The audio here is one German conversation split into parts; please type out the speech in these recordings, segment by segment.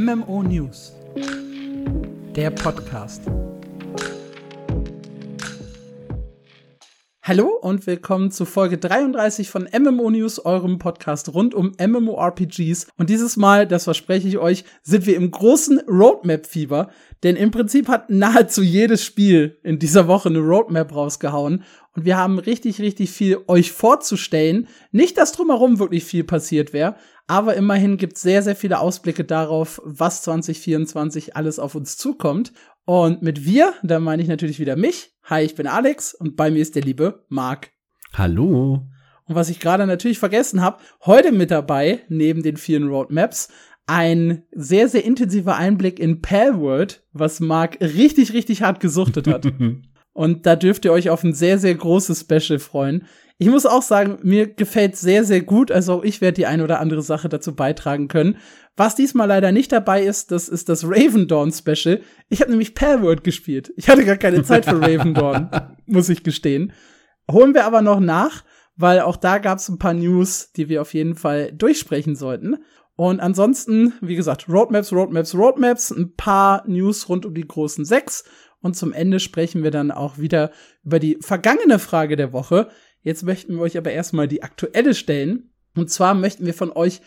MMO News. Der Podcast. Hallo und willkommen zu Folge 33 von MMO News, eurem Podcast rund um MMORPGs. Und dieses Mal, das verspreche ich euch, sind wir im großen Roadmap-Fieber. Denn im Prinzip hat nahezu jedes Spiel in dieser Woche eine Roadmap rausgehauen. Und wir haben richtig, richtig viel euch vorzustellen. Nicht, dass drumherum wirklich viel passiert wäre, aber immerhin gibt es sehr, sehr viele Ausblicke darauf, was 2024 alles auf uns zukommt. Und mit wir, da meine ich natürlich wieder mich. Hi, ich bin Alex und bei mir ist der liebe Marc. Hallo. Und was ich gerade natürlich vergessen habe, heute mit dabei, neben den vielen Roadmaps, ein sehr, sehr intensiver Einblick in Palworld, was Marc richtig, richtig hart gesuchtet hat. Und da dürft ihr euch auf ein sehr, sehr großes Special freuen. Ich muss auch sagen, mir gefällt sehr, sehr gut. Also auch ich werde die eine oder andere Sache dazu beitragen können. Was diesmal leider nicht dabei ist, das ist das Raven Dawn Special. Ich habe nämlich Palworld gespielt. Ich hatte gar keine Zeit für Raven Dawn, muss ich gestehen. Holen wir aber noch nach, weil auch da gab es ein paar News, die wir auf jeden Fall durchsprechen sollten. Und ansonsten, wie gesagt, Roadmaps, Roadmaps, Roadmaps, ein paar News rund um die großen sechs und zum Ende sprechen wir dann auch wieder über die vergangene Frage der Woche. Jetzt möchten wir euch aber erstmal die aktuelle stellen. Und zwar möchten wir von euch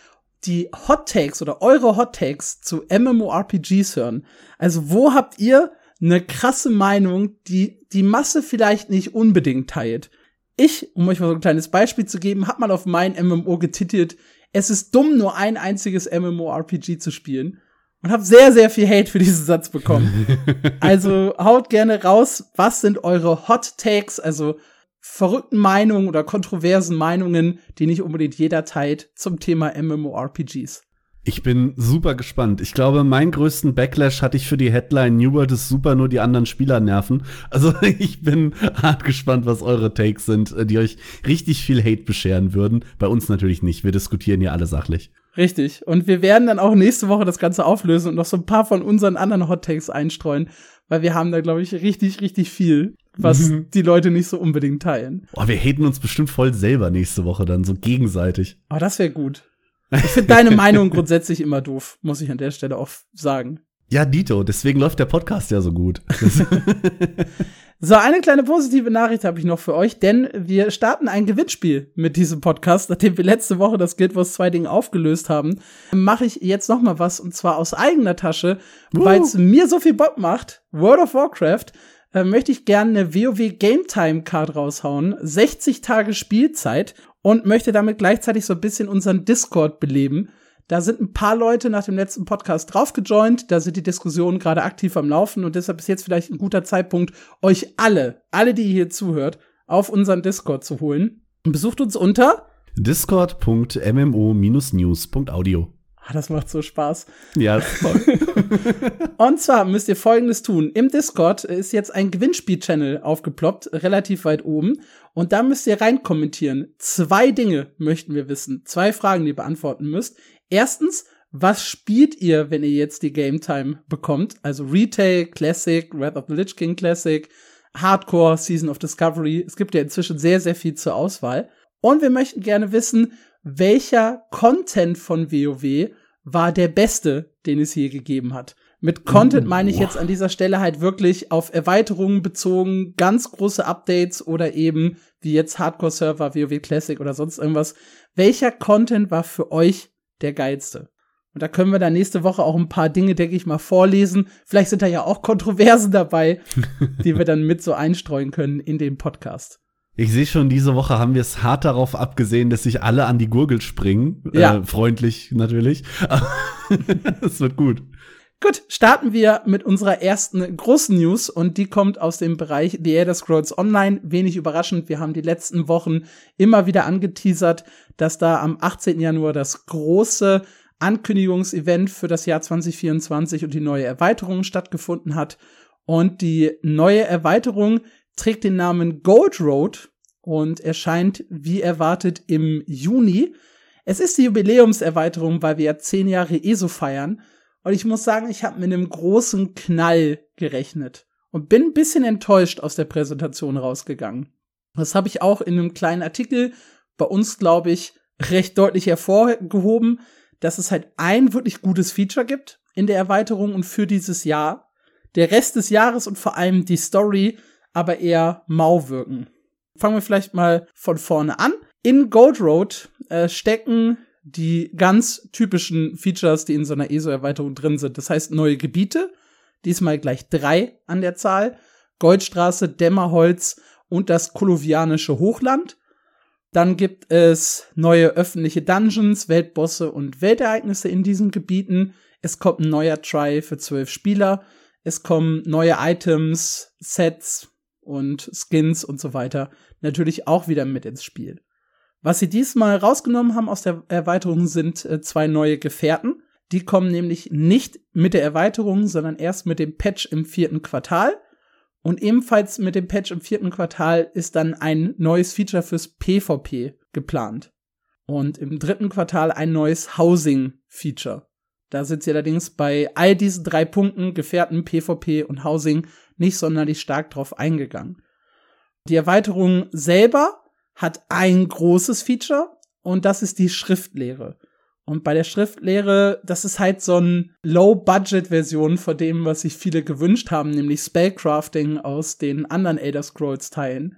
die Hot Takes oder eure Hot Takes zu MMORPGs hören. Also wo habt ihr eine krasse Meinung, die die Masse vielleicht nicht unbedingt teilt? Ich, um euch mal so ein kleines Beispiel zu geben, hab mal auf mein MMO getitelt, es ist dumm, nur ein einziges MMORPG zu spielen und habe sehr, sehr viel Hate für diesen Satz bekommen. also haut gerne raus, was sind eure Hot Takes, also verrückten Meinungen oder kontroversen Meinungen, die nicht unbedingt jeder teilt zum Thema MMORPGs. Ich bin super gespannt. Ich glaube, meinen größten Backlash hatte ich für die Headline New World ist super, nur die anderen Spieler nerven. Also ich bin hart gespannt, was eure Takes sind, die euch richtig viel Hate bescheren würden. Bei uns natürlich nicht. Wir diskutieren ja alle sachlich. Richtig. Und wir werden dann auch nächste Woche das Ganze auflösen und noch so ein paar von unseren anderen Hot Takes einstreuen, weil wir haben da, glaube ich, richtig, richtig viel, was mhm. die Leute nicht so unbedingt teilen. Boah, wir haten uns bestimmt voll selber nächste Woche dann, so gegenseitig. Aber oh, das wäre gut. Ich finde deine Meinung grundsätzlich immer doof, muss ich an der Stelle auch sagen. Ja, Dito, deswegen läuft der Podcast ja so gut. so, eine kleine positive Nachricht habe ich noch für euch, denn wir starten ein Gewinnspiel mit diesem Podcast. Nachdem wir letzte Woche das Guild Wars 2 Ding aufgelöst haben, mache ich jetzt noch mal was und zwar aus eigener Tasche, uh. weil es mir so viel Bock macht. World of Warcraft äh, möchte ich gerne eine WoW Game Time Card raushauen. 60 Tage Spielzeit und möchte damit gleichzeitig so ein bisschen unseren Discord beleben. Da sind ein paar Leute nach dem letzten Podcast draufgejoint. Da sind die Diskussionen gerade aktiv am Laufen und deshalb ist jetzt vielleicht ein guter Zeitpunkt, euch alle, alle, die hier zuhört, auf unseren Discord zu holen. Besucht uns unter discord.mmo-news.audio. Ah, das macht so Spaß. Ja, toll. und zwar müsst ihr Folgendes tun. Im Discord ist jetzt ein Gewinnspiel-Channel aufgeploppt, relativ weit oben. Und da müsst ihr rein kommentieren. Zwei Dinge möchten wir wissen. Zwei Fragen, die ihr beantworten müsst. Erstens, was spielt ihr, wenn ihr jetzt die Game Time bekommt? Also Retail, Classic, Wrath of the Lich King Classic, Hardcore, Season of Discovery. Es gibt ja inzwischen sehr, sehr viel zur Auswahl. Und wir möchten gerne wissen, welcher Content von WoW war der beste, den es je gegeben hat. Mit Content meine ich jetzt an dieser Stelle halt wirklich auf Erweiterungen bezogen, ganz große Updates oder eben wie jetzt Hardcore Server, WoW Classic oder sonst irgendwas. Welcher Content war für euch der geilste. Und da können wir dann nächste Woche auch ein paar Dinge, denke ich mal, vorlesen. Vielleicht sind da ja auch Kontroversen dabei, die wir dann mit so einstreuen können in den Podcast. Ich sehe schon, diese Woche haben wir es hart darauf abgesehen, dass sich alle an die Gurgel springen. Ja. Äh, freundlich natürlich. Es wird gut. Gut, starten wir mit unserer ersten großen News und die kommt aus dem Bereich The Elder Scrolls Online. Wenig überraschend, wir haben die letzten Wochen immer wieder angeteasert, dass da am 18. Januar das große Ankündigungsevent für das Jahr 2024 und die neue Erweiterung stattgefunden hat. Und die neue Erweiterung trägt den Namen Gold Road und erscheint wie erwartet im Juni. Es ist die Jubiläumserweiterung, weil wir ja zehn Jahre ESO feiern. Und ich muss sagen, ich habe mit einem großen Knall gerechnet und bin ein bisschen enttäuscht aus der Präsentation rausgegangen. Das habe ich auch in einem kleinen Artikel bei uns, glaube ich, recht deutlich hervorgehoben, dass es halt ein wirklich gutes Feature gibt. in der Erweiterung und für dieses Jahr. Der Rest des Jahres und vor allem die Story aber eher mau wirken. Fangen wir vielleicht mal von vorne an. In Gold Road äh, stecken die ganz typischen Features, die in so einer ESO-Erweiterung drin sind. Das heißt neue Gebiete, diesmal gleich drei an der Zahl. Goldstraße, Dämmerholz und das Kolovianische Hochland. Dann gibt es neue öffentliche Dungeons, Weltbosse und Weltereignisse in diesen Gebieten. Es kommt ein neuer Try für zwölf Spieler. Es kommen neue Items, Sets und Skins und so weiter natürlich auch wieder mit ins Spiel. Was sie diesmal rausgenommen haben aus der Erweiterung sind äh, zwei neue Gefährten. Die kommen nämlich nicht mit der Erweiterung, sondern erst mit dem Patch im vierten Quartal. Und ebenfalls mit dem Patch im vierten Quartal ist dann ein neues Feature fürs PvP geplant. Und im dritten Quartal ein neues Housing-Feature. Da sind sie allerdings bei all diesen drei Punkten, Gefährten, PvP und Housing, nicht sonderlich stark drauf eingegangen. Die Erweiterung selber hat ein großes Feature und das ist die Schriftlehre. Und bei der Schriftlehre, das ist halt so ein Low-Budget-Version von dem, was sich viele gewünscht haben, nämlich Spellcrafting aus den anderen Elder Scrolls-Teilen.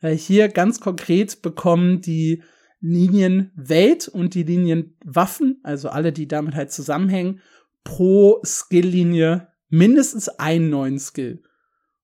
Äh, hier ganz konkret bekommen die Linien Welt und die Linien Waffen, also alle, die damit halt zusammenhängen, pro Skill-Linie mindestens einen neuen Skill.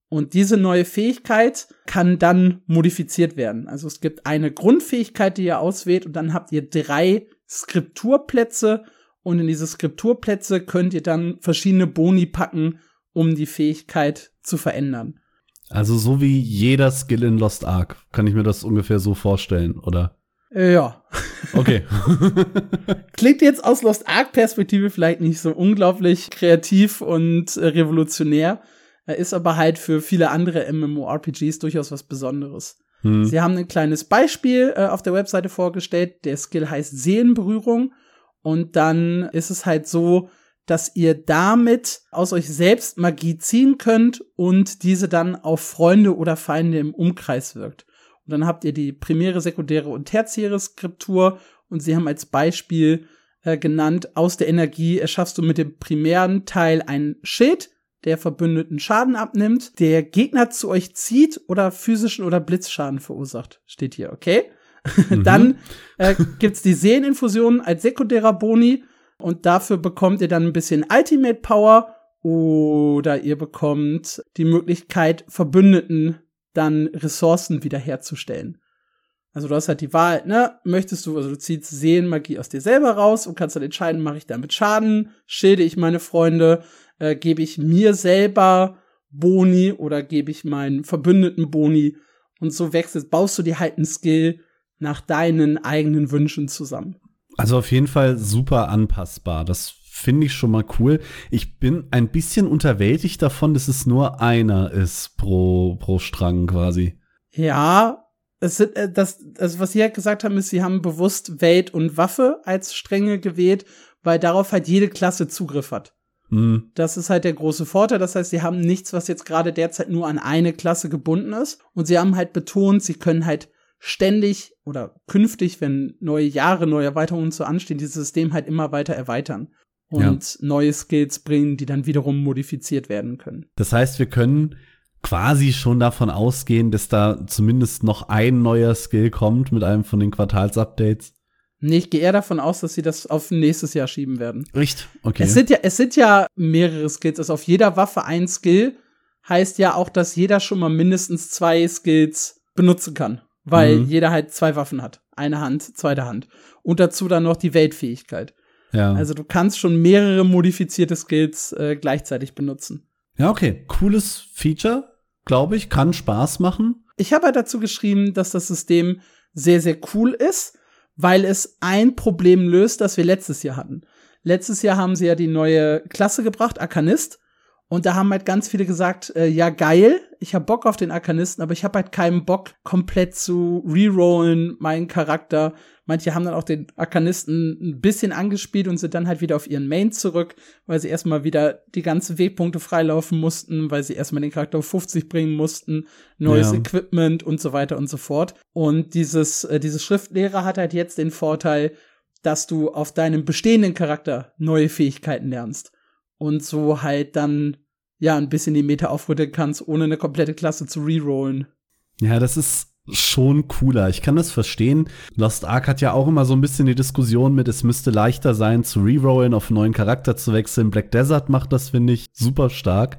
Und diese neue Fähigkeit kann dann modifiziert werden. Also es gibt eine Grundfähigkeit, die ihr auswählt und dann habt ihr drei Skripturplätze und in diese Skripturplätze könnt ihr dann verschiedene Boni packen, um die Fähigkeit zu verändern. Also so wie jeder Skill in Lost Ark, kann ich mir das ungefähr so vorstellen, oder? Äh, ja. Okay. Klingt jetzt aus Lost Ark Perspektive vielleicht nicht so unglaublich kreativ und äh, revolutionär. Er ist aber halt für viele andere MMORPGs durchaus was Besonderes. Hm. Sie haben ein kleines Beispiel äh, auf der Webseite vorgestellt. Der Skill heißt Seelenberührung. Und dann ist es halt so, dass ihr damit aus euch selbst Magie ziehen könnt und diese dann auf Freunde oder Feinde im Umkreis wirkt. Und dann habt ihr die primäre, sekundäre und tertiäre Skriptur und sie haben als Beispiel äh, genannt, aus der Energie erschaffst du mit dem primären Teil ein Schild, der Verbündeten Schaden abnimmt, der Gegner zu euch zieht oder physischen oder Blitzschaden verursacht. Steht hier, okay? Mhm. dann äh, gibt's die Seeleninfusion als sekundärer Boni und dafür bekommt ihr dann ein bisschen Ultimate Power oder ihr bekommt die Möglichkeit, Verbündeten dann Ressourcen wiederherzustellen. Also du hast halt die Wahl, ne? Möchtest du, also du ziehst Seelenmagie aus dir selber raus und kannst dann entscheiden, mache ich damit Schaden, schilde ich meine Freunde, äh, gebe ich mir selber Boni oder gebe ich meinen Verbündeten Boni und so wechselst, baust du dir halt einen Skill nach deinen eigenen Wünschen zusammen. Also auf jeden Fall super anpassbar. Das finde ich schon mal cool. Ich bin ein bisschen unterwältigt davon, dass es nur einer ist pro, pro Strang quasi. Ja, es sind, äh, das, also was sie halt gesagt haben, ist, sie haben bewusst Welt und Waffe als Stränge gewählt, weil darauf halt jede Klasse Zugriff hat. Mhm. Das ist halt der große Vorteil. Das heißt, sie haben nichts, was jetzt gerade derzeit nur an eine Klasse gebunden ist. Und sie haben halt betont, sie können halt ständig oder künftig, wenn neue Jahre, neue Erweiterungen so anstehen, dieses System halt immer weiter erweitern und ja. neue Skills bringen, die dann wiederum modifiziert werden können. Das heißt, wir können quasi schon davon ausgehen, dass da zumindest noch ein neuer Skill kommt mit einem von den Quartalsupdates. Nee, ich gehe eher davon aus, dass sie das auf nächstes Jahr schieben werden. Echt? Okay. Es sind ja, es sind ja mehrere Skills. Also auf jeder Waffe ein Skill heißt ja auch, dass jeder schon mal mindestens zwei Skills benutzen kann. Weil mhm. jeder halt zwei Waffen hat. Eine Hand, zweite Hand. Und dazu dann noch die Weltfähigkeit. Ja. Also du kannst schon mehrere modifizierte Skills äh, gleichzeitig benutzen. Ja, okay. Cooles Feature, glaube ich, kann Spaß machen. Ich habe halt dazu geschrieben, dass das System sehr, sehr cool ist weil es ein Problem löst, das wir letztes Jahr hatten. Letztes Jahr haben sie ja die neue Klasse gebracht, Arkanist. Und da haben halt ganz viele gesagt, äh, ja geil, ich hab Bock auf den Arkanisten, aber ich habe halt keinen Bock, komplett zu rerollen, meinen Charakter. Manche haben dann auch den Arkanisten ein bisschen angespielt und sind dann halt wieder auf ihren Main zurück, weil sie erstmal wieder die ganzen Wegpunkte freilaufen mussten, weil sie erstmal den Charakter auf 50 bringen mussten, neues ja. Equipment und so weiter und so fort. Und dieses, äh, dieses Schriftlehrer hat halt jetzt den Vorteil, dass du auf deinem bestehenden Charakter neue Fähigkeiten lernst. Und so halt dann ja ein bisschen die Meta aufrütteln kannst, ohne eine komplette Klasse zu rerollen. Ja, das ist schon cooler. Ich kann das verstehen. Lost Ark hat ja auch immer so ein bisschen die Diskussion mit, es müsste leichter sein, zu rerollen, auf einen neuen Charakter zu wechseln. Black Desert macht das, finde ich, super stark.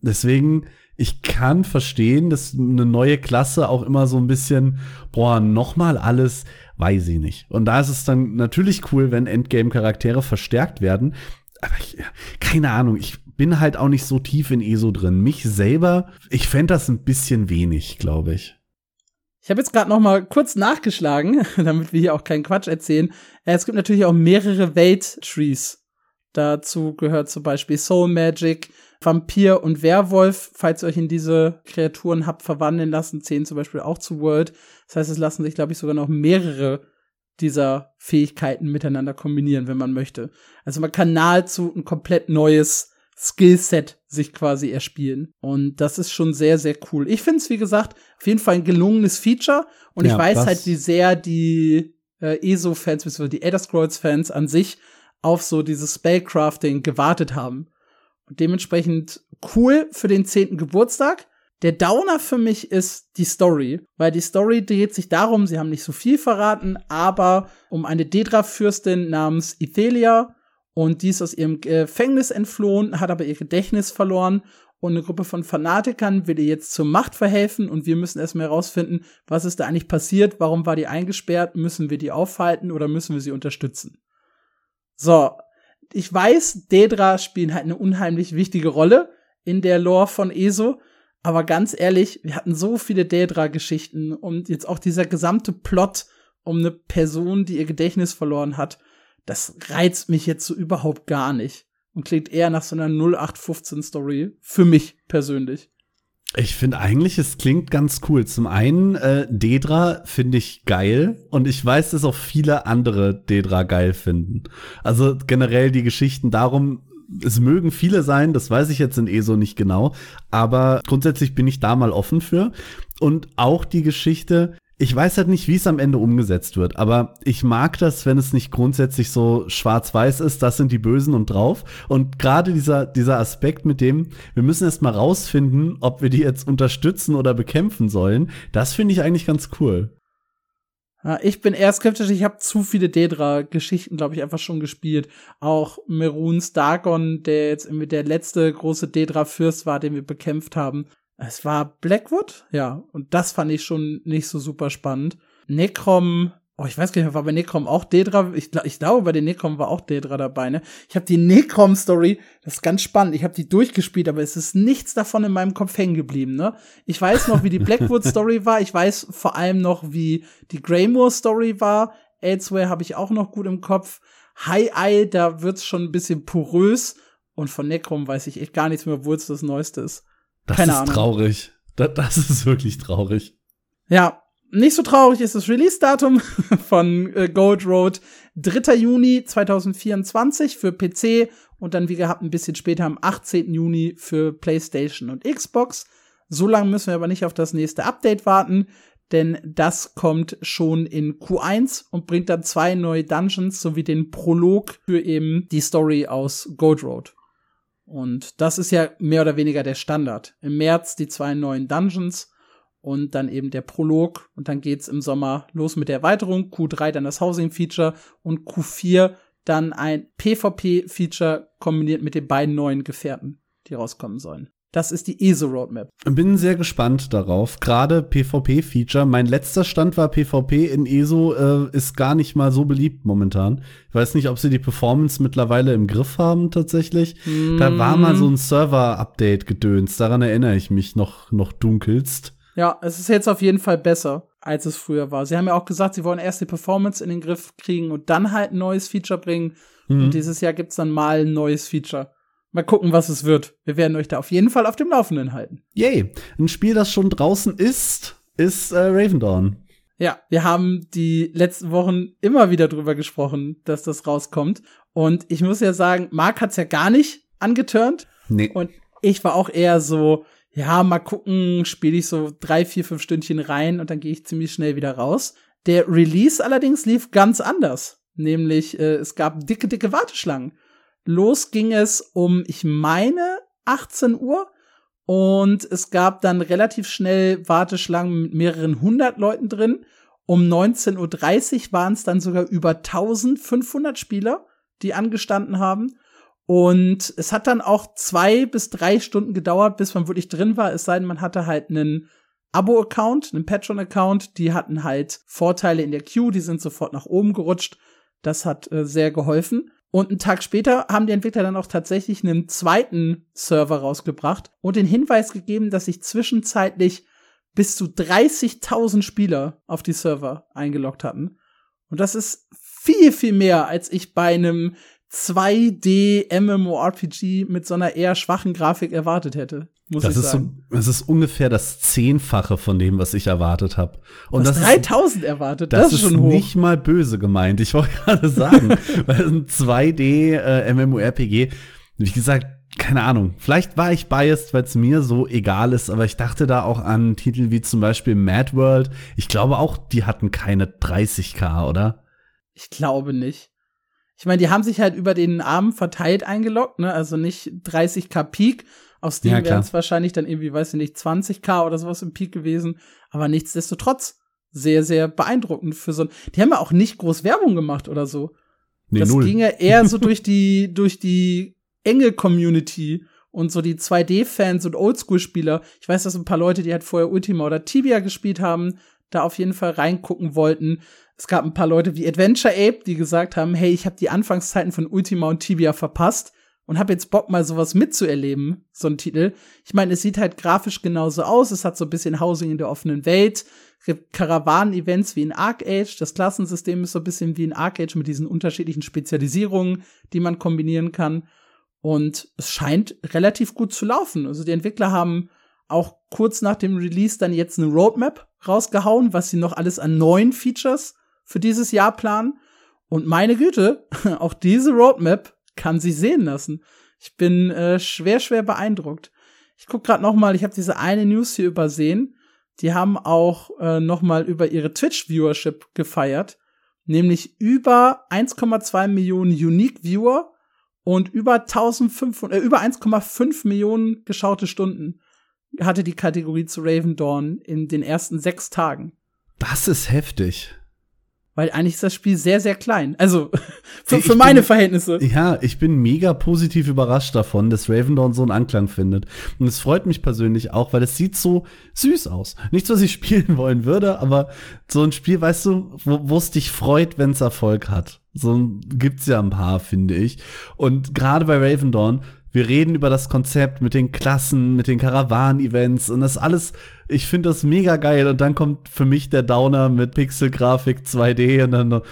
Deswegen, ich kann verstehen, dass eine neue Klasse auch immer so ein bisschen, boah, nochmal alles, weiß ich nicht. Und da ist es dann natürlich cool, wenn Endgame-Charaktere verstärkt werden. Aber ich, keine Ahnung, ich bin halt auch nicht so tief in ESO drin. Mich selber, ich fände das ein bisschen wenig, glaube ich. Ich habe jetzt gerade noch mal kurz nachgeschlagen, damit wir hier auch keinen Quatsch erzählen. Äh, es gibt natürlich auch mehrere Welt-Trees. Dazu gehört zum Beispiel Soul Magic, Vampir und Werwolf. Falls ihr euch in diese Kreaturen habt verwandeln lassen, zählen zum Beispiel auch zu World. Das heißt, es lassen sich, glaube ich, sogar noch mehrere dieser Fähigkeiten miteinander kombinieren, wenn man möchte. Also man kann nahezu ein komplett neues Skillset sich quasi erspielen. Und das ist schon sehr, sehr cool. Ich finde es, wie gesagt, auf jeden Fall ein gelungenes Feature. Und ja, ich weiß halt, wie sehr die äh, ESO-Fans, beziehungsweise die Elder Scrolls-Fans an sich auf so dieses Spellcrafting gewartet haben. Und dementsprechend cool für den zehnten Geburtstag. Der Downer für mich ist die Story, weil die Story dreht sich darum, sie haben nicht so viel verraten, aber um eine Dedra-Fürstin namens Ithelia, und die ist aus ihrem Gefängnis entflohen, hat aber ihr Gedächtnis verloren und eine Gruppe von Fanatikern will ihr jetzt zur Macht verhelfen und wir müssen erstmal herausfinden, was ist da eigentlich passiert, warum war die eingesperrt, müssen wir die aufhalten oder müssen wir sie unterstützen. So, ich weiß, Dedra spielen halt eine unheimlich wichtige Rolle in der Lore von ESO, aber ganz ehrlich, wir hatten so viele Dedra-Geschichten und jetzt auch dieser gesamte Plot um eine Person, die ihr Gedächtnis verloren hat das reizt mich jetzt so überhaupt gar nicht und klingt eher nach so einer 0815 Story für mich persönlich. Ich finde eigentlich, es klingt ganz cool. Zum einen, äh, Dedra finde ich geil und ich weiß, dass auch viele andere Dedra geil finden. Also generell die Geschichten darum, es mögen viele sein, das weiß ich jetzt in ESO nicht genau, aber grundsätzlich bin ich da mal offen für. Und auch die Geschichte, ich weiß halt nicht, wie es am Ende umgesetzt wird, aber ich mag das, wenn es nicht grundsätzlich so schwarz-weiß ist, das sind die Bösen und drauf. Und gerade dieser, dieser Aspekt mit dem, wir müssen erst mal rausfinden, ob wir die jetzt unterstützen oder bekämpfen sollen, das finde ich eigentlich ganz cool. Ich bin eher skeptisch, ich habe zu viele Dedra-Geschichten, glaube ich, einfach schon gespielt. Auch Meruns Dagon, der jetzt irgendwie der letzte große Dedra-Fürst war, den wir bekämpft haben. Es war Blackwood, ja. Und das fand ich schon nicht so super spannend. Necrom, oh, ich weiß gar nicht, war bei Necrom auch Dedra? Ich, ich glaube, bei den Necrom war auch Dedra dabei, ne? Ich habe die Necrom-Story, das ist ganz spannend. Ich habe die durchgespielt, aber es ist nichts davon in meinem Kopf hängen geblieben, ne? Ich weiß noch, wie die Blackwood-Story war. Ich weiß vor allem noch, wie die Greymore-Story war. Elsewhere habe ich auch noch gut im Kopf. High Eye, da wird's schon ein bisschen porös. Und von Necrom weiß ich echt gar nichts mehr, obwohl es das Neueste ist. Das Keine ist Ahnung. traurig. Das, das ist wirklich traurig. Ja, nicht so traurig ist das Release-Datum von äh, Gold Road. 3. Juni 2024 für PC und dann, wie gehabt, ein bisschen später am 18. Juni für PlayStation und Xbox. So lange müssen wir aber nicht auf das nächste Update warten, denn das kommt schon in Q1 und bringt dann zwei neue Dungeons sowie den Prolog für eben die Story aus Gold Road. Und das ist ja mehr oder weniger der Standard. Im März die zwei neuen Dungeons und dann eben der Prolog und dann geht's im Sommer los mit der Erweiterung, Q3 dann das Housing Feature und Q4 dann ein PvP Feature kombiniert mit den beiden neuen Gefährten, die rauskommen sollen. Das ist die ESO-Roadmap. Bin sehr gespannt darauf. Gerade PvP-Feature. Mein letzter Stand war PvP in ESO äh, ist gar nicht mal so beliebt momentan. Ich weiß nicht, ob sie die Performance mittlerweile im Griff haben tatsächlich. Mm. Da war mal so ein Server-Update gedöns. Daran erinnere ich mich noch, noch dunkelst. Ja, es ist jetzt auf jeden Fall besser, als es früher war. Sie haben ja auch gesagt, sie wollen erst die Performance in den Griff kriegen und dann halt ein neues Feature bringen. Mhm. Und dieses Jahr gibt's dann mal ein neues Feature. Mal gucken, was es wird. Wir werden euch da auf jeden Fall auf dem Laufenden halten. Yay. Ein Spiel, das schon draußen ist, ist äh, Raven Dawn. Ja, wir haben die letzten Wochen immer wieder drüber gesprochen, dass das rauskommt. Und ich muss ja sagen, Marc hat's ja gar nicht angeturnt. Nee. Und ich war auch eher so, ja, mal gucken, spiele ich so drei, vier, fünf Stündchen rein und dann gehe ich ziemlich schnell wieder raus. Der Release allerdings lief ganz anders. Nämlich, äh, es gab dicke, dicke Warteschlangen. los ging es um, ich meine, 18 Uhr. Und es gab dann relativ schnell Warteschlangen mit mehreren hundert Leuten drin. Um 19.30 Uhr waren es dann sogar über 1500 Spieler, die angestanden haben. Und es hat dann auch zwei bis drei Stunden gedauert, bis man wirklich drin war. Es sei denn, man hatte halt einen Abo-Account, einen Patreon-Account. Die hatten halt Vorteile in der Queue, die sind sofort nach oben gerutscht. Das hat äh, sehr geholfen. Und einen Tag später haben die Entwickler dann auch tatsächlich einen zweiten Server rausgebracht und den Hinweis gegeben, dass sich zwischenzeitlich bis zu 30.000 Spieler auf die Server eingeloggt hatten. Und das ist viel, viel mehr, als ich bei einem 2D MMORPG mit so einer eher schwachen Grafik erwartet hätte. Muss das ich ist sagen. so, das ist ungefähr das Zehnfache von dem, was ich erwartet habe. Und das das 3000 erwartet, das, das, ist ist schon hoch. nicht mal böse gemeint. Ich wollte gerade sagen, weil ein 2D äh, MMORPG, wie gesagt, keine Ahnung. Vielleicht war ich biased, weil es mir so egal ist, aber ich dachte da auch an Titel wie zum Beispiel Mad World. Ich glaube auch, die hatten keine 30k, oder? Ich glaube nicht. Ich meine, die haben sich halt über den Arm verteilt eingeloggt, ne? Also nicht 30k Peak. Auf Steam Ja, wären es wahrscheinlich dann irgendwie, weiß ich nicht, 20k oder sowas im Peak gewesen. Aber nichtsdestotrotz sehr, sehr beeindruckend für so ein. Die haben ja auch nicht groß Werbung gemacht oder so. Nee, das null. ging ja eher so durch die, durch die enge Community und so die 2D-Fans und Oldschool-Spieler. Ich weiß, dass ein paar Leute, die halt vorher Ultima oder Tibia gespielt haben, da auf jeden Fall reingucken wollten. Es gab ein paar Leute wie Adventure Ape, die gesagt haben, hey, ich habe die Anfangszeiten von Ultima und Tibia verpasst und habe jetzt Bock mal sowas mitzuerleben, so ein Titel. Ich meine, es sieht halt grafisch genauso aus, es hat so ein bisschen Housing in der offenen Welt, Karawanen-Events wie in Arc Age, das Klassensystem ist so ein bisschen wie in Arc Age mit diesen unterschiedlichen Spezialisierungen, die man kombinieren kann. Und es scheint relativ gut zu laufen. Also die Entwickler haben auch kurz nach dem Release dann jetzt eine Roadmap rausgehauen, was sie noch alles an neuen Features für dieses Jahr planen. Und meine Güte, auch diese Roadmap kann sich sehen lassen. Ich bin äh, schwer, schwer beeindruckt. Ich guck gerade noch mal, ich habe diese eine News hier übersehen. Die haben auch äh, noch mal über ihre Twitch-Viewership gefeiert, nämlich über 1,2 Millionen Unique-Viewer und über 1500, äh, über 1,5 Millionen geschaute Stunden hatte die Kategorie zu Raven Dawn in den ersten sechs Tagen. Das ist heftig. Weil eigentlich ist das Spiel sehr, sehr klein. Also für, für meine bin- Verhältnisse. Ja, ich bin mega positiv überrascht davon, dass Raven Dawn so einen Anklang findet. Und es freut mich persönlich auch, weil es sieht so süß aus. Nichts, was ich spielen wollen würde, aber so ein Spiel, weißt du, wo es dich freut, wenn es Erfolg hat. So gibt's ja ein paar, finde ich. Und gerade bei Raven Dawn, wir reden über das Konzept mit den Klassen, mit den Karawan-Events und das alles. Ich finde das mega geil. Und dann kommt für mich der Downer mit Pixelgrafik 2D und dann noch,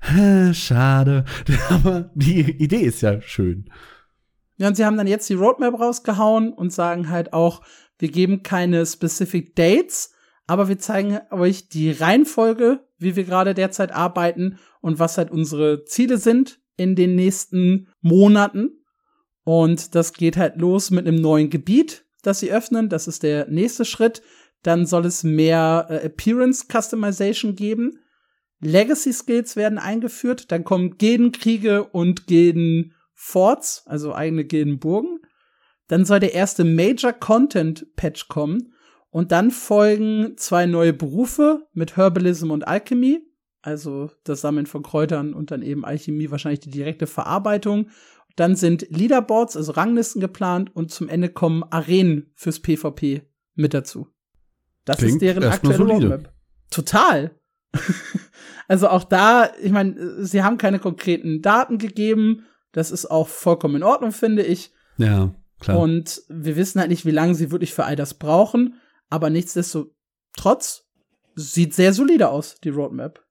Hä, Schade. Aber die Idee ist ja schön. Ja, und sie haben dann jetzt die Roadmap rausgehauen und sagen halt auch, wir geben keine specific Dates, aber wir zeigen euch die Reihenfolge, wie wir gerade derzeit arbeiten und was halt unsere Ziele sind in den nächsten Monaten. Und das geht halt los mit einem neuen Gebiet, das sie öffnen. Das ist der nächste Schritt. Dann soll es mehr äh, Appearance Customization geben. Legacy Skills werden eingeführt. Dann kommen Gildenkriege und Gilden Forts, also eigene Gildenburgen. Dann soll der erste Major Content Patch kommen. Und dann folgen zwei neue Berufe mit Herbalism und Alchemy. Also das Sammeln von Kräutern und dann eben Alchemie, wahrscheinlich die direkte Verarbeitung. Dann sind Leaderboards, also Ranglisten geplant und zum Ende kommen Arenen fürs PvP mit dazu. Das Klingt ist deren aktuelle solide. Roadmap. Total. also auch da, ich meine, sie haben keine konkreten Daten gegeben. Das ist auch vollkommen in Ordnung, finde ich. Ja, klar. Und wir wissen halt nicht, wie lange sie wirklich für all das brauchen. Aber nichtsdestotrotz sieht sehr solide aus, die Roadmap.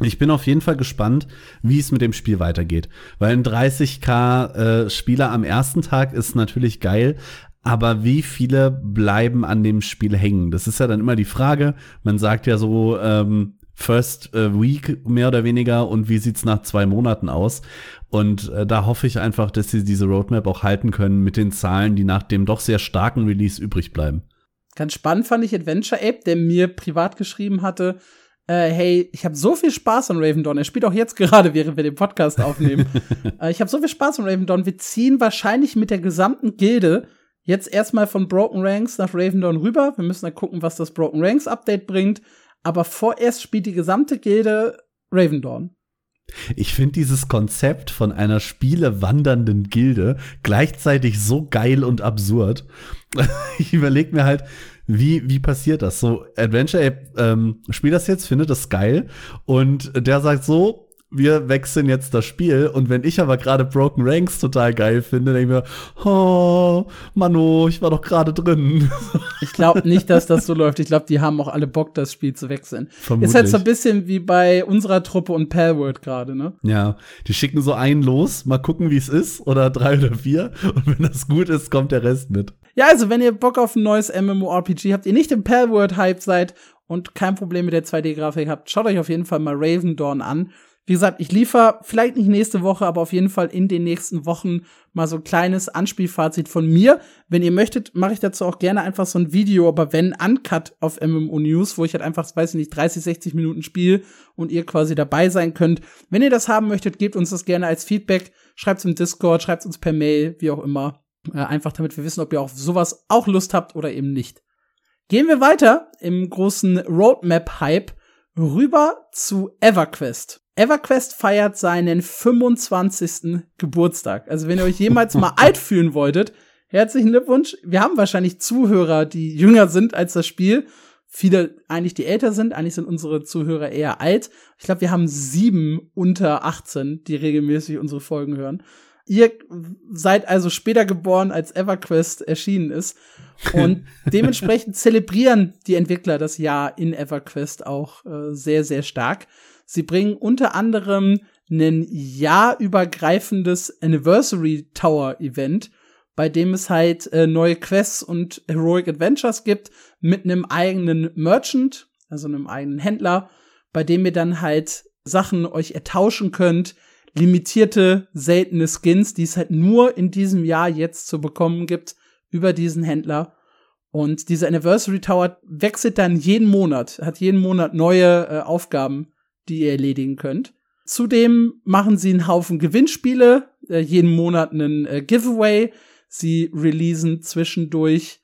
Ich bin auf jeden Fall gespannt, wie es mit dem Spiel weitergeht. Weil ein 30k äh, Spieler am ersten Tag ist natürlich geil, aber wie viele bleiben an dem Spiel hängen? Das ist ja dann immer die Frage. Man sagt ja so, ähm, First äh, Week mehr oder weniger und wie sieht's nach zwei Monaten aus? Und äh, da hoffe ich einfach, dass sie diese Roadmap auch halten können mit den Zahlen, die nach dem doch sehr starken Release übrig bleiben. Ganz spannend fand ich Adventure Ape, der mir privat geschrieben hatte, äh, hey, ich habe so viel Spaß an Raven Dawn. Er spielt auch jetzt gerade, während wir den Podcast aufnehmen. äh, ich habe so viel Spaß an Raven Dawn. Wir ziehen wahrscheinlich mit der gesamten Gilde jetzt erstmal von Broken Ranks nach Raven Dawn rüber. Wir müssen dann gucken, was das Broken Ranks Update bringt. Aber vorerst spielt die gesamte Gilde Raven Dawn. Ich finde dieses Konzept von einer spielewandernden Gilde gleichzeitig so geil und absurd. ich überlege mir halt, wie, wie passiert das? So, Adventure ähm, spielt das jetzt, findet das geil und der sagt so, wir wechseln jetzt das Spiel. Und wenn ich aber gerade Broken Ranks total geil finde, denke ich mir, oh, Mano, ich war doch gerade drin. Ich glaube nicht, dass das so läuft. Ich glaube, die haben auch alle Bock, das Spiel zu wechseln. Vermutlich. Ist halt so ein bisschen wie bei unserer Truppe und Palworld gerade, ne? Ja, die schicken so einen los, mal gucken, wie es ist, oder drei oder vier. Und wenn das gut ist, kommt der Rest mit. Ja, also wenn ihr Bock auf ein neues MMORPG habt, ihr nicht im Palworld-Hype seid und kein Problem mit der 2D-Grafik habt, schaut euch auf jeden Fall mal Raven Dawn an. Wie gesagt, ich liefere vielleicht nicht nächste Woche, aber auf jeden Fall in den nächsten Wochen mal so ein kleines Anspielfazit von mir. Wenn ihr möchtet, mache ich dazu auch gerne einfach so ein Video, aber wenn Uncut auf MMO News, wo ich halt einfach, weiß ich nicht, 30, 60 Minuten spiele und ihr quasi dabei sein könnt. Wenn ihr das haben möchtet, gebt uns das gerne als Feedback. Schreibt es im Discord, schreibt uns per Mail, wie auch immer. Äh, einfach damit wir wissen, ob ihr auf sowas auch Lust habt oder eben nicht. Gehen wir weiter im großen Roadmap-Hype rüber zu EverQuest. EverQuest feiert seinen 25. Geburtstag. Also wenn ihr euch jemals mal alt fühlen wolltet, herzlichen Glückwunsch. Wir haben wahrscheinlich Zuhörer, die jünger sind als das Spiel. Viele eigentlich, die älter sind. Eigentlich sind unsere Zuhörer eher alt. Ich glaube, wir haben sieben unter 18, die regelmäßig unsere Folgen hören. Ihr seid also später geboren, als EverQuest erschienen ist. Und dementsprechend zelebrieren die Entwickler das Jahr in EverQuest auch äh, sehr, sehr stark. Sie bringen unter anderem ein jahrübergreifendes Anniversary Tower Event, bei dem es halt äh, neue Quests und Heroic Adventures gibt mit einem eigenen Merchant, also einem eigenen Händler, bei dem ihr dann halt Sachen euch ertauschen könnt, limitierte, seltene Skins, die es halt nur in diesem Jahr jetzt zu bekommen gibt, über diesen Händler. Und dieser Anniversary Tower wechselt dann jeden Monat, hat jeden Monat neue äh, Aufgaben, die ihr erledigen könnt. Zudem machen sie einen Haufen Gewinnspiele, äh, jeden Monat einen äh, Giveaway. Sie releasen zwischendurch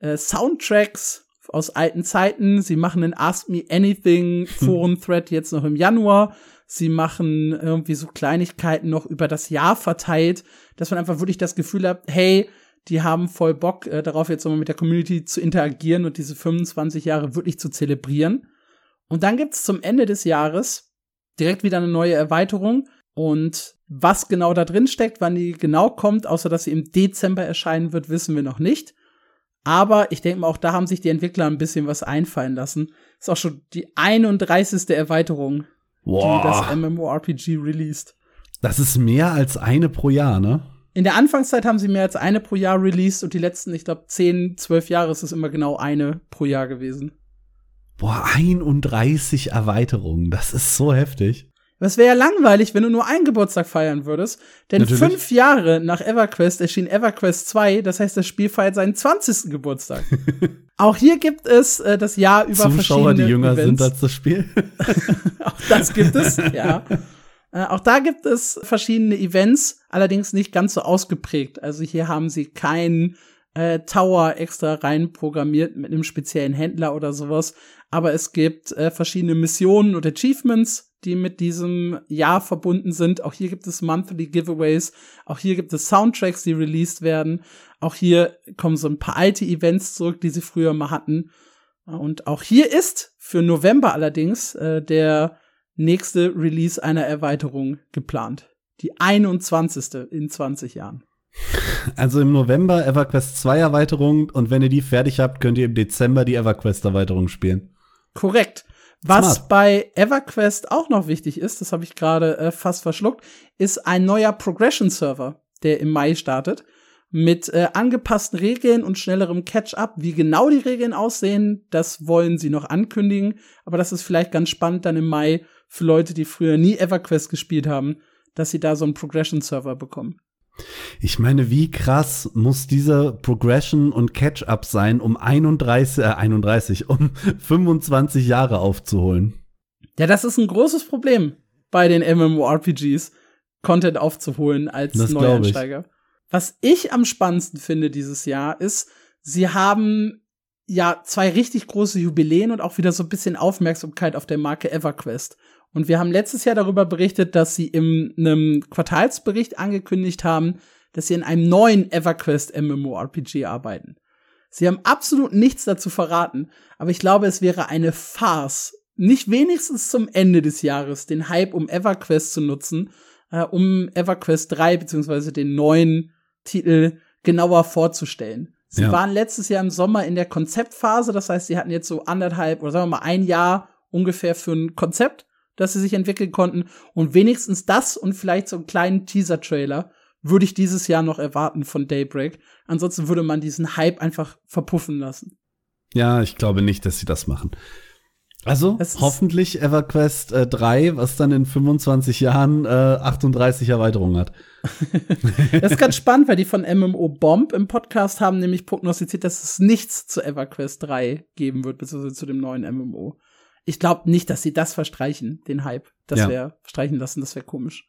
äh, Soundtracks aus alten Zeiten. Sie machen einen Ask Me Anything Forum-Thread jetzt noch im Januar. Sie machen irgendwie so Kleinigkeiten noch über das Jahr verteilt, dass man einfach wirklich das Gefühl hat, hey, die haben voll Bock äh, darauf, jetzt nochmal mit der Community zu interagieren und diese 25 Jahre wirklich zu zelebrieren. Und dann gibt's zum Ende des Jahres direkt wieder eine neue Erweiterung. Und was genau da drin steckt, wann die genau kommt, außer dass sie im Dezember erscheinen wird, wissen wir noch nicht. Aber ich denke mal, auch da haben sich die Entwickler ein bisschen was einfallen lassen. Ist auch schon die 31. Erweiterung, wow. die das MMORPG released. Das ist mehr als eine pro Jahr, ne? In der Anfangszeit haben sie mehr als eine pro Jahr released und die letzten, ich glaube, 10, 12 Jahre ist es immer genau eine pro Jahr gewesen. Boah, 31 Erweiterungen, das ist so heftig. Das wäre ja langweilig, wenn du nur einen Geburtstag feiern würdest. Denn Natürlich. fünf Jahre nach EverQuest erschien EverQuest 2, das heißt, das Spiel feiert seinen 20. Geburtstag. Auch hier gibt es äh, das Jahr über Zuschauer, verschiedene die jünger Events. sind als das Spiel. auch das gibt es, ja. Äh, auch da gibt es verschiedene Events, allerdings nicht ganz so ausgeprägt. Also hier haben sie keinen äh, Tower extra rein programmiert mit einem speziellen Händler oder sowas. Aber es gibt äh, verschiedene Missionen und Achievements, die mit diesem Jahr verbunden sind. Auch hier gibt es Monthly Giveaways. Auch hier gibt es Soundtracks, die released werden. Auch hier kommen so ein paar alte Events zurück, die sie früher mal hatten. Und auch hier ist für November allerdings äh, der nächste Release einer Erweiterung geplant. Die 21. in 20 Jahren. Also im November EverQuest 2 Erweiterung und wenn ihr die fertig habt, könnt ihr im Dezember die EverQuest Erweiterung spielen. Korrekt. Was Smart. bei EverQuest auch noch wichtig ist, das habe ich gerade äh, fast verschluckt, ist ein neuer Progression Server, der im Mai startet mit äh, angepassten Regeln und schnellerem Catch-up. Wie genau die Regeln aussehen, das wollen sie noch ankündigen, aber das ist vielleicht ganz spannend dann im Mai für Leute, die früher nie EverQuest gespielt haben, dass sie da so einen Progression Server bekommen. Ich meine, wie krass muss dieser Progression und Catch-up sein, um 31, äh, 31, um 25 Jahre aufzuholen? Ja, das ist ein großes Problem bei den MMORPGs, Content aufzuholen als Das glaub Neueinsteiger. Was ich am spannendsten finde dieses Jahr ist, sie haben ja zwei richtig große Jubiläen und auch wieder so ein bisschen Aufmerksamkeit auf der Marke EverQuest. Und wir haben letztes Jahr darüber berichtet, dass sie in einem Quartalsbericht angekündigt haben, dass sie in einem neuen EverQuest MMORPG arbeiten. Sie haben absolut nichts dazu verraten, aber ich glaube, es wäre eine Farce, nicht wenigstens zum Ende des Jahres den Hype um EverQuest zu nutzen, äh, um EverQuest 3 beziehungsweise den neuen Titel genauer vorzustellen. Sie Ja. waren letztes Jahr im Sommer in der Konzeptphase, das heißt, sie hatten jetzt so anderthalb oder sagen wir mal ein Jahr ungefähr für ein Konzept, das sie sich entwickeln konnten. Und wenigstens das und vielleicht so einen kleinen Teaser-Trailer würde ich dieses Jahr noch erwarten von Daybreak. Ansonsten würde man diesen Hype einfach verpuffen lassen. Ja, ich glaube nicht, dass sie das machen. Also hoffentlich EverQuest äh, 3, was dann in 25 Jahren äh, 38 Erweiterungen hat. Das ist ganz spannend, weil die von MMO Bomb im Podcast haben nämlich prognostiziert, dass es nichts zu EverQuest 3 geben wird, beziehungsweise zu dem neuen MMO. Ich glaube nicht, dass sie das verstreichen, den Hype. Das Ja. wäre streichen lassen, das wäre komisch.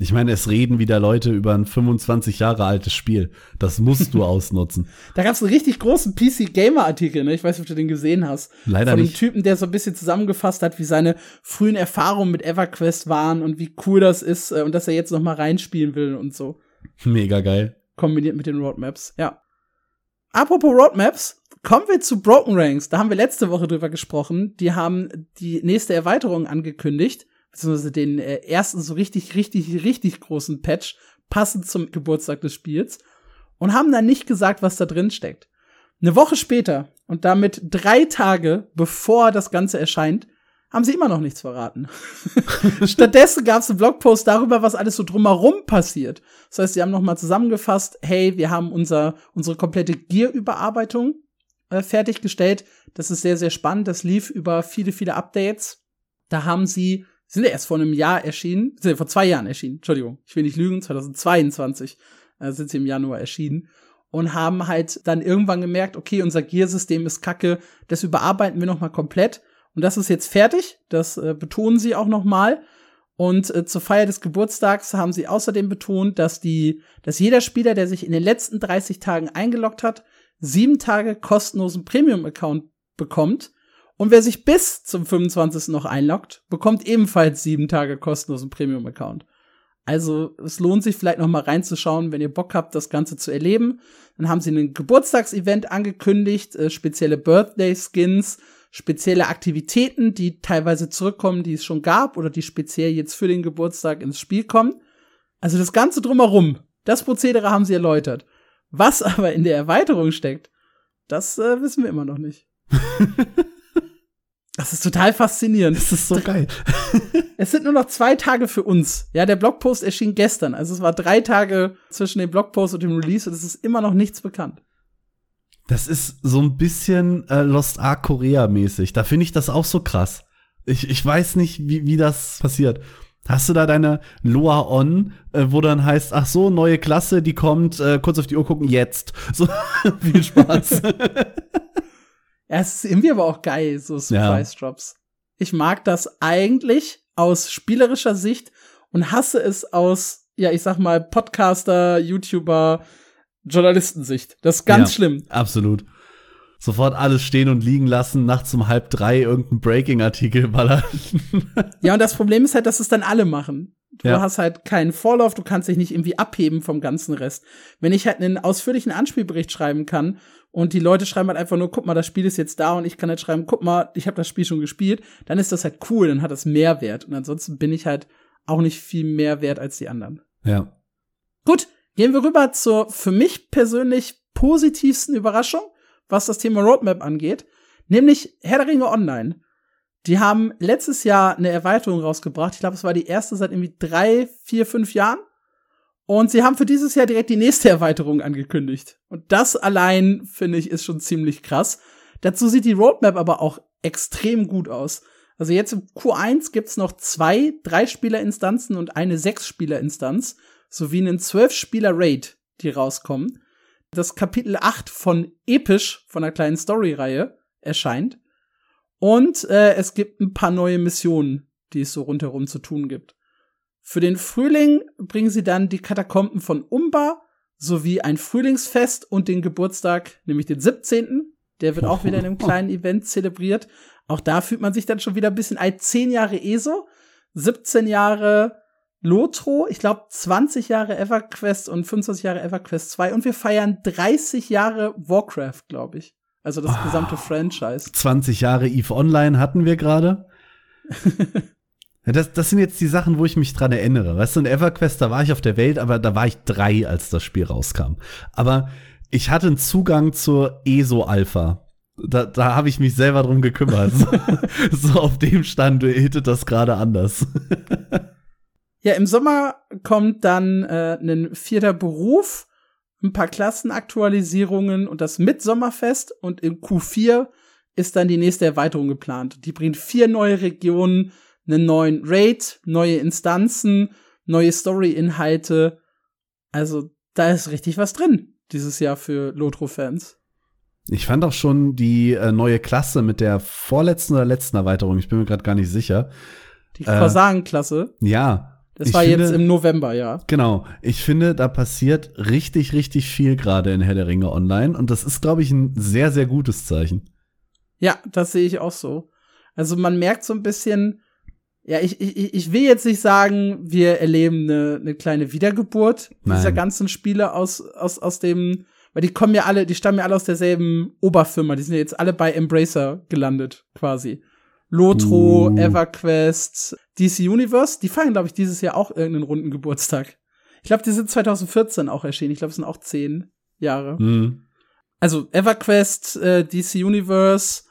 Ich meine, es reden wieder Leute über ein 25 Jahre altes Spiel. Das musst du ausnutzen. Da gab es einen richtig großen PC-Gamer-Artikel, ne? Ich weiß nicht, ob du den gesehen hast. Leider von einem nicht. Typen, der so ein bisschen zusammengefasst hat, wie seine frühen Erfahrungen mit EverQuest waren und wie cool das ist äh, und dass er jetzt noch mal reinspielen will und so. Mega geil. Kombiniert mit den Roadmaps, ja. Apropos Roadmaps, kommen wir zu Broken Ranks. Da haben wir letzte Woche drüber gesprochen. Die haben die nächste Erweiterung angekündigt, beziehungsweise den äh, ersten so richtig, richtig, richtig großen Patch, passend zum Geburtstag des Spiels, und haben dann nicht gesagt, was da drin steckt. Eine Woche später und damit drei Tage bevor das Ganze erscheint, haben sie immer noch nichts verraten. Stattdessen gab es einen Blogpost darüber, was alles so drumherum passiert. Das heißt, sie haben nochmal zusammengefasst, hey, wir haben unser, unsere komplette Gear-Überarbeitung äh, fertiggestellt. Das ist sehr, sehr spannend. Das lief über viele, viele Updates. Da haben sie, sind ja erst vor einem Jahr erschienen, sind ja vor zwei Jahren erschienen, Entschuldigung, ich will nicht lügen, 2022 äh, sind sie im Januar erschienen und haben halt dann irgendwann gemerkt, okay, unser Gear-System ist kacke, das überarbeiten wir nochmal komplett. Und das ist jetzt fertig, das äh, betonen sie auch nochmal. Und äh, zur Feier des Geburtstags haben sie außerdem betont, dass die, dass jeder Spieler, der sich in den letzten 30 Tagen eingeloggt hat, sieben Tage kostenlosen Premium-Account bekommt. Und wer sich bis zum 25. noch einloggt, bekommt ebenfalls sieben Tage kostenlosen Premium-Account. Also es lohnt sich vielleicht noch mal reinzuschauen, wenn ihr Bock habt, das Ganze zu erleben. Dann haben sie ein Geburtstagsevent angekündigt, äh, spezielle Birthday-Skins, spezielle Aktivitäten, die teilweise zurückkommen, die es schon gab oder die speziell jetzt für den Geburtstag ins Spiel kommen. Also das Ganze drumherum, das Prozedere haben sie erläutert. Was aber in der Erweiterung steckt, das äh, wissen wir immer noch nicht. das ist total faszinierend. Das ist so geil. Es sind nur noch zwei Tage für uns. Ja, der Blogpost erschien gestern. Also es war drei Tage zwischen dem Blogpost und dem Release und es ist immer noch nichts bekannt. Das ist so ein bisschen äh, Lost Ark Korea mäßig. Da finde ich das auch so krass. Ich, ich weiß nicht, wie, wie das passiert. Hast du da deine Loa On, äh, wo dann heißt, ach so, neue Klasse, die kommt, äh, kurz auf die Uhr gucken, jetzt. So, viel Spaß. Ja, es ist irgendwie aber auch geil, so Surprise Drops. Ich mag das eigentlich aus spielerischer Sicht und hasse es aus, ja, ich sag mal, Podcaster, YouTuber, Journalistensicht. Das ist ganz Ja. schlimm. Absolut. Sofort alles stehen und liegen lassen, nachts um halb drei irgendein Breaking-Artikel ballern. Ja, und das Problem ist halt, dass es dann alle machen. Du Ja. hast halt keinen Vorlauf, du kannst dich nicht irgendwie abheben vom ganzen Rest. Wenn ich halt einen ausführlichen Anspielbericht schreiben kann und die Leute schreiben halt einfach nur, guck mal, das Spiel ist jetzt da und ich kann halt schreiben, guck mal, ich habe das Spiel schon gespielt, dann ist das halt cool, dann hat das Mehrwert. Und ansonsten bin ich halt auch nicht viel mehr wert als die anderen. ja. Gut, gehen wir rüber zur für mich persönlich positivsten Überraschung, was das Thema Roadmap angeht, nämlich Herr der Ringe Online. Die haben letztes Jahr eine Erweiterung rausgebracht. Ich glaube, es war die erste seit irgendwie drei, vier, fünf Jahren. Und sie haben für dieses Jahr direkt die nächste Erweiterung angekündigt. Und das allein, finde ich, ist schon ziemlich krass. Dazu sieht die Roadmap aber auch extrem gut aus. Also jetzt im Q1 gibt's noch zwei Drei-Spieler-Instanzen und eine Sechs-Spieler-Instanz sowie einen Zwölf-Spieler-Raid, die rauskommen. Das Kapitel 8 von Episch, von einer kleinen Story-Reihe, erscheint. Und äh, es gibt ein paar neue Missionen, die es so rundherum zu tun gibt. Für den Frühling bringen sie dann die Katakomben von Umba sowie ein Frühlingsfest und den Geburtstag, nämlich den 17. Der wird auch wieder in einem kleinen Event zelebriert. Auch da fühlt man sich dann schon wieder ein bisschen alt. Zehn Jahre ESO, 17 Jahre Lotro, ich glaube 20 Jahre EverQuest und 25 Jahre EverQuest 2 und wir feiern 30 Jahre Warcraft, glaube ich. Also das oh, gesamte Franchise. 20 Jahre EVE Online hatten wir gerade. das, das sind jetzt die Sachen, wo ich mich dran erinnere. Weißt du, in EverQuest, da war ich auf der Welt, aber da war ich drei, als das Spiel rauskam. Aber ich hatte einen Zugang zur ESO-Alpha. Da, da habe ich mich selber drum gekümmert. so auf dem Stand hittet das gerade anders. ja, im Sommer kommt dann äh, ein vierter Beruf, ein paar Klassenaktualisierungen und das Mitsommerfest und im Q4 ist dann die nächste Erweiterung geplant. Die bringt vier neue Regionen, einen neuen Raid, neue Instanzen, neue Story-Inhalte. Also da ist richtig was drin dieses Jahr für Lotro-Fans. Ich fand auch schon die äh, neue Klasse mit der vorletzten oder letzten Erweiterung, ich bin mir gerade gar nicht sicher. Die Korsagen-Klasse? Äh, ja. Das war finde, jetzt im November, ja. Genau. Ich finde, da passiert richtig, richtig viel gerade in Herr der Ringe Online und das ist, glaube ich, ein sehr, sehr gutes Zeichen. Ja, das sehe ich auch so. Also man merkt so ein bisschen, ja, ich, ich, ich will jetzt nicht sagen, wir erleben eine, eine kleine Wiedergeburt Nein. dieser ganzen Spiele aus, aus, aus dem, weil die kommen ja alle, die stammen ja alle aus derselben Oberfirma, die sind ja jetzt alle bei Embracer gelandet, quasi. Lotro, uh. EverQuest, DC Universe, die feiern, glaube ich, dieses Jahr auch irgendeinen runden Geburtstag. Ich glaube, die sind 2014 auch erschienen. Ich glaube, es sind auch zehn Jahre. Mhm. Also EverQuest, äh, DC Universe,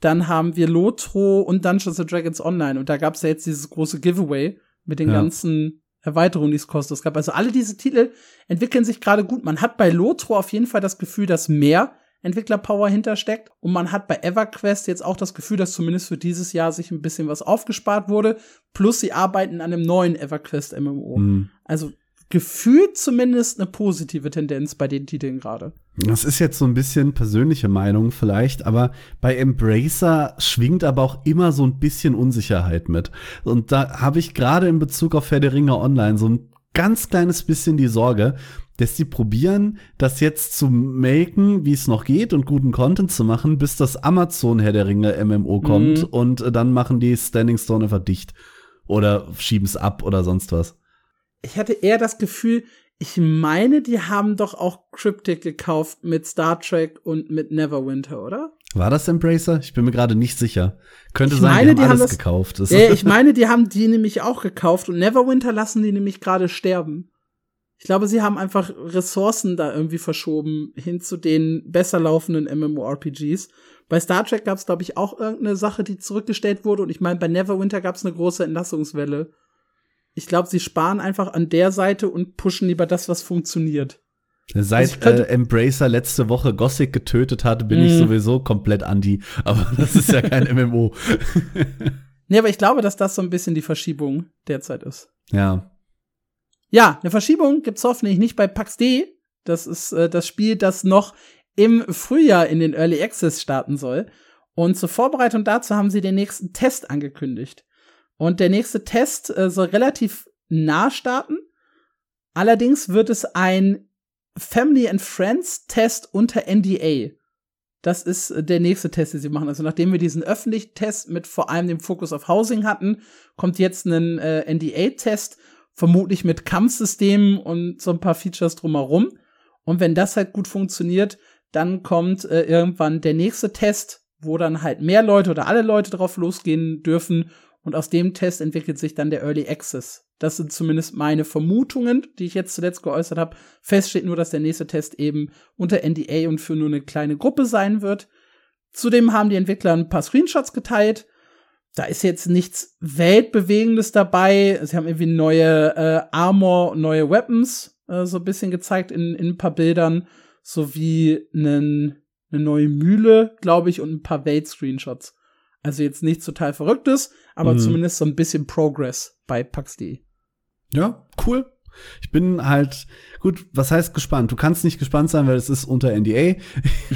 dann haben wir Lotro und Dungeons and Dragons Online. Und da gab es ja jetzt dieses große Giveaway mit den ja. ganzen Erweiterungen, die es kostet. Es gab also alle diese Titel entwickeln sich gerade gut. Man hat bei Lotro auf jeden Fall das Gefühl, dass mehr Entwicklerpower hintersteckt. Und man hat bei EverQuest jetzt auch das Gefühl, dass zumindest für dieses Jahr sich ein bisschen was aufgespart wurde. Plus sie arbeiten an einem neuen EverQuest MMO. Mhm. Also gefühlt zumindest eine positive Tendenz bei den Titeln gerade. Das ist jetzt so ein bisschen persönliche Meinung vielleicht, aber bei Embracer schwingt aber auch immer so ein bisschen Unsicherheit mit. Und da habe ich gerade in Bezug auf Herr der Ringe Online so ein ganz kleines bisschen die Sorge, dass die probieren, das jetzt zu melken, wie es noch geht und guten Content zu machen, bis das Amazon Herr der Ringe MMO kommt mhm. und dann machen die Standing Stone einfach dicht oder schieben es ab oder sonst was ich hatte eher das Gefühl, ich meine, die haben doch auch Cryptic gekauft mit Star Trek und mit Neverwinter, oder? War das Embracer? Ich bin mir gerade nicht sicher. Könnte ich sein, meine, die haben, die alles haben das, gekauft. Ja, ich meine, die haben die nämlich auch gekauft und Neverwinter lassen die nämlich gerade sterben. Ich glaube, sie haben einfach Ressourcen da irgendwie verschoben hin zu den besser laufenden MMORPGs. Bei Star Trek gab es, glaube ich, auch irgendeine Sache, die zurückgestellt wurde. Und ich meine, bei Neverwinter gab es eine große Entlassungswelle. Ich glaube, sie sparen einfach an der Seite und pushen lieber das, was funktioniert. Seit also äh, Embracer letzte Woche Gothic getötet hat, bin mm. ich mhm. sowieso komplett anti. Aber das ist ja kein MMO. nee, aber ich glaube, dass das so ein bisschen die Verschiebung derzeit ist. Ja. Ja, eine Verschiebung gibt's hoffentlich nicht bei PAX D. Das ist äh, das Spiel, das noch im Frühjahr in den Early Access starten soll. Und zur Vorbereitung dazu haben sie den nächsten Test angekündigt. Und der nächste Test äh, soll relativ nah starten. Allerdings wird es ein Family and Friends Test unter NDA. Das ist äh, der nächste Test, den sie machen. Also nachdem wir diesen öffentlichen Test mit vor allem dem Fokus auf Housing hatten, kommt jetzt ein äh, NDA-Test, vermutlich mit Kampfsystemen und so ein paar Features drumherum. Und wenn das halt gut funktioniert, dann kommt äh, irgendwann der nächste Test, wo dann halt mehr Leute oder alle Leute drauf losgehen dürfen und aus dem Test entwickelt sich dann der Early Access. Das sind zumindest meine Vermutungen, die ich jetzt zuletzt geäußert habe. Fest steht nur, dass der nächste Test eben unter NDA und für nur eine kleine Gruppe sein wird. Zudem haben die Entwickler ein paar Screenshots geteilt. Da ist jetzt nichts Weltbewegendes dabei. Sie haben irgendwie neue äh, Armor neue Weapons äh, so ein bisschen gezeigt in, in ein paar Bildern, sowie einen, eine neue Mühle, glaube ich, und ein paar Welt-Screenshots. Also jetzt nichts total Verrücktes, aber mhm. zumindest so ein bisschen Progress bei PAX.de. Ja, cool. Ich bin halt, gut, was heißt gespannt? Du kannst nicht gespannt sein, weil es ist unter NDA.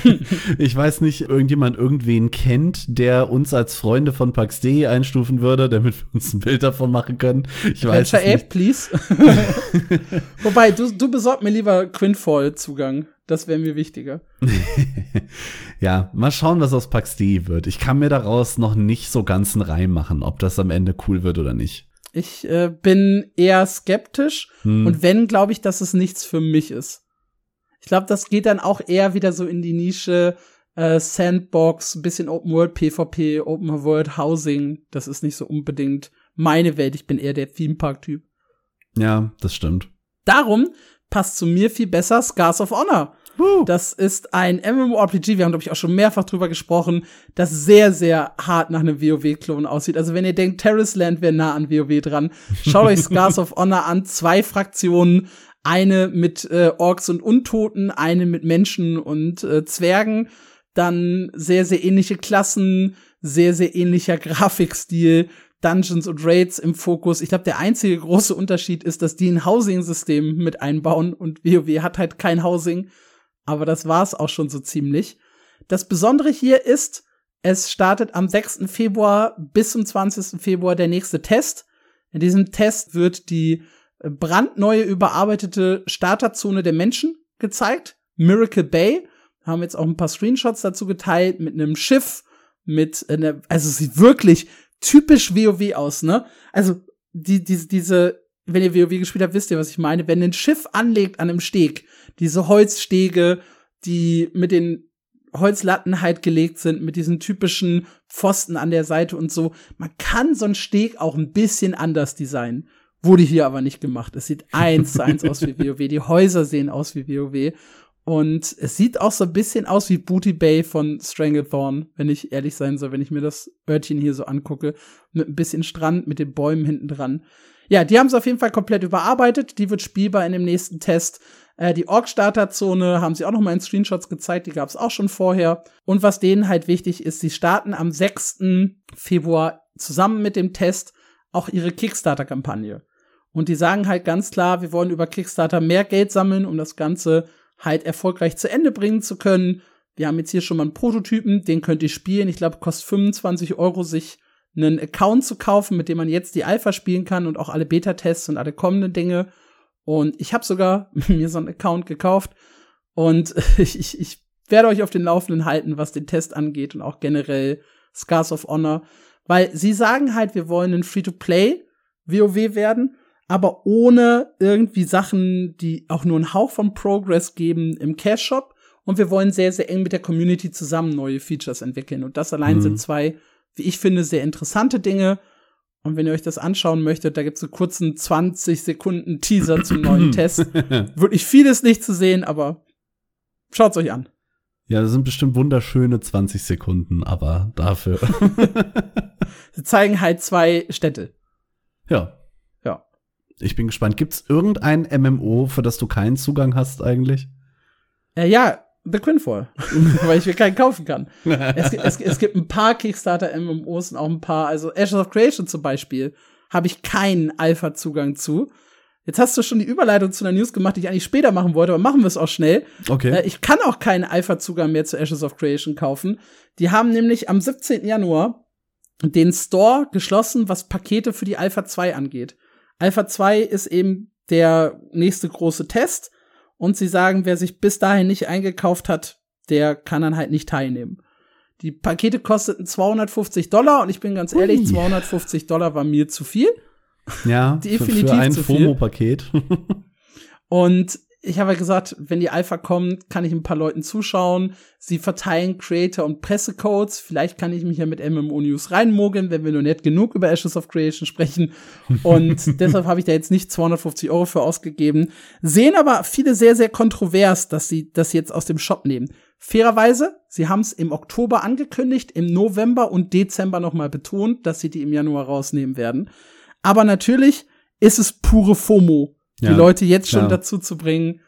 ich weiß nicht, irgendjemand irgendwen kennt, der uns als Freunde von PAX.de einstufen würde, damit wir uns ein Bild davon machen können. Ich weiß Venture Ape, please. Wobei, du, du besorg mir lieber Quinfall-Zugang. Das wäre mir wichtiger. ja, mal schauen, was aus PAX.de wird. Ich kann mir daraus noch nicht so ganz einen Reim machen, ob das am Ende cool wird oder nicht. Ich äh, bin eher skeptisch hm. und wenn, glaube ich, dass es nichts für mich ist. Ich glaube, das geht dann auch eher wieder so in die Nische äh, Sandbox, bisschen Open World PvP, Open World Housing. Das ist nicht so unbedingt meine Welt. Ich bin eher der Theme Park Typ. Ja, das stimmt. Darum passt zu mir viel besser Scars of Honor. Das ist ein MMORPG, wir haben, glaube ich, auch schon mehrfach drüber gesprochen, das sehr, sehr hart nach einem WoW-Klon aussieht. Also wenn ihr denkt, Terrace Land wäre nah an WoW dran, schaut euch Scars of Honor an. Zwei Fraktionen, eine mit äh, Orks und Untoten, eine mit Menschen und äh, Zwergen. Dann sehr, sehr ähnliche Klassen, sehr, sehr ähnlicher Grafikstil. Dungeons und Raids im Fokus. Ich glaube, der einzige große Unterschied ist, dass die ein Housing-System mit einbauen und WoW hat halt kein Housing. Aber das war's auch schon so ziemlich. Das Besondere hier ist, es startet am 6. Februar bis zum 20. Februar der nächste Test. In diesem Test wird die brandneue überarbeitete Starterzone der Menschen gezeigt. Miracle Bay. Haben jetzt auch ein paar Screenshots dazu geteilt mit einem Schiff, mit einer, also sieht wirklich typisch WoW aus, ne? Also die, die, diese wenn ihr WoW gespielt habt, wisst ihr, was ich meine. Wenn ein Schiff anlegt an einem Steg, diese Holzstege, die mit den Holzlatten halt gelegt sind, mit diesen typischen Pfosten an der Seite und so. Man kann so ein Steg auch ein bisschen anders designen. Wurde hier aber nicht gemacht. Es sieht eins zu eins aus wie WoW. Die Häuser sehen aus wie WoW. Und es sieht auch so ein bisschen aus wie Booty Bay von Stranglethorn, wenn ich ehrlich sein soll, wenn ich mir das Örtchen hier so angucke. Mit ein bisschen Strand, mit den Bäumen hinten dran. Ja, die haben es auf jeden Fall komplett überarbeitet. Die wird spielbar in dem nächsten Test. Äh, die Org-Starter-Zone haben sie auch noch mal in Screenshots gezeigt. Die gab es auch schon vorher. Und was denen halt wichtig ist, sie starten am 6. Februar zusammen mit dem Test auch ihre Kickstarter-Kampagne. Und die sagen halt ganz klar, wir wollen über Kickstarter mehr Geld sammeln, um das Ganze halt erfolgreich zu Ende bringen zu können. Wir haben jetzt hier schon mal einen Prototypen, den könnt ihr spielen. Ich glaube, kostet 25 Euro, sich einen Account zu kaufen, mit dem man jetzt die Alpha spielen kann und auch alle Beta-Tests und alle kommenden Dinge. Und ich habe sogar mir so einen Account gekauft und ich, ich, ich werde euch auf den Laufenden halten, was den Test angeht und auch generell Scars of Honor, weil sie sagen halt, wir wollen ein Free-to-Play WoW werden, aber ohne irgendwie Sachen, die auch nur einen Hauch von Progress geben im Cash Shop. Und wir wollen sehr, sehr eng mit der Community zusammen neue Features entwickeln. Und das allein mhm. sind zwei wie ich finde, sehr interessante Dinge. Und wenn ihr euch das anschauen möchtet, da gibt es einen kurzen 20 Sekunden Teaser zum neuen Test. Wirklich vieles nicht zu sehen, aber schaut's euch an. Ja, das sind bestimmt wunderschöne 20 Sekunden, aber dafür. Sie zeigen halt zwei Städte. Ja. Ja. Ich bin gespannt. Gibt's irgendein MMO, für das du keinen Zugang hast eigentlich? Äh, ja, The Quinfall, weil ich mir keinen kaufen kann. es, es, es, gibt ein paar Kickstarter-MMOs und auch ein paar, also Ashes of Creation zum Beispiel, habe ich keinen Alpha-Zugang zu. Jetzt hast du schon die Überleitung zu einer News gemacht, die ich eigentlich später machen wollte, aber machen wir es auch schnell. Okay. Äh, ich kann auch keinen Alpha-Zugang mehr zu Ashes of Creation kaufen. Die haben nämlich am 17. Januar den Store geschlossen, was Pakete für die Alpha 2 angeht. Alpha 2 ist eben der nächste große Test und sie sagen, wer sich bis dahin nicht eingekauft hat, der kann dann halt nicht teilnehmen. Die Pakete kosteten 250 Dollar und ich bin ganz ehrlich, Ui. 250 Dollar war mir zu viel. Ja, definitiv für, für ein FOMO-Paket. und ich habe ja gesagt, wenn die Alpha kommt, kann ich ein paar Leuten zuschauen. Sie verteilen Creator- und Pressecodes. Vielleicht kann ich mich ja mit MMO News reinmogeln, wenn wir nur nett genug über Ashes of Creation sprechen. Und deshalb habe ich da jetzt nicht 250 Euro für ausgegeben. Sehen aber viele sehr, sehr kontrovers, dass sie das jetzt aus dem Shop nehmen. Fairerweise, sie haben es im Oktober angekündigt, im November und Dezember nochmal betont, dass sie die im Januar rausnehmen werden. Aber natürlich ist es pure FOMO die ja, Leute jetzt schon klar. dazu zu bringen,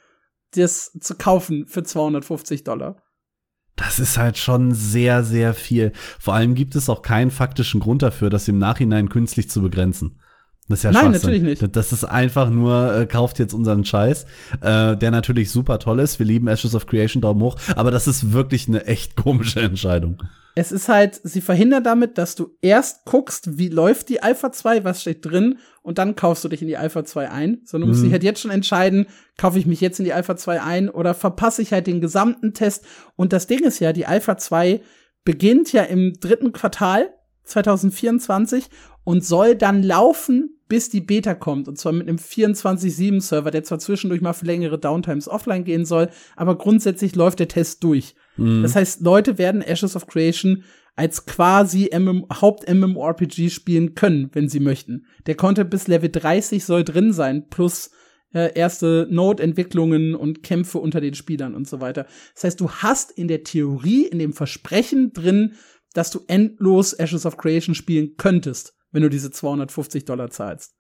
das zu kaufen für 250 Dollar. Das ist halt schon sehr, sehr viel. Vor allem gibt es auch keinen faktischen Grund dafür, das im Nachhinein künstlich zu begrenzen. Das ist ja Nein, natürlich nicht. Das ist einfach nur, äh, kauft jetzt unseren Scheiß, äh, der natürlich super toll ist. Wir lieben Ashes of Creation, Daumen hoch. Aber das ist wirklich eine echt komische Entscheidung. Es ist halt, sie verhindern damit, dass du erst guckst, wie läuft die Alpha 2, was steht drin, und dann kaufst du dich in die Alpha 2 ein. Sondern du musst mhm. dich halt jetzt schon entscheiden, kaufe ich mich jetzt in die Alpha 2 ein oder verpasse ich halt den gesamten Test. Und das Ding ist ja, die Alpha 2 beginnt ja im dritten Quartal 2024 und soll dann laufen, bis die Beta kommt. Und zwar mit einem 24-7-Server, der zwar zwischendurch mal für längere Downtimes offline gehen soll, aber grundsätzlich läuft der Test durch. Mhm. Das heißt, Leute werden Ashes of Creation als quasi Haupt-MMORPG spielen können, wenn sie möchten. Der Content bis Level 30 soll drin sein, plus äh, erste Node-Entwicklungen und Kämpfe unter den Spielern und so weiter. Das heißt, du hast in der Theorie, in dem Versprechen drin, dass du endlos Ashes of Creation spielen könntest wenn du diese 250 Dollar zahlst.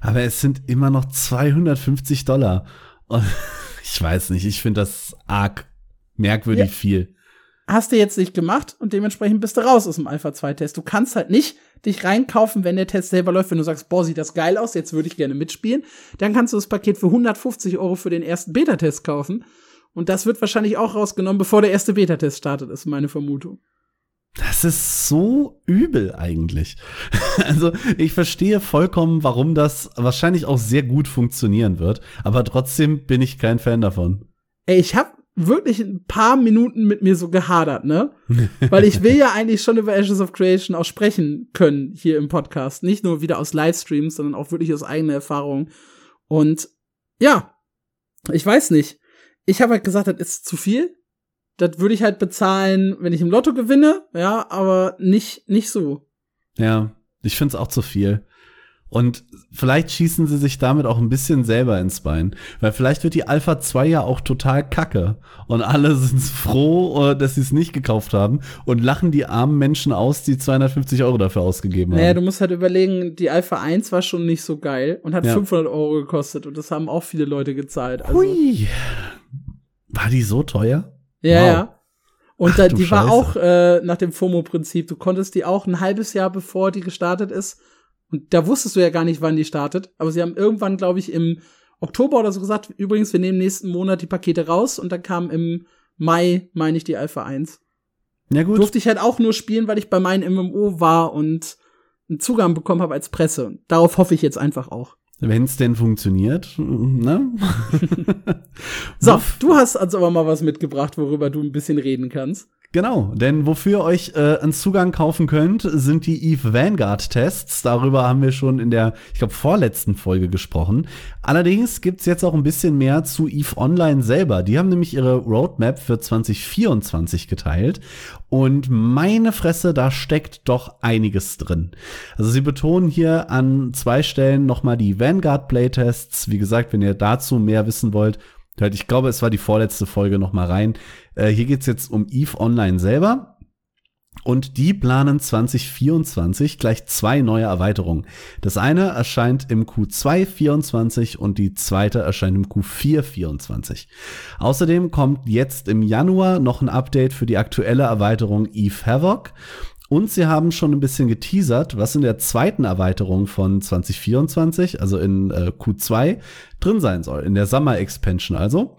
Aber es sind immer noch 250 Dollar. Und ich weiß nicht, ich finde das arg merkwürdig ja. viel. Hast du jetzt nicht gemacht und dementsprechend bist du raus aus dem Alpha 2 Test. Du kannst halt nicht dich reinkaufen, wenn der Test selber läuft, wenn du sagst, boah, sieht das geil aus, jetzt würde ich gerne mitspielen. Dann kannst du das Paket für 150 Euro für den ersten Beta-Test kaufen. Und das wird wahrscheinlich auch rausgenommen, bevor der erste Beta-Test startet, ist meine Vermutung. Das ist so übel eigentlich. Also ich verstehe vollkommen, warum das wahrscheinlich auch sehr gut funktionieren wird, aber trotzdem bin ich kein Fan davon. Ey, ich habe wirklich ein paar Minuten mit mir so gehadert, ne? Weil ich will ja eigentlich schon über Ashes of Creation auch sprechen können hier im Podcast. Nicht nur wieder aus Livestreams, sondern auch wirklich aus eigener Erfahrung. Und ja, ich weiß nicht. Ich habe halt gesagt, das ist zu viel das würde ich halt bezahlen, wenn ich im Lotto gewinne, ja, aber nicht, nicht so. Ja, ich finde es auch zu viel. Und vielleicht schießen sie sich damit auch ein bisschen selber ins Bein. Weil vielleicht wird die Alpha 2 ja auch total kacke. Und alle sind froh, äh, dass sie es nicht gekauft haben und lachen die armen Menschen aus, die 250 Euro dafür ausgegeben haben. Naja, du musst halt überlegen, die Alpha 1 war schon nicht so geil und hat ja. 500 Euro gekostet. Und das haben auch viele Leute gezahlt. Also Hui. War die so teuer? Ja, wow. ja. Und Ach, da, die war auch äh, nach dem FOMO-Prinzip. Du konntest die auch ein halbes Jahr bevor die gestartet ist. Und da wusstest du ja gar nicht, wann die startet. Aber sie haben irgendwann, glaube ich, im Oktober oder so gesagt, übrigens, wir nehmen nächsten Monat die Pakete raus. Und dann kam im Mai, meine ich, die Alpha 1. Ja, gut. Durfte ich halt auch nur spielen, weil ich bei meinen MMO war und einen Zugang bekommen habe als Presse. Darauf hoffe ich jetzt einfach auch. Wenn es denn funktioniert, ne? so, du hast also aber mal was mitgebracht, worüber du ein bisschen reden kannst. Genau, denn wofür ihr euch äh, einen Zugang kaufen könnt, sind die Eve Vanguard Tests. Darüber haben wir schon in der, ich glaube, vorletzten Folge gesprochen. Allerdings gibt's jetzt auch ein bisschen mehr zu Eve Online selber. Die haben nämlich ihre Roadmap für 2024 geteilt. Und meine Fresse, da steckt doch einiges drin. Also sie betonen hier an zwei Stellen nochmal die Vanguard Playtests. Wie gesagt, wenn ihr dazu mehr wissen wollt, ich glaube, es war die vorletzte Folge noch mal rein. Äh, hier geht's jetzt um Eve Online selber. Und die planen 2024 gleich zwei neue Erweiterungen. Das eine erscheint im Q2 24 und die zweite erscheint im Q4 24. Außerdem kommt jetzt im Januar noch ein Update für die aktuelle Erweiterung Eve Havoc. Und sie haben schon ein bisschen geteasert, was in der zweiten Erweiterung von 2024, also in äh, Q2, drin sein soll, in der Summer Expansion also.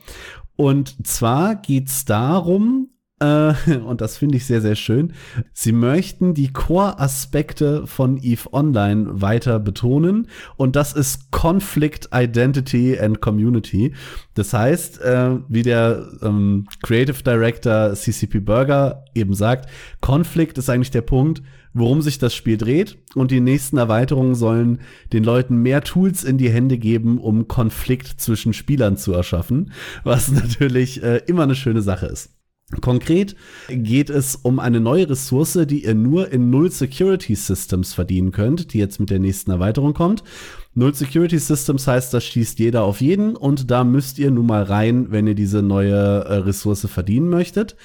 Und zwar geht's darum, und das finde ich sehr, sehr schön. Sie möchten die Core-Aspekte von EVE Online weiter betonen und das ist Conflict, Identity and Community. Das heißt, äh, wie der ähm, Creative Director CCP Burger eben sagt, Conflict ist eigentlich der Punkt, worum sich das Spiel dreht und die nächsten Erweiterungen sollen den Leuten mehr Tools in die Hände geben, um Konflikt zwischen Spielern zu erschaffen, was natürlich äh, immer eine schöne Sache ist. Konkret geht es um eine neue Ressource, die ihr nur in Null Security Systems verdienen könnt, die jetzt mit der nächsten Erweiterung kommt. Null Security Systems heißt, das schießt jeder auf jeden und da müsst ihr nun mal rein, wenn ihr diese neue äh, Ressource verdienen möchtet.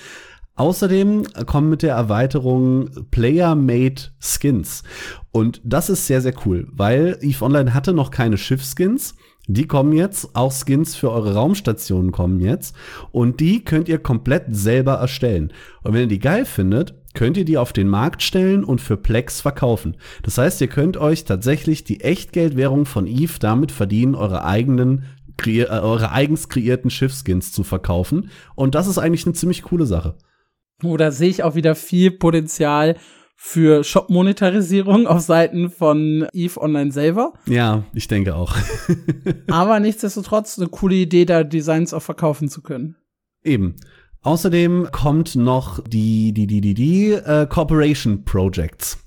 Außerdem kommen mit der Erweiterung Player-Made Skins. Und das ist sehr, sehr cool, weil EVE Online hatte noch keine Schiffskins. Die kommen jetzt, auch Skins für eure Raumstationen kommen jetzt und die könnt ihr komplett selber erstellen. Und wenn ihr die geil findet, könnt ihr die auf den Markt stellen und für Plex verkaufen. Das heißt, ihr könnt euch tatsächlich die Echtgeldwährung von Eve damit verdienen, eure eigenen äh, eure eigens kreierten Schiffskins zu verkaufen. Und das ist eigentlich eine ziemlich coole Sache. Oder sehe ich auch wieder viel Potenzial für Shop-Monetarisierung auf Seiten von Eve Online selber. Ja, ich denke auch. Aber nichtsdestotrotz eine coole Idee, da Designs auch verkaufen zu können. Eben. Außerdem kommt noch die, die, die, die, die äh, Corporation Projects.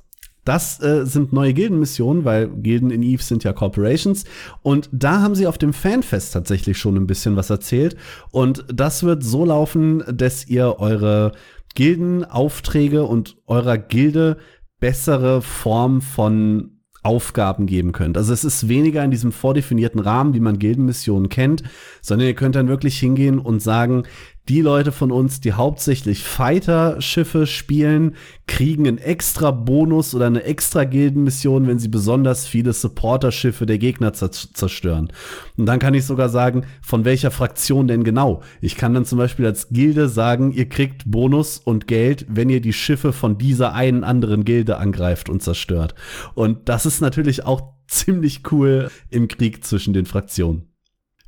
Das äh, sind neue Gildenmissionen, weil Gilden in Eve sind ja Corporations. Und da haben sie auf dem Fanfest tatsächlich schon ein bisschen was erzählt. Und das wird so laufen, dass ihr eure Gildenaufträge und eurer Gilde bessere Form von Aufgaben geben könnt. Also es ist weniger in diesem vordefinierten Rahmen, wie man Gildenmissionen kennt, sondern ihr könnt dann wirklich hingehen und sagen, die Leute von uns, die hauptsächlich Fighter-Schiffe spielen, kriegen einen extra Bonus oder eine extra Gildenmission, wenn sie besonders viele Supporter-Schiffe der Gegner zerstören. Und dann kann ich sogar sagen, von welcher Fraktion denn genau. Ich kann dann zum Beispiel als Gilde sagen, ihr kriegt Bonus und Geld, wenn ihr die Schiffe von dieser einen anderen Gilde angreift und zerstört. Und das ist natürlich auch ziemlich cool im Krieg zwischen den Fraktionen.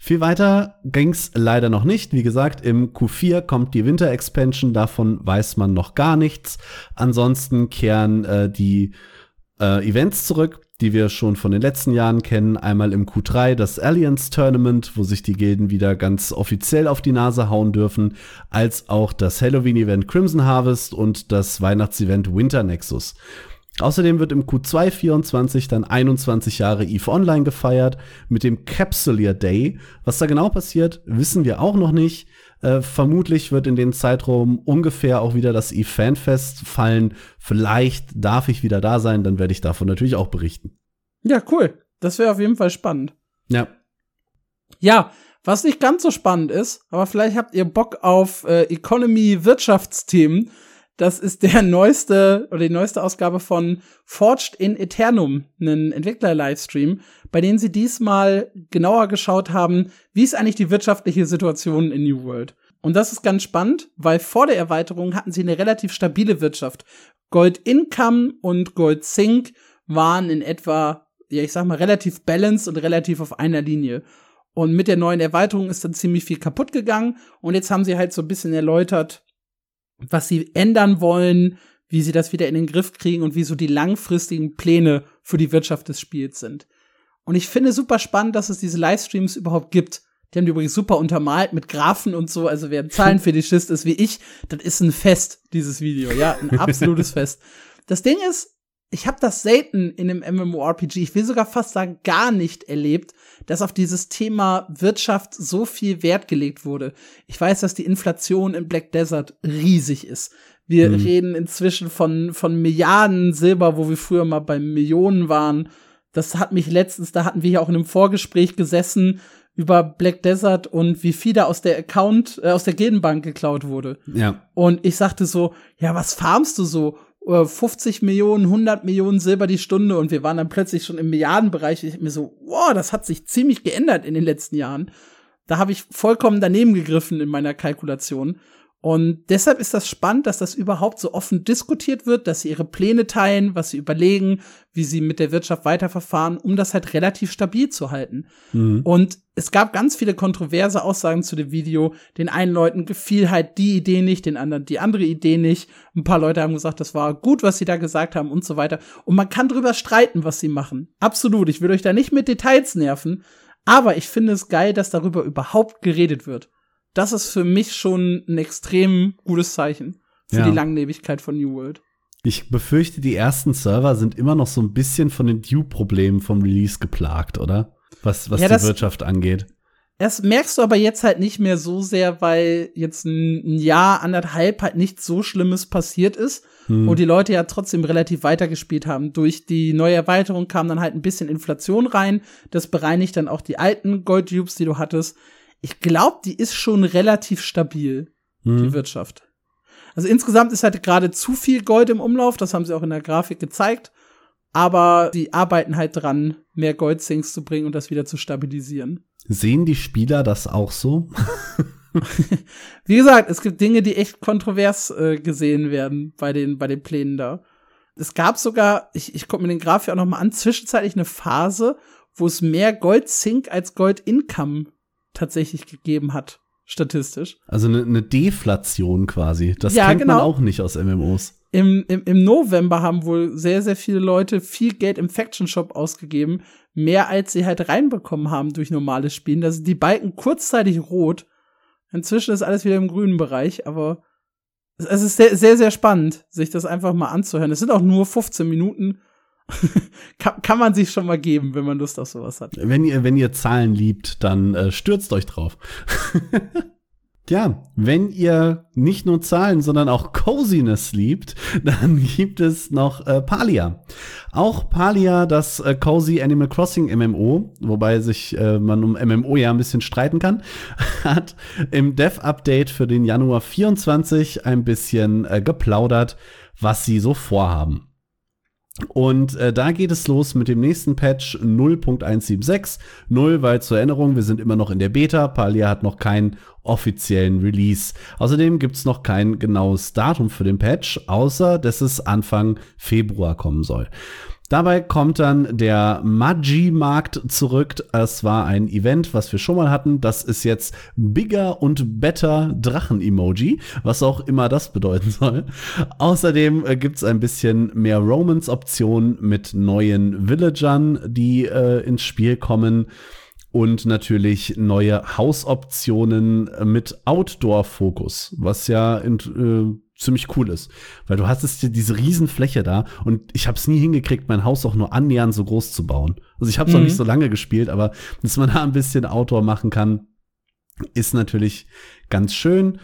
Viel weiter ging's leider noch nicht. Wie gesagt, im Q4 kommt die Winter Expansion, davon weiß man noch gar nichts. Ansonsten kehren äh, die äh, Events zurück, die wir schon von den letzten Jahren kennen. Einmal im Q3 das Alliance Tournament, wo sich die Gilden wieder ganz offiziell auf die Nase hauen dürfen, als auch das Halloween-Event Crimson Harvest und das Weihnachtsevent Winter Nexus. Außerdem wird im Q2 24 dann 21 Jahre EVE Online gefeiert mit dem Capsulier Day. Was da genau passiert, wissen wir auch noch nicht. Äh, vermutlich wird in den Zeitraum ungefähr auch wieder das EVE Fanfest fallen. Vielleicht darf ich wieder da sein, dann werde ich davon natürlich auch berichten. Ja, cool. Das wäre auf jeden Fall spannend. Ja. Ja, was nicht ganz so spannend ist, aber vielleicht habt ihr Bock auf äh, Economy-Wirtschaftsthemen das ist der neueste oder die neueste Ausgabe von Forged in Eternum, einen Entwickler-Livestream, bei denen sie diesmal genauer geschaut haben, wie ist eigentlich die wirtschaftliche Situation in New World. Und das ist ganz spannend, weil vor der Erweiterung hatten sie eine relativ stabile Wirtschaft. Gold Income und Gold Sync waren in etwa, ja, ich sag mal, relativ balanced und relativ auf einer Linie. Und mit der neuen Erweiterung ist dann ziemlich viel kaputt gegangen. Und jetzt haben sie halt so ein bisschen erläutert, was sie ändern wollen, wie sie das wieder in den Griff kriegen und wie so die langfristigen Pläne für die Wirtschaft des Spiels sind. Und ich finde super spannend, dass es diese Livestreams überhaupt gibt. Die haben die übrigens super untermalt mit Graphen und so. Also wer ein Zahlenfetischist ist wie ich, das ist ein Fest, dieses Video. Ja, ein absolutes Fest. Das Ding ist, ich habe das selten in einem MMORPG, ich will sogar fast sagen gar nicht erlebt, dass auf dieses Thema Wirtschaft so viel Wert gelegt wurde. Ich weiß, dass die Inflation in Black Desert riesig ist. Wir mhm. reden inzwischen von, von Milliarden Silber, wo wir früher mal bei Millionen waren. Das hat mich letztens, da hatten wir ja auch in einem Vorgespräch gesessen über Black Desert und wie viel da aus der Account, äh, aus der Gildenbank geklaut wurde. Ja. Und ich sagte so, ja, was farmst du so? 50 Millionen, 100 Millionen Silber die Stunde und wir waren dann plötzlich schon im Milliardenbereich. Ich mir so, wow, das hat sich ziemlich geändert in den letzten Jahren. Da habe ich vollkommen daneben gegriffen in meiner Kalkulation. Und deshalb ist das spannend, dass das überhaupt so offen diskutiert wird, dass sie ihre Pläne teilen, was sie überlegen, wie sie mit der Wirtschaft weiterverfahren, um das halt relativ stabil zu halten. Mhm. Und es gab ganz viele kontroverse Aussagen zu dem Video. Den einen Leuten gefiel halt die Idee nicht, den anderen die andere Idee nicht. Ein paar Leute haben gesagt, das war gut, was sie da gesagt haben und so weiter. Und man kann drüber streiten, was sie machen. Absolut. Ich will euch da nicht mit Details nerven. Aber ich finde es geil, dass darüber überhaupt geredet wird das ist für mich schon ein extrem gutes Zeichen für ja. die Langlebigkeit von New World. Ich befürchte, die ersten Server sind immer noch so ein bisschen von den Due-Problemen vom Release geplagt, oder? Was, was ja, die Wirtschaft angeht. Das merkst du aber jetzt halt nicht mehr so sehr, weil jetzt ein Jahr, anderthalb halt nichts so Schlimmes passiert ist hm. und die Leute ja trotzdem relativ weitergespielt haben. Durch die neue Erweiterung kam dann halt ein bisschen Inflation rein. Das bereinigt dann auch die alten Gold Dupes, die du hattest ich glaube, die ist schon relativ stabil, mhm. die Wirtschaft. Also insgesamt ist halt gerade zu viel Gold im Umlauf, das haben sie auch in der Grafik gezeigt. Aber die arbeiten halt dran, mehr Goldsinks zu bringen und das wieder zu stabilisieren. Sehen die Spieler das auch so? Wie gesagt, es gibt Dinge, die echt kontrovers äh, gesehen werden bei den, bei den Plänen da. Es gab sogar, ich, ich gucke mir den ja auch noch mal an, zwischenzeitlich eine Phase, wo es mehr Gold-Sync als Gold-Income tatsächlich gegeben hat, statistisch. Also eine, eine Deflation quasi. Das ja, kennt genau. man auch nicht aus MMOs. Im, im, Im November haben wohl sehr, sehr viele Leute viel Geld im Faction Shop ausgegeben, mehr als sie halt reinbekommen haben durch normales Spielen. Da sind die Balken kurzzeitig rot. Inzwischen ist alles wieder im grünen Bereich, aber es ist sehr, sehr, sehr spannend, sich das einfach mal anzuhören. Es sind auch nur 15 Minuten. kann, kann man sich schon mal geben, wenn man Lust auf sowas hat. Wenn ihr, wenn ihr Zahlen liebt, dann äh, stürzt euch drauf. Ja, wenn ihr nicht nur Zahlen, sondern auch Coziness liebt, dann gibt es noch äh, Palia. Auch Palia, das äh, Cozy Animal Crossing MMO, wobei sich äh, man um MMO ja ein bisschen streiten kann, hat im Dev-Update für den Januar 24 ein bisschen äh, geplaudert, was sie so vorhaben. Und äh, da geht es los mit dem nächsten Patch 0.176. 0, weil zur Erinnerung, wir sind immer noch in der Beta. Palia hat noch keinen offiziellen Release. Außerdem gibt es noch kein genaues Datum für den Patch, außer dass es Anfang Februar kommen soll. Dabei kommt dann der Magi-Markt zurück. Es war ein Event, was wir schon mal hatten. Das ist jetzt Bigger und Better Drachen-Emoji, was auch immer das bedeuten soll. Außerdem äh, gibt es ein bisschen mehr Romance-Optionen mit neuen Villagern, die äh, ins Spiel kommen und natürlich neue Hausoptionen mit Outdoor-Fokus, was ja in, äh, ziemlich cool ist. Weil du hast es diese Riesenfläche da und ich habe es nie hingekriegt, mein Haus auch nur annähernd so groß zu bauen. Also ich habe es mhm. noch nicht so lange gespielt, aber dass man da ein bisschen Outdoor machen kann, ist natürlich ganz schön.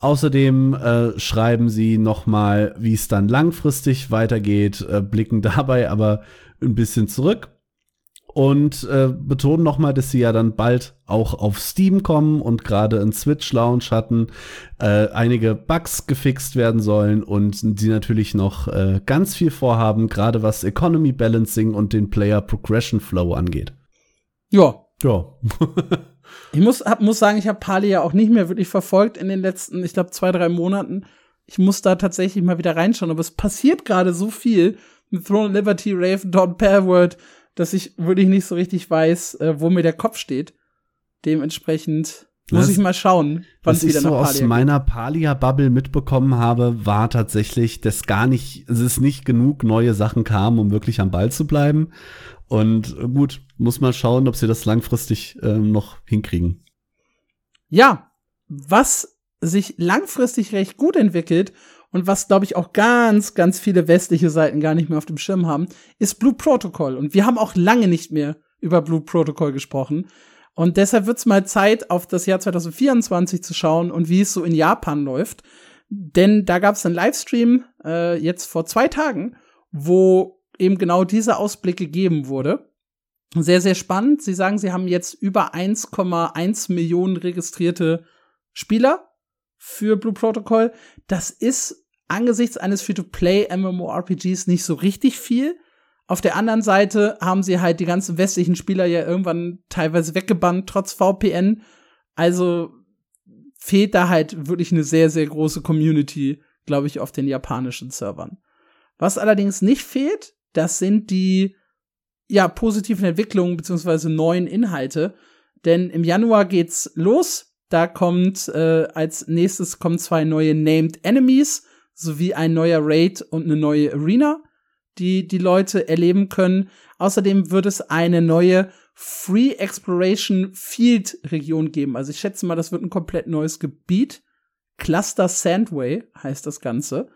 Außerdem äh, schreiben sie noch mal, wie es dann langfristig weitergeht, äh, blicken dabei aber ein bisschen zurück und äh, betonen nochmal, dass sie ja dann bald auch auf Steam kommen und gerade in Switch Launch hatten, äh, einige Bugs gefixt werden sollen und sie natürlich noch äh, ganz viel vorhaben, gerade was Economy Balancing und den Player Progression Flow angeht. Ja. Ja. ich muss, hab, muss sagen, ich habe Pali ja auch nicht mehr wirklich verfolgt in den letzten, ich glaube, zwei, drei Monaten. Ich muss da tatsächlich mal wieder reinschauen, aber es passiert gerade so viel mit Throne of Liberty, Raven, Dawn, Palworld, dass ich wirklich nicht so richtig weiß, äh, wo mir der Kopf steht. Dementsprechend muss das, ich mal schauen, was ich so aus meiner Palia-Bubble mitbekommen habe, war tatsächlich, dass gar nicht, es ist nicht genug neue Sachen kamen, um wirklich am Ball zu bleiben. Und äh, gut, muss mal schauen, ob sie das langfristig äh, noch hinkriegen. Ja, was sich langfristig recht gut entwickelt und was, glaube ich, auch ganz, ganz viele westliche Seiten gar nicht mehr auf dem Schirm haben, ist Blue Protocol. Und wir haben auch lange nicht mehr über Blue Protocol gesprochen. Und deshalb wird's mal Zeit, auf das Jahr 2024 zu schauen und wie es so in Japan läuft. Denn da gab's einen Livestream äh, jetzt vor zwei Tagen, wo eben genau dieser Ausblick gegeben wurde. Sehr, sehr spannend. Sie sagen, sie haben jetzt über 1,1 Millionen registrierte Spieler für Blue Protocol. Das ist angesichts eines Free-to-Play MMORPGs nicht so richtig viel. Auf der anderen Seite haben sie halt die ganzen westlichen Spieler ja irgendwann teilweise weggebannt, trotz VPN. Also fehlt da halt wirklich eine sehr, sehr große Community, glaube ich, auf den japanischen Servern. Was allerdings nicht fehlt, das sind die ja positiven Entwicklungen beziehungsweise neuen Inhalte. Denn im Januar geht's los da kommt äh, als nächstes kommen zwei neue Named Enemies sowie ein neuer Raid und eine neue Arena, die die Leute erleben können. Außerdem wird es eine neue Free Exploration Field Region geben. Also ich schätze mal, das wird ein komplett neues Gebiet. Cluster Sandway heißt das Ganze.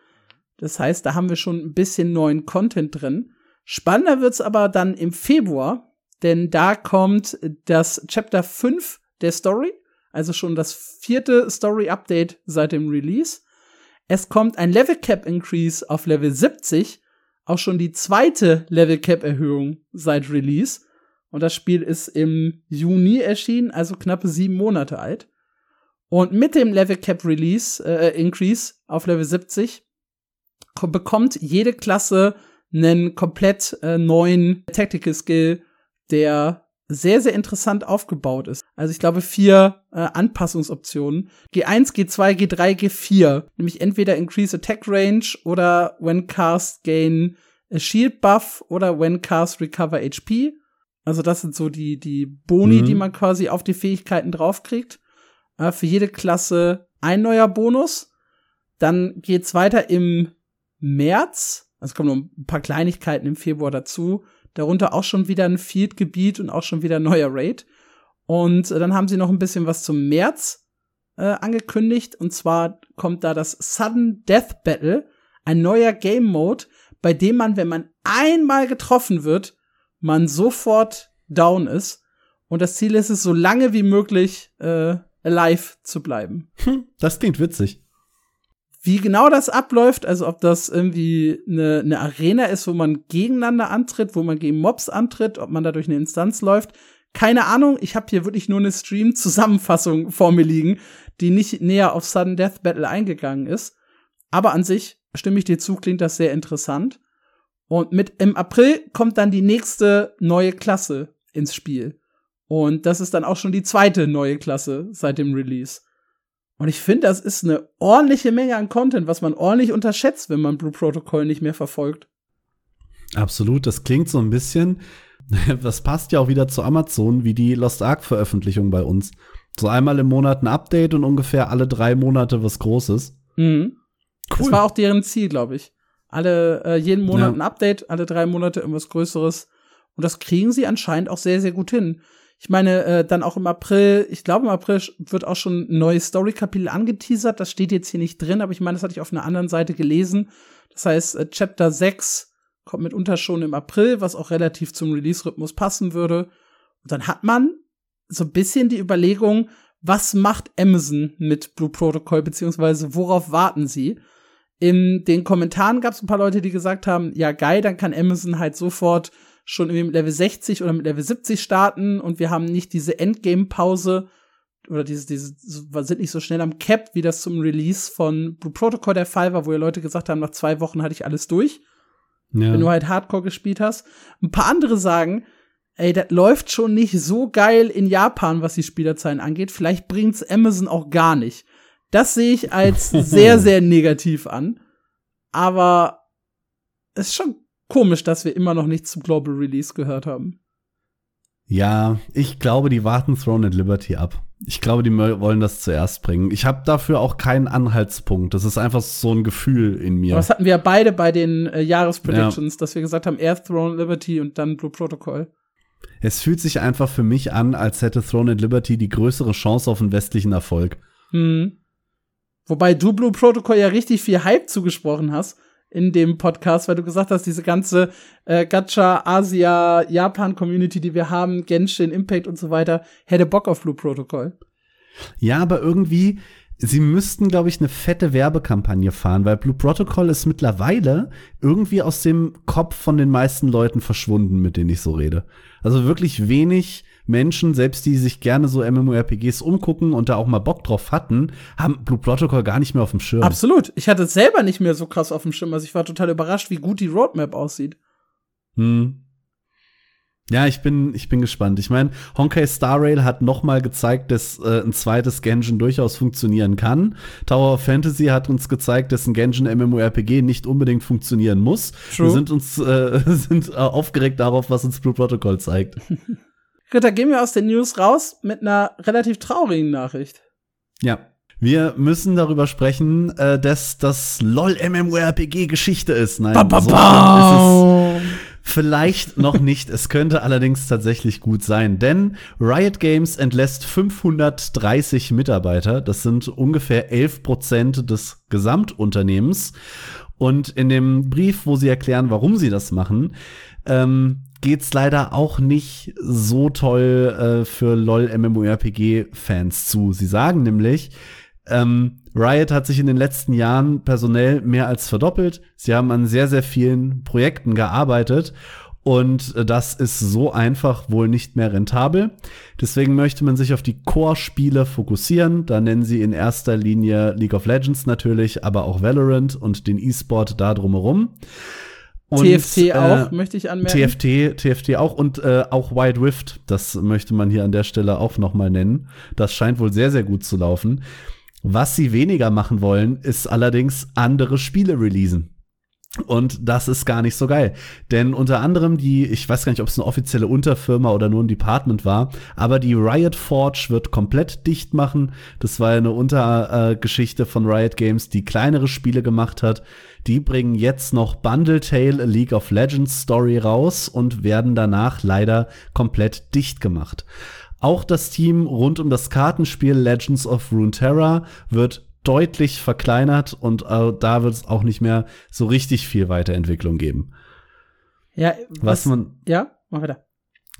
Das heißt, da haben wir schon ein bisschen neuen Content drin. Spannender wird's aber dann im Februar, denn da kommt das Chapter 5 der Story also schon das vierte Story-Update seit dem Release. Es kommt ein Level Cap Increase auf Level 70, auch schon die zweite Level Cap Erhöhung seit Release. Und das Spiel ist im Juni erschienen, also knappe sieben Monate alt. Und mit dem Level Cap Release äh, Increase auf Level 70 bekommt jede Klasse einen komplett äh, neuen Tactical Skill, der sehr, sehr interessant aufgebaut ist. Also ich glaube vier äh, Anpassungsoptionen. G1, G2, G3, G4. Nämlich entweder Increase Attack Range oder When Cast Gain a Shield Buff oder When Cast Recover HP. Also das sind so die, die Boni, mhm. die man quasi auf die Fähigkeiten draufkriegt. Äh, für jede Klasse ein neuer Bonus. Dann geht's weiter im März. Also kommen noch ein paar Kleinigkeiten im Februar dazu. Darunter auch schon wieder ein Field-Gebiet und auch schon wieder ein neuer Raid. Und äh, dann haben sie noch ein bisschen was zum März äh, angekündigt. Und zwar kommt da das Sudden Death Battle, ein neuer Game Mode, bei dem man, wenn man einmal getroffen wird, man sofort down ist. Und das Ziel ist es, so lange wie möglich äh, alive zu bleiben. Hm, das klingt witzig. Wie genau das abläuft, also ob das irgendwie eine, eine Arena ist, wo man gegeneinander antritt, wo man gegen Mobs antritt, ob man da durch eine Instanz läuft, keine Ahnung. Ich habe hier wirklich nur eine Stream-Zusammenfassung vor mir liegen, die nicht näher auf Sudden Death Battle eingegangen ist. Aber an sich stimme ich dir zu, klingt das sehr interessant. Und mit im April kommt dann die nächste neue Klasse ins Spiel. Und das ist dann auch schon die zweite neue Klasse seit dem Release. Und ich finde, das ist eine ordentliche Menge an Content, was man ordentlich unterschätzt, wenn man Blue Protocol nicht mehr verfolgt. Absolut, das klingt so ein bisschen, das passt ja auch wieder zu Amazon, wie die Lost Ark Veröffentlichung bei uns. So einmal im Monat ein Update und ungefähr alle drei Monate was Großes. Mhm. Cool. Das war auch deren Ziel, glaube ich. Alle, äh, jeden Monat ja. ein Update, alle drei Monate irgendwas Größeres. Und das kriegen sie anscheinend auch sehr, sehr gut hin. Ich meine, äh, dann auch im April, ich glaube im April wird auch schon ein neues Story-Kapitel angeteasert. Das steht jetzt hier nicht drin, aber ich meine, das hatte ich auf einer anderen Seite gelesen. Das heißt, äh, Chapter 6 kommt mitunter schon im April, was auch relativ zum Release-Rhythmus passen würde. Und dann hat man so ein bisschen die Überlegung, was macht Amazon mit Blue Protocol, beziehungsweise worauf warten sie? In den Kommentaren gab es ein paar Leute, die gesagt haben, ja geil, dann kann Amazon halt sofort schon irgendwie mit Level 60 oder mit Level 70 starten und wir haben nicht diese Endgame-Pause oder diese, diese, sind nicht so schnell am Cap, wie das zum Release von Blue Protocol der Fall war, wo ja Leute gesagt haben, nach zwei Wochen hatte ich alles durch. Ja. Wenn du halt Hardcore gespielt hast. Ein paar andere sagen, ey, das läuft schon nicht so geil in Japan, was die Spielerzahlen angeht. Vielleicht bringt's Amazon auch gar nicht. Das sehe ich als sehr, sehr negativ an. Aber es ist schon komisch, dass wir immer noch nicht zum Global Release gehört haben. Ja, ich glaube, die warten Throne and Liberty ab. Ich glaube, die wollen das zuerst bringen. Ich habe dafür auch keinen Anhaltspunkt. Das ist einfach so ein Gefühl in mir. Aber das hatten wir ja beide bei den äh, Jahrespredictions, ja. dass wir gesagt haben, erst Throne and Liberty und dann Blue Protocol. Es fühlt sich einfach für mich an, als hätte Throne and Liberty die größere Chance auf einen westlichen Erfolg. Hm. Wobei du Blue Protocol ja richtig viel Hype zugesprochen hast in dem Podcast, weil du gesagt hast, diese ganze äh, Gacha, Asia, Japan-Community, die wir haben, Genshin, Impact und so weiter, hätte Bock auf Blue Protocol. Ja, aber irgendwie, sie müssten, glaube ich, eine fette Werbekampagne fahren, weil Blue Protocol ist mittlerweile irgendwie aus dem Kopf von den meisten Leuten verschwunden, mit denen ich so rede. Also wirklich wenig Menschen, selbst die sich gerne so MMORPGs umgucken und da auch mal Bock drauf hatten, haben Blue Protocol gar nicht mehr auf dem Schirm. Absolut. Ich hatte es selber nicht mehr so krass auf dem Schirm. Also ich war total überrascht, wie gut die Roadmap aussieht. Hm. Ja, ich bin, ich bin gespannt. Ich meine, Honkai Star Rail hat noch mal gezeigt, dass äh, ein zweites Genshin durchaus funktionieren kann. Tower of Fantasy hat uns gezeigt, dass ein Genshin MMORPG nicht unbedingt funktionieren muss. True. Wir sind uns äh, sind äh, aufgeregt darauf, was uns Blue Protocol zeigt. Ritter, gehen wir aus den News raus mit einer relativ traurigen Nachricht. Ja. Wir müssen darüber sprechen, äh, dass das LOL MMORPG Geschichte ist. Nein, ba, ba, ba. So vielleicht noch nicht. Es könnte allerdings tatsächlich gut sein, denn Riot Games entlässt 530 Mitarbeiter. Das sind ungefähr 11 Prozent des Gesamtunternehmens. Und in dem Brief, wo sie erklären, warum sie das machen, ähm, geht's leider auch nicht so toll äh, für LOL MMORPG-Fans zu. Sie sagen nämlich, ähm, Riot hat sich in den letzten Jahren personell mehr als verdoppelt. Sie haben an sehr, sehr vielen Projekten gearbeitet und äh, das ist so einfach wohl nicht mehr rentabel. Deswegen möchte man sich auf die Core-Spiele fokussieren. Da nennen sie in erster Linie League of Legends natürlich, aber auch Valorant und den E-Sport da drumherum. Und, TFT auch, äh, möchte ich anmerken. TFT, TFT auch und äh, auch Wild Rift, das möchte man hier an der Stelle auch noch mal nennen. Das scheint wohl sehr, sehr gut zu laufen. Was sie weniger machen wollen, ist allerdings andere Spiele releasen. Und das ist gar nicht so geil. Denn unter anderem die, ich weiß gar nicht, ob es eine offizielle Unterfirma oder nur ein Department war, aber die Riot Forge wird komplett dicht machen. Das war eine Untergeschichte von Riot Games, die kleinere Spiele gemacht hat. Die bringen jetzt noch Bundle Tale League of Legends Story raus und werden danach leider komplett dicht gemacht. Auch das Team rund um das Kartenspiel Legends of Runeterra wird deutlich verkleinert und äh, da wird es auch nicht mehr so richtig viel Weiterentwicklung geben. Ja, was, was man ja, mach weiter.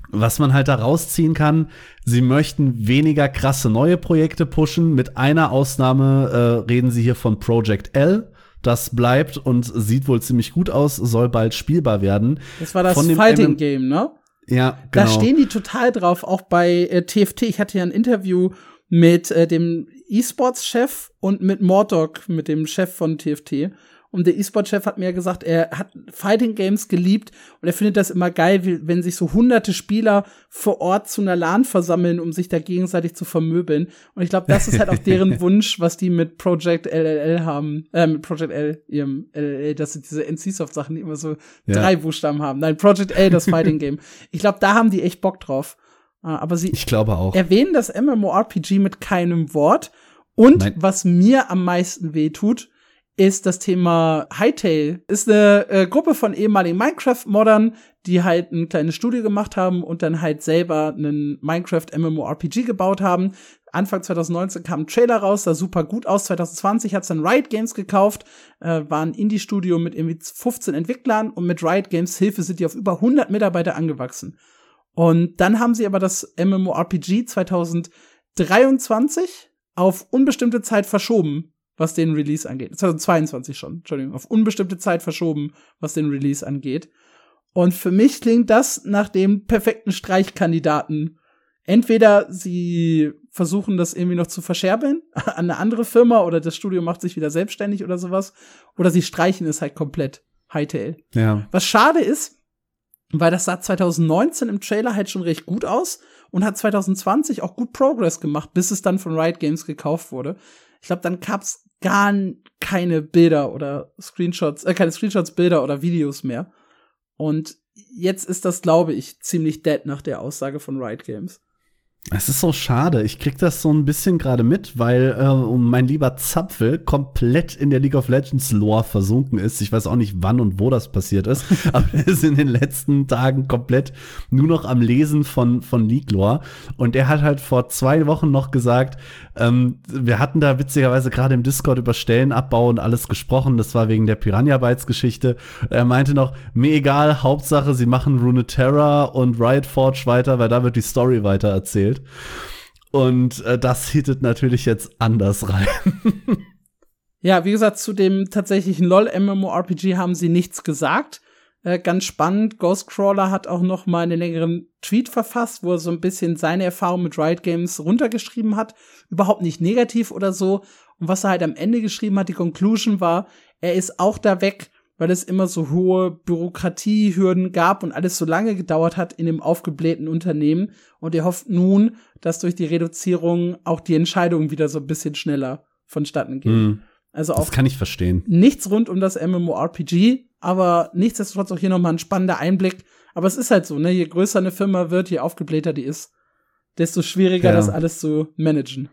Was man halt da rausziehen kann, sie möchten weniger krasse neue Projekte pushen. Mit einer Ausnahme äh, reden sie hier von Project L. Das bleibt und sieht wohl ziemlich gut aus, soll bald spielbar werden. Das war das Fighting Game, ne? Ja, genau. Da stehen die total drauf, auch bei äh, TFT. Ich hatte ja ein Interview mit äh, dem E-Sports-Chef und mit Mordog, mit dem Chef von TFT. Und der E-Sport-Chef hat mir gesagt, er hat Fighting Games geliebt und er findet das immer geil, wenn sich so hunderte Spieler vor Ort zu einer LAN versammeln, um sich da gegenseitig zu vermöbeln. Und ich glaube, das ist halt auch deren Wunsch, was die mit Project LLL haben. Äh, mit Project L, ihrem LLL, das sind diese NC-Soft-Sachen, die immer so ja. drei Buchstaben haben. Nein, Project L, das Fighting Game. Ich glaube, da haben die echt Bock drauf. Ah, aber sie ich glaube auch. erwähnen das MMORPG mit keinem Wort. Und Nein. was mir am meisten weh tut, ist das Thema Hightail. Ist eine äh, Gruppe von ehemaligen Minecraft-Moddern, die halt ein kleines Studio gemacht haben und dann halt selber einen Minecraft MMORPG gebaut haben. Anfang 2019 kam ein Trailer raus, sah super gut aus. 2020 hat's dann Riot Games gekauft, äh, war ein Indie-Studio mit irgendwie 15 Entwicklern und mit Riot Games Hilfe sind die auf über 100 Mitarbeiter angewachsen. Und dann haben sie aber das MMORPG 2023 auf unbestimmte Zeit verschoben, was den Release angeht. 2022 schon, Entschuldigung, auf unbestimmte Zeit verschoben, was den Release angeht. Und für mich klingt das nach dem perfekten Streichkandidaten. Entweder sie versuchen das irgendwie noch zu verscherbeln an eine andere Firma oder das Studio macht sich wieder selbstständig oder sowas, oder sie streichen es halt komplett. Hightail. Ja. Was schade ist, weil das sah 2019 im Trailer halt schon recht gut aus und hat 2020 auch gut Progress gemacht, bis es dann von Riot Games gekauft wurde. Ich glaube, dann gab's gar keine Bilder oder Screenshots, äh, keine Screenshots, Bilder oder Videos mehr. Und jetzt ist das, glaube ich, ziemlich dead nach der Aussage von Riot Games. Es ist so schade. Ich krieg das so ein bisschen gerade mit, weil äh, mein lieber Zapfel komplett in der League of Legends Lore versunken ist. Ich weiß auch nicht, wann und wo das passiert ist, aber er ist in den letzten Tagen komplett nur noch am Lesen von, von League Lore. Und er hat halt vor zwei Wochen noch gesagt, ähm, wir hatten da witzigerweise gerade im Discord über Stellenabbau und alles gesprochen. Das war wegen der Piranha Bytes Geschichte. Er meinte noch, mir egal, Hauptsache, sie machen Runeterra und Riot Forge weiter, weil da wird die Story weiter erzählt. Und äh, das hittet natürlich jetzt anders rein. ja, wie gesagt, zu dem tatsächlichen LOL MMORPG haben sie nichts gesagt. Äh, ganz spannend, Ghostcrawler hat auch noch mal einen längeren Tweet verfasst, wo er so ein bisschen seine Erfahrung mit Riot Games runtergeschrieben hat. Überhaupt nicht negativ oder so. Und was er halt am Ende geschrieben hat, die Conclusion war, er ist auch da weg, weil es immer so hohe Bürokratiehürden gab und alles so lange gedauert hat in dem aufgeblähten Unternehmen. Und er hofft nun, dass durch die Reduzierung auch die Entscheidungen wieder so ein bisschen schneller vonstatten gehen. Mm, also auch das kann ich verstehen. Nichts rund um das MMORPG, aber nichtsdestotrotz auch hier nochmal ein spannender Einblick. Aber es ist halt so, ne, je größer eine Firma wird, je aufgeblähter die ist, desto schwieriger ja. das alles zu managen.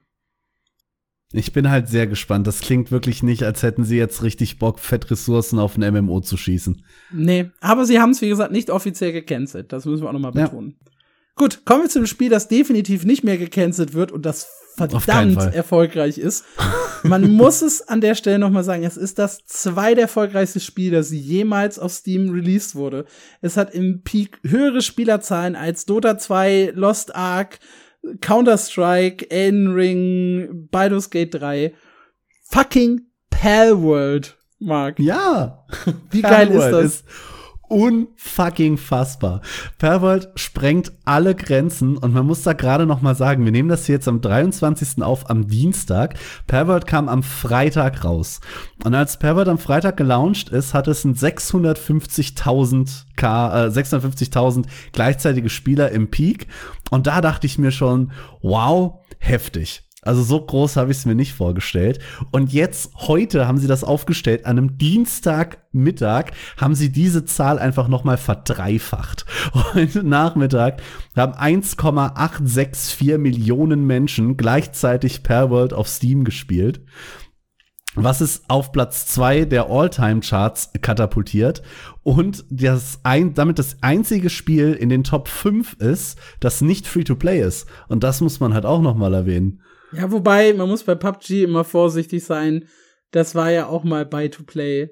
Ich bin halt sehr gespannt. Das klingt wirklich nicht, als hätten sie jetzt richtig Bock, Fettressourcen auf ein MMO zu schießen. Nee, aber sie haben es, wie gesagt, nicht offiziell gecancelt. Das müssen wir auch noch mal betonen. Ja. Gut, kommen wir zu einem Spiel, das definitiv nicht mehr gecancelt wird und das verdammt erfolgreich ist. Man muss es an der Stelle noch mal sagen, es ist das zweiterfolgreichste Spiel, das jemals auf Steam released wurde. Es hat im Peak höhere Spielerzahlen als Dota 2, Lost Ark, Counter-Strike, Elden Ring, Baldur's Gate 3. Fucking Palworld, Mark. Ja. Wie geil ist das? Ist unfucking fassbar. Perworld sprengt alle Grenzen und man muss da gerade noch mal sagen, wir nehmen das hier jetzt am 23. auf, am Dienstag. Perworld kam am Freitag raus. Und als Perworld am Freitag gelauncht ist, hat es ein 650.000 K, äh, 650.000 gleichzeitige Spieler im Peak. Und da dachte ich mir schon, wow, heftig. Also so groß habe ich es mir nicht vorgestellt. Und jetzt, heute haben sie das aufgestellt. An einem Dienstagmittag haben sie diese Zahl einfach noch mal verdreifacht. Heute Nachmittag haben 1,864 Millionen Menschen gleichzeitig per World auf Steam gespielt. Was ist auf Platz zwei der All-Time-Charts katapultiert und das ein, damit das einzige Spiel in den Top 5 ist, das nicht Free-to-Play ist. Und das muss man halt auch noch mal erwähnen. Ja, wobei, man muss bei PUBG immer vorsichtig sein. Das war ja auch mal Buy-to-Play.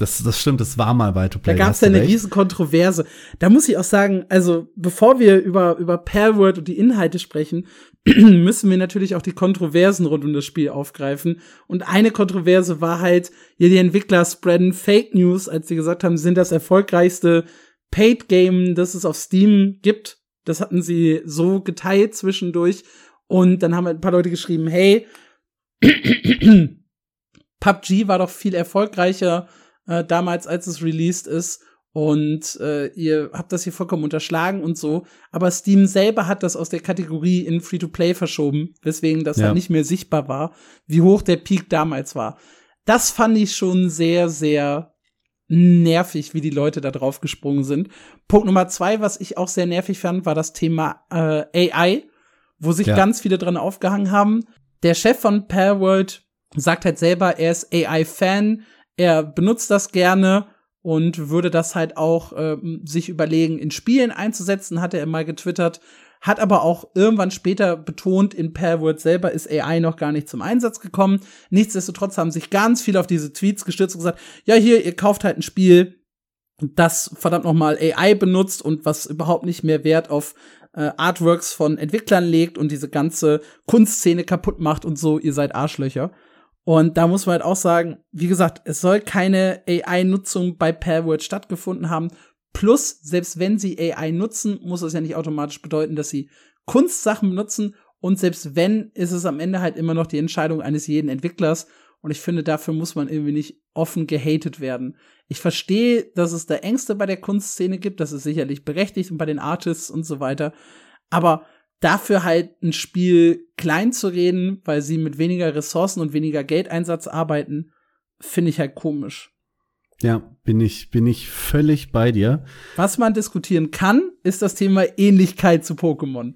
Das, das stimmt, das war mal Buy-to-Play. Da gab es ja eine riesen Kontroverse. Da muss ich auch sagen, also bevor wir über, über Palworld und die Inhalte sprechen, müssen wir natürlich auch die Kontroversen rund um das Spiel aufgreifen. Und eine Kontroverse war halt, ja, die Entwickler spreaden Fake News, als sie gesagt haben, sie sind das erfolgreichste Paid Game, das es auf Steam gibt. Das hatten sie so geteilt zwischendurch. Und dann haben ein paar Leute geschrieben, hey, PUBG war doch viel erfolgreicher äh, damals, als es released ist. Und äh, ihr habt das hier vollkommen unterschlagen und so. Aber Steam selber hat das aus der Kategorie in Free-to-Play verschoben, weswegen das ja. halt nicht mehr sichtbar war, wie hoch der Peak damals war. Das fand ich schon sehr, sehr nervig, wie die Leute da drauf gesprungen sind. Punkt Nummer zwei, was ich auch sehr nervig fand, war das Thema äh, AI wo sich ja. ganz viele dran aufgehangen haben. Der Chef von Palworld sagt halt selber, er ist AI-Fan, er benutzt das gerne und würde das halt auch äh, sich überlegen, in Spielen einzusetzen, hat er mal getwittert, hat aber auch irgendwann später betont, in Palworld selber ist AI noch gar nicht zum Einsatz gekommen. Nichtsdestotrotz haben sich ganz viele auf diese Tweets gestürzt und gesagt, ja, hier, ihr kauft halt ein Spiel, das verdammt noch mal AI benutzt und was überhaupt nicht mehr Wert auf äh, Artworks von Entwicklern legt und diese ganze Kunstszene kaputt macht und so, ihr seid Arschlöcher. Und da muss man halt auch sagen, wie gesagt, es soll keine AI-Nutzung bei Palworld stattgefunden haben. Plus, selbst wenn sie AI nutzen, muss es ja nicht automatisch bedeuten, dass sie Kunstsachen benutzen. Und selbst wenn, ist es am Ende halt immer noch die Entscheidung eines jeden Entwicklers. Und ich finde, dafür muss man irgendwie nicht offen gehatet werden. Ich verstehe, dass es da Ängste bei der Kunstszene gibt, das ist sicherlich berechtigt und bei den Artists und so weiter. Aber dafür halt ein Spiel klein zu reden, weil sie mit weniger Ressourcen und weniger Geldeinsatz arbeiten, finde ich halt komisch. Ja, bin ich, bin ich völlig bei dir. Was man diskutieren kann, ist das Thema Ähnlichkeit zu Pokémon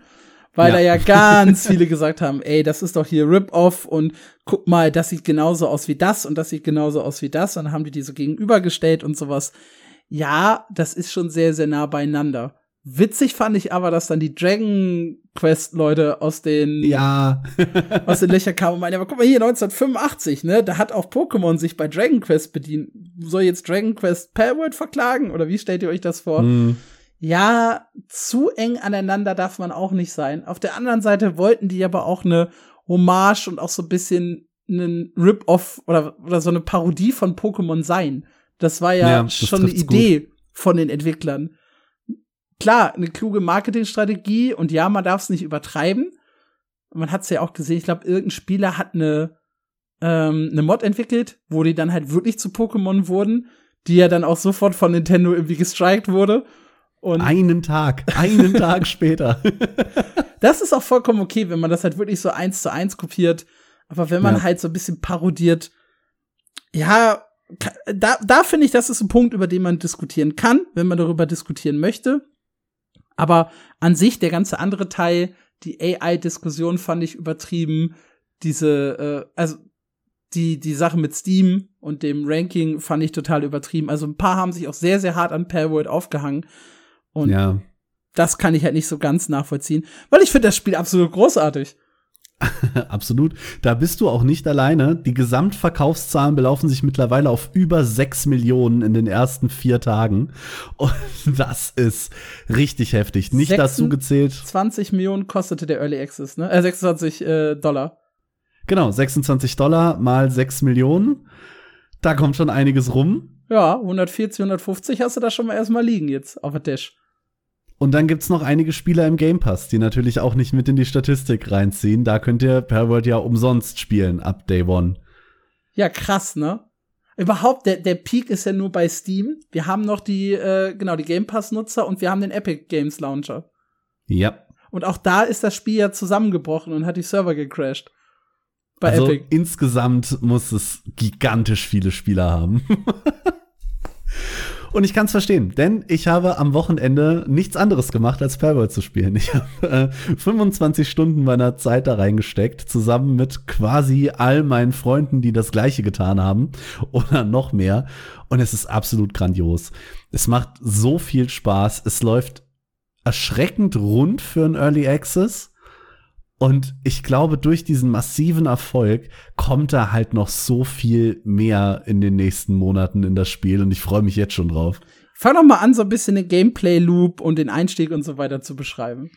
weil ja. da ja ganz viele gesagt haben, ey, das ist doch hier Rip-Off und guck mal, das sieht genauso aus wie das und das sieht genauso aus wie das und dann haben die die so gegenübergestellt und sowas. Ja, das ist schon sehr, sehr nah beieinander. Witzig fand ich aber, dass dann die Dragon Quest Leute aus den ja aus den Löchern kamen und meinen, aber guck mal hier 1985, ne, da hat auch Pokémon sich bei Dragon Quest bedient. Soll jetzt Dragon Quest Palworld verklagen oder wie stellt ihr euch das vor? Mm ja, zu eng aneinander darf man auch nicht sein. Auf der anderen Seite wollten die aber auch eine Hommage und auch so ein bisschen einen Rip-Off oder, oder so eine Parodie von Pokémon sein. Das war ja, ja schon eine Idee gut. von den Entwicklern. Klar, eine kluge Marketingstrategie und ja, man darf es nicht übertreiben. Man hat es ja auch gesehen, ich glaube, irgendein Spieler hat eine, ähm, eine Mod entwickelt, wo die dann halt wirklich zu Pokémon wurden, die ja dann auch sofort von Nintendo irgendwie gestrikt wurde. Und einen Tag, einen Tag später. das ist auch vollkommen okay, wenn man das halt wirklich so eins zu eins kopiert. Aber wenn man ja. halt so ein bisschen parodiert, ja, da, da finde ich, das ist ein Punkt, über den man diskutieren kann, wenn man darüber diskutieren möchte. Aber an sich, der ganze andere Teil, die AI-Diskussion fand ich übertrieben. Diese, äh, also die, die Sache mit Steam und dem Ranking fand ich total übertrieben. Also ein paar haben sich auch sehr, sehr hart an Palworld aufgehangen. Und ja. das kann ich halt nicht so ganz nachvollziehen, weil ich finde das Spiel absolut großartig. Absolut. Da bist du auch nicht alleine. Die Gesamtverkaufszahlen belaufen sich mittlerweile auf über 6 Millionen in den ersten vier Tagen. Und das ist richtig heftig. Nicht 6, dazu gezählt. 20 Millionen kostete der Early Access, ne? Äh, 26 äh, Dollar. Genau, 26 Dollar mal 6 Millionen. Da kommt schon einiges rum. Ja, 140, 150 hast du da schon mal erstmal liegen jetzt auf der Dash. Und dann gibt's noch einige Spieler im Game Pass, die natürlich auch nicht mit in die Statistik reinziehen. Da könnt ihr Perworld ja umsonst spielen ab Day One. Ja, krass, ne? Überhaupt, der, der Peak ist ja nur bei Steam. Wir haben noch die, äh, genau, die Game Pass-Nutzer und wir haben den Epic Games Launcher. Ja. Und auch da ist das Spiel ja zusammengebrochen und hat die Server gecrashed. Bei also Epic. insgesamt muss es gigantisch viele Spieler haben. Und ich kann es verstehen, denn ich habe am Wochenende nichts anderes gemacht, als Perworld zu spielen. Ich habe äh, 25 Stunden meiner Zeit da reingesteckt, zusammen mit quasi all meinen Freunden, die das gleiche getan haben oder noch mehr. Und es ist absolut grandios. Es macht so viel Spaß. Es läuft erschreckend rund für ein Early Access. Und ich glaube, durch diesen massiven Erfolg kommt da halt noch so viel mehr in den nächsten Monaten in das Spiel und ich freue mich jetzt schon drauf. Fang doch mal an, so ein bisschen den Gameplay-Loop und den Einstieg und so weiter zu beschreiben.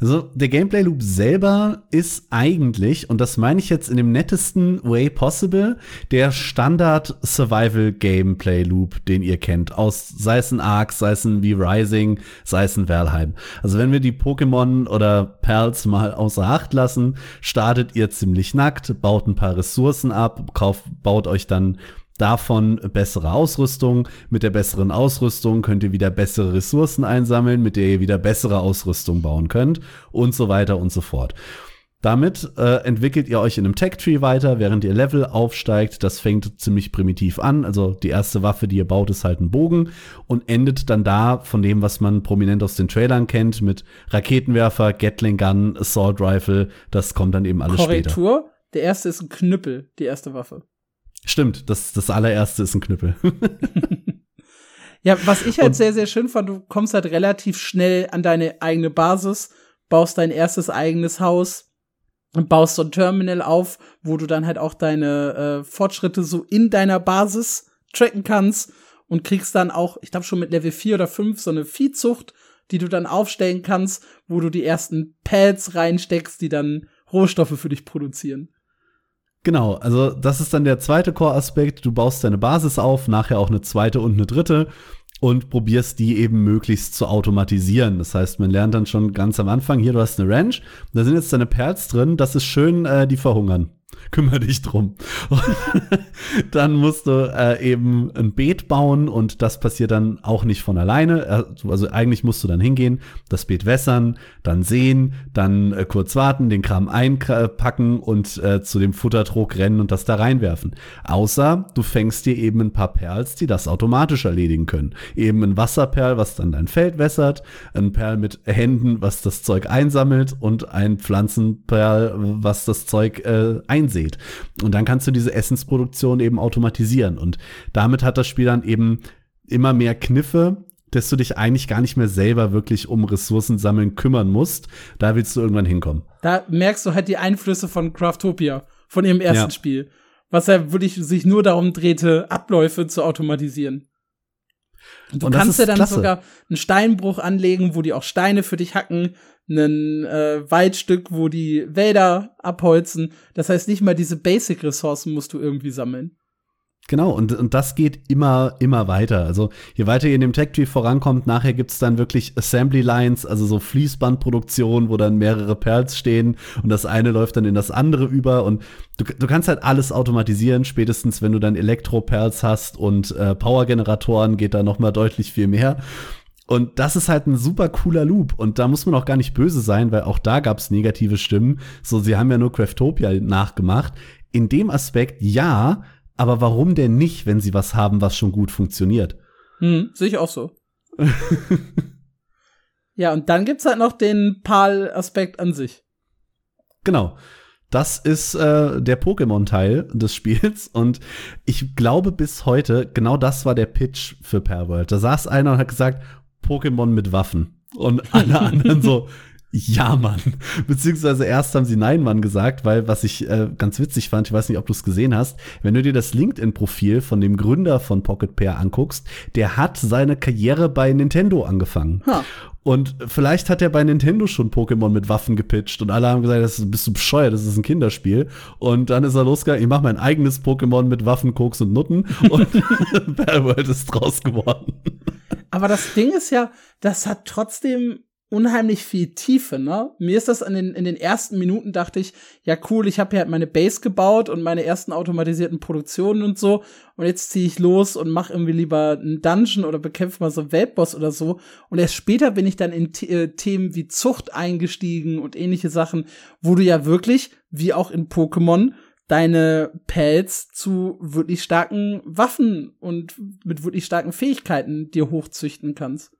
Also der Gameplay Loop selber ist eigentlich, und das meine ich jetzt in dem nettesten Way possible, der Standard Survival Gameplay Loop, den ihr kennt, aus sei es ein Ark, sei es ein V-Rising, sei es ein Valheim. Also wenn wir die Pokémon oder Perls mal außer Acht lassen, startet ihr ziemlich nackt, baut ein paar Ressourcen ab, kauft, baut euch dann davon bessere Ausrüstung. Mit der besseren Ausrüstung könnt ihr wieder bessere Ressourcen einsammeln, mit der ihr wieder bessere Ausrüstung bauen könnt und so weiter und so fort. Damit äh, entwickelt ihr euch in einem Tech-Tree weiter, während ihr Level aufsteigt. Das fängt ziemlich primitiv an. Also die erste Waffe, die ihr baut, ist halt ein Bogen und endet dann da von dem, was man prominent aus den Trailern kennt, mit Raketenwerfer, Gatling Gun, Assault Rifle. Das kommt dann eben alles Korrektur, später. Korrektur, der erste ist ein Knüppel, die erste Waffe. Stimmt, das, das allererste ist ein Knüppel. ja, was ich halt Und sehr, sehr schön fand, du kommst halt relativ schnell an deine eigene Basis, baust dein erstes eigenes Haus und baust so ein Terminal auf, wo du dann halt auch deine äh, Fortschritte so in deiner Basis tracken kannst und kriegst dann auch, ich glaube schon mit Level 4 oder 5 so eine Viehzucht, die du dann aufstellen kannst, wo du die ersten Pads reinsteckst, die dann Rohstoffe für dich produzieren. Genau, also das ist dann der zweite Core-Aspekt. Du baust deine Basis auf, nachher auch eine zweite und eine dritte und probierst die eben möglichst zu automatisieren. Das heißt, man lernt dann schon ganz am Anfang, hier, du hast eine Ranch, da sind jetzt deine Perls drin, das ist schön, äh, die verhungern kümmere dich drum. dann musst du äh, eben ein Beet bauen und das passiert dann auch nicht von alleine. Äh, also eigentlich musst du dann hingehen, das Beet wässern, dann sehen, dann äh, kurz warten, den Kram einpacken und äh, zu dem Futtertrog rennen und das da reinwerfen. Außer du fängst dir eben ein paar Perls, die das automatisch erledigen können. Eben ein Wasserperl, was dann dein Feld wässert, ein Perl mit Händen, was das Zeug einsammelt und ein Pflanzenperl, was das Zeug äh, einsät einsät. Und dann kannst du diese Essensproduktion eben automatisieren. Und damit hat das Spiel dann eben immer mehr Kniffe, dass du dich eigentlich gar nicht mehr selber wirklich um Ressourcen sammeln kümmern musst. Da willst du irgendwann hinkommen. Da merkst du halt die Einflüsse von Craftopia, von ihrem ersten ja. Spiel. Was ja wirklich sich nur darum drehte, Abläufe zu automatisieren. Du kannst ja dann klasse. sogar einen Steinbruch anlegen, wo die auch Steine für dich hacken, einen äh, Waldstück, wo die Wälder abholzen. Das heißt, nicht mal diese Basic-Ressourcen musst du irgendwie sammeln. Genau, und, und das geht immer, immer weiter. Also je weiter ihr in dem Tech-Tree vorankommt, nachher gibt's dann wirklich Assembly Lines, also so Fließbandproduktion, wo dann mehrere Perls stehen und das eine läuft dann in das andere über und du, du kannst halt alles automatisieren, spätestens wenn du dann Elektro-Perls hast und äh, Power-Generatoren geht da noch mal deutlich viel mehr. Und das ist halt ein super cooler Loop. Und da muss man auch gar nicht böse sein, weil auch da gab's negative Stimmen. So, sie haben ja nur Craftopia nachgemacht. In dem Aspekt ja, aber warum denn nicht, wenn sie was haben, was schon gut funktioniert? Hm, sehe ich auch so. ja, und dann gibt's halt noch den PAL-Aspekt an sich. Genau. Das ist äh, der Pokémon-Teil des Spiels und ich glaube bis heute, genau das war der Pitch für Perworld. Da saß einer und hat gesagt, Pokémon mit Waffen. Und alle anderen so, Ja, Mann. Beziehungsweise erst haben sie Nein, Mann gesagt, weil was ich äh, ganz witzig fand, ich weiß nicht, ob du es gesehen hast, wenn du dir das LinkedIn-Profil von dem Gründer von Pocket Pair anguckst, der hat seine Karriere bei Nintendo angefangen. Huh. Und vielleicht hat er bei Nintendo schon Pokémon mit Waffen gepitcht und alle haben gesagt, das ist, bist du bescheuert, das ist ein Kinderspiel. Und dann ist er losgegangen, ich mache mein eigenes Pokémon mit Waffen, Koks und Nutten und World ist draus geworden. Aber das Ding ist ja, das hat trotzdem unheimlich viel Tiefe, ne? Mir ist das in den, in den ersten Minuten dachte ich, ja cool, ich habe hier halt meine Base gebaut und meine ersten automatisierten Produktionen und so und jetzt ziehe ich los und mache irgendwie lieber einen Dungeon oder bekämpfe mal so einen Weltboss oder so und erst später bin ich dann in äh, Themen wie Zucht eingestiegen und ähnliche Sachen, wo du ja wirklich, wie auch in Pokémon, deine Pelz zu wirklich starken Waffen und mit wirklich starken Fähigkeiten dir hochzüchten kannst.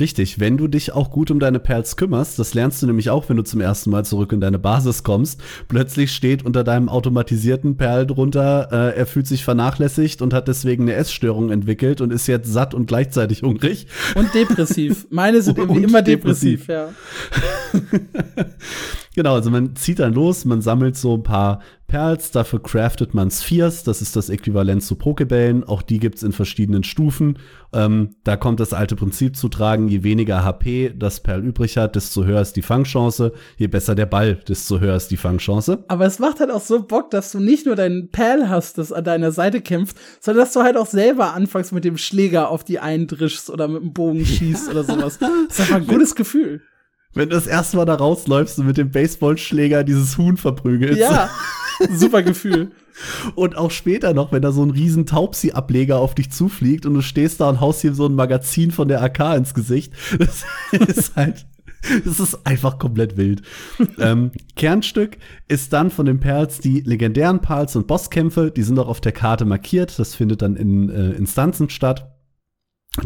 Richtig, wenn du dich auch gut um deine Perls kümmerst, das lernst du nämlich auch, wenn du zum ersten Mal zurück in deine Basis kommst. Plötzlich steht unter deinem automatisierten Perl drunter, äh, er fühlt sich vernachlässigt und hat deswegen eine Essstörung entwickelt und ist jetzt satt und gleichzeitig hungrig. Und depressiv. Meine sind irgendwie immer depressiv, depressiv ja. genau, also man zieht dann los, man sammelt so ein paar Perls, dafür craftet man Spheres, das ist das Äquivalent zu Pokebällen, auch die gibt's in verschiedenen Stufen. Ähm, da kommt das alte Prinzip zu tragen, je weniger HP das Perl übrig hat, desto höher ist die Fangchance, je besser der Ball, desto höher ist die Fangchance. Aber es macht halt auch so Bock, dass du nicht nur deinen Perl hast, das an deiner Seite kämpft, sondern dass du halt auch selber anfängst mit dem Schläger auf die eindrischst oder mit dem Bogen schießt oder sowas. Das ist einfach ein gutes Gefühl. Wenn du das erste Mal da rausläufst und mit dem Baseballschläger dieses Huhn verprügelst. Ja. Super Gefühl. Und auch später noch, wenn da so ein riesen Taubsi-Ableger auf dich zufliegt und du stehst da und haust ihm so ein Magazin von der AK ins Gesicht. Das ist halt, das ist einfach komplett wild. ähm, Kernstück ist dann von den Perls die legendären Pals und Bosskämpfe. Die sind auch auf der Karte markiert. Das findet dann in äh, Instanzen statt.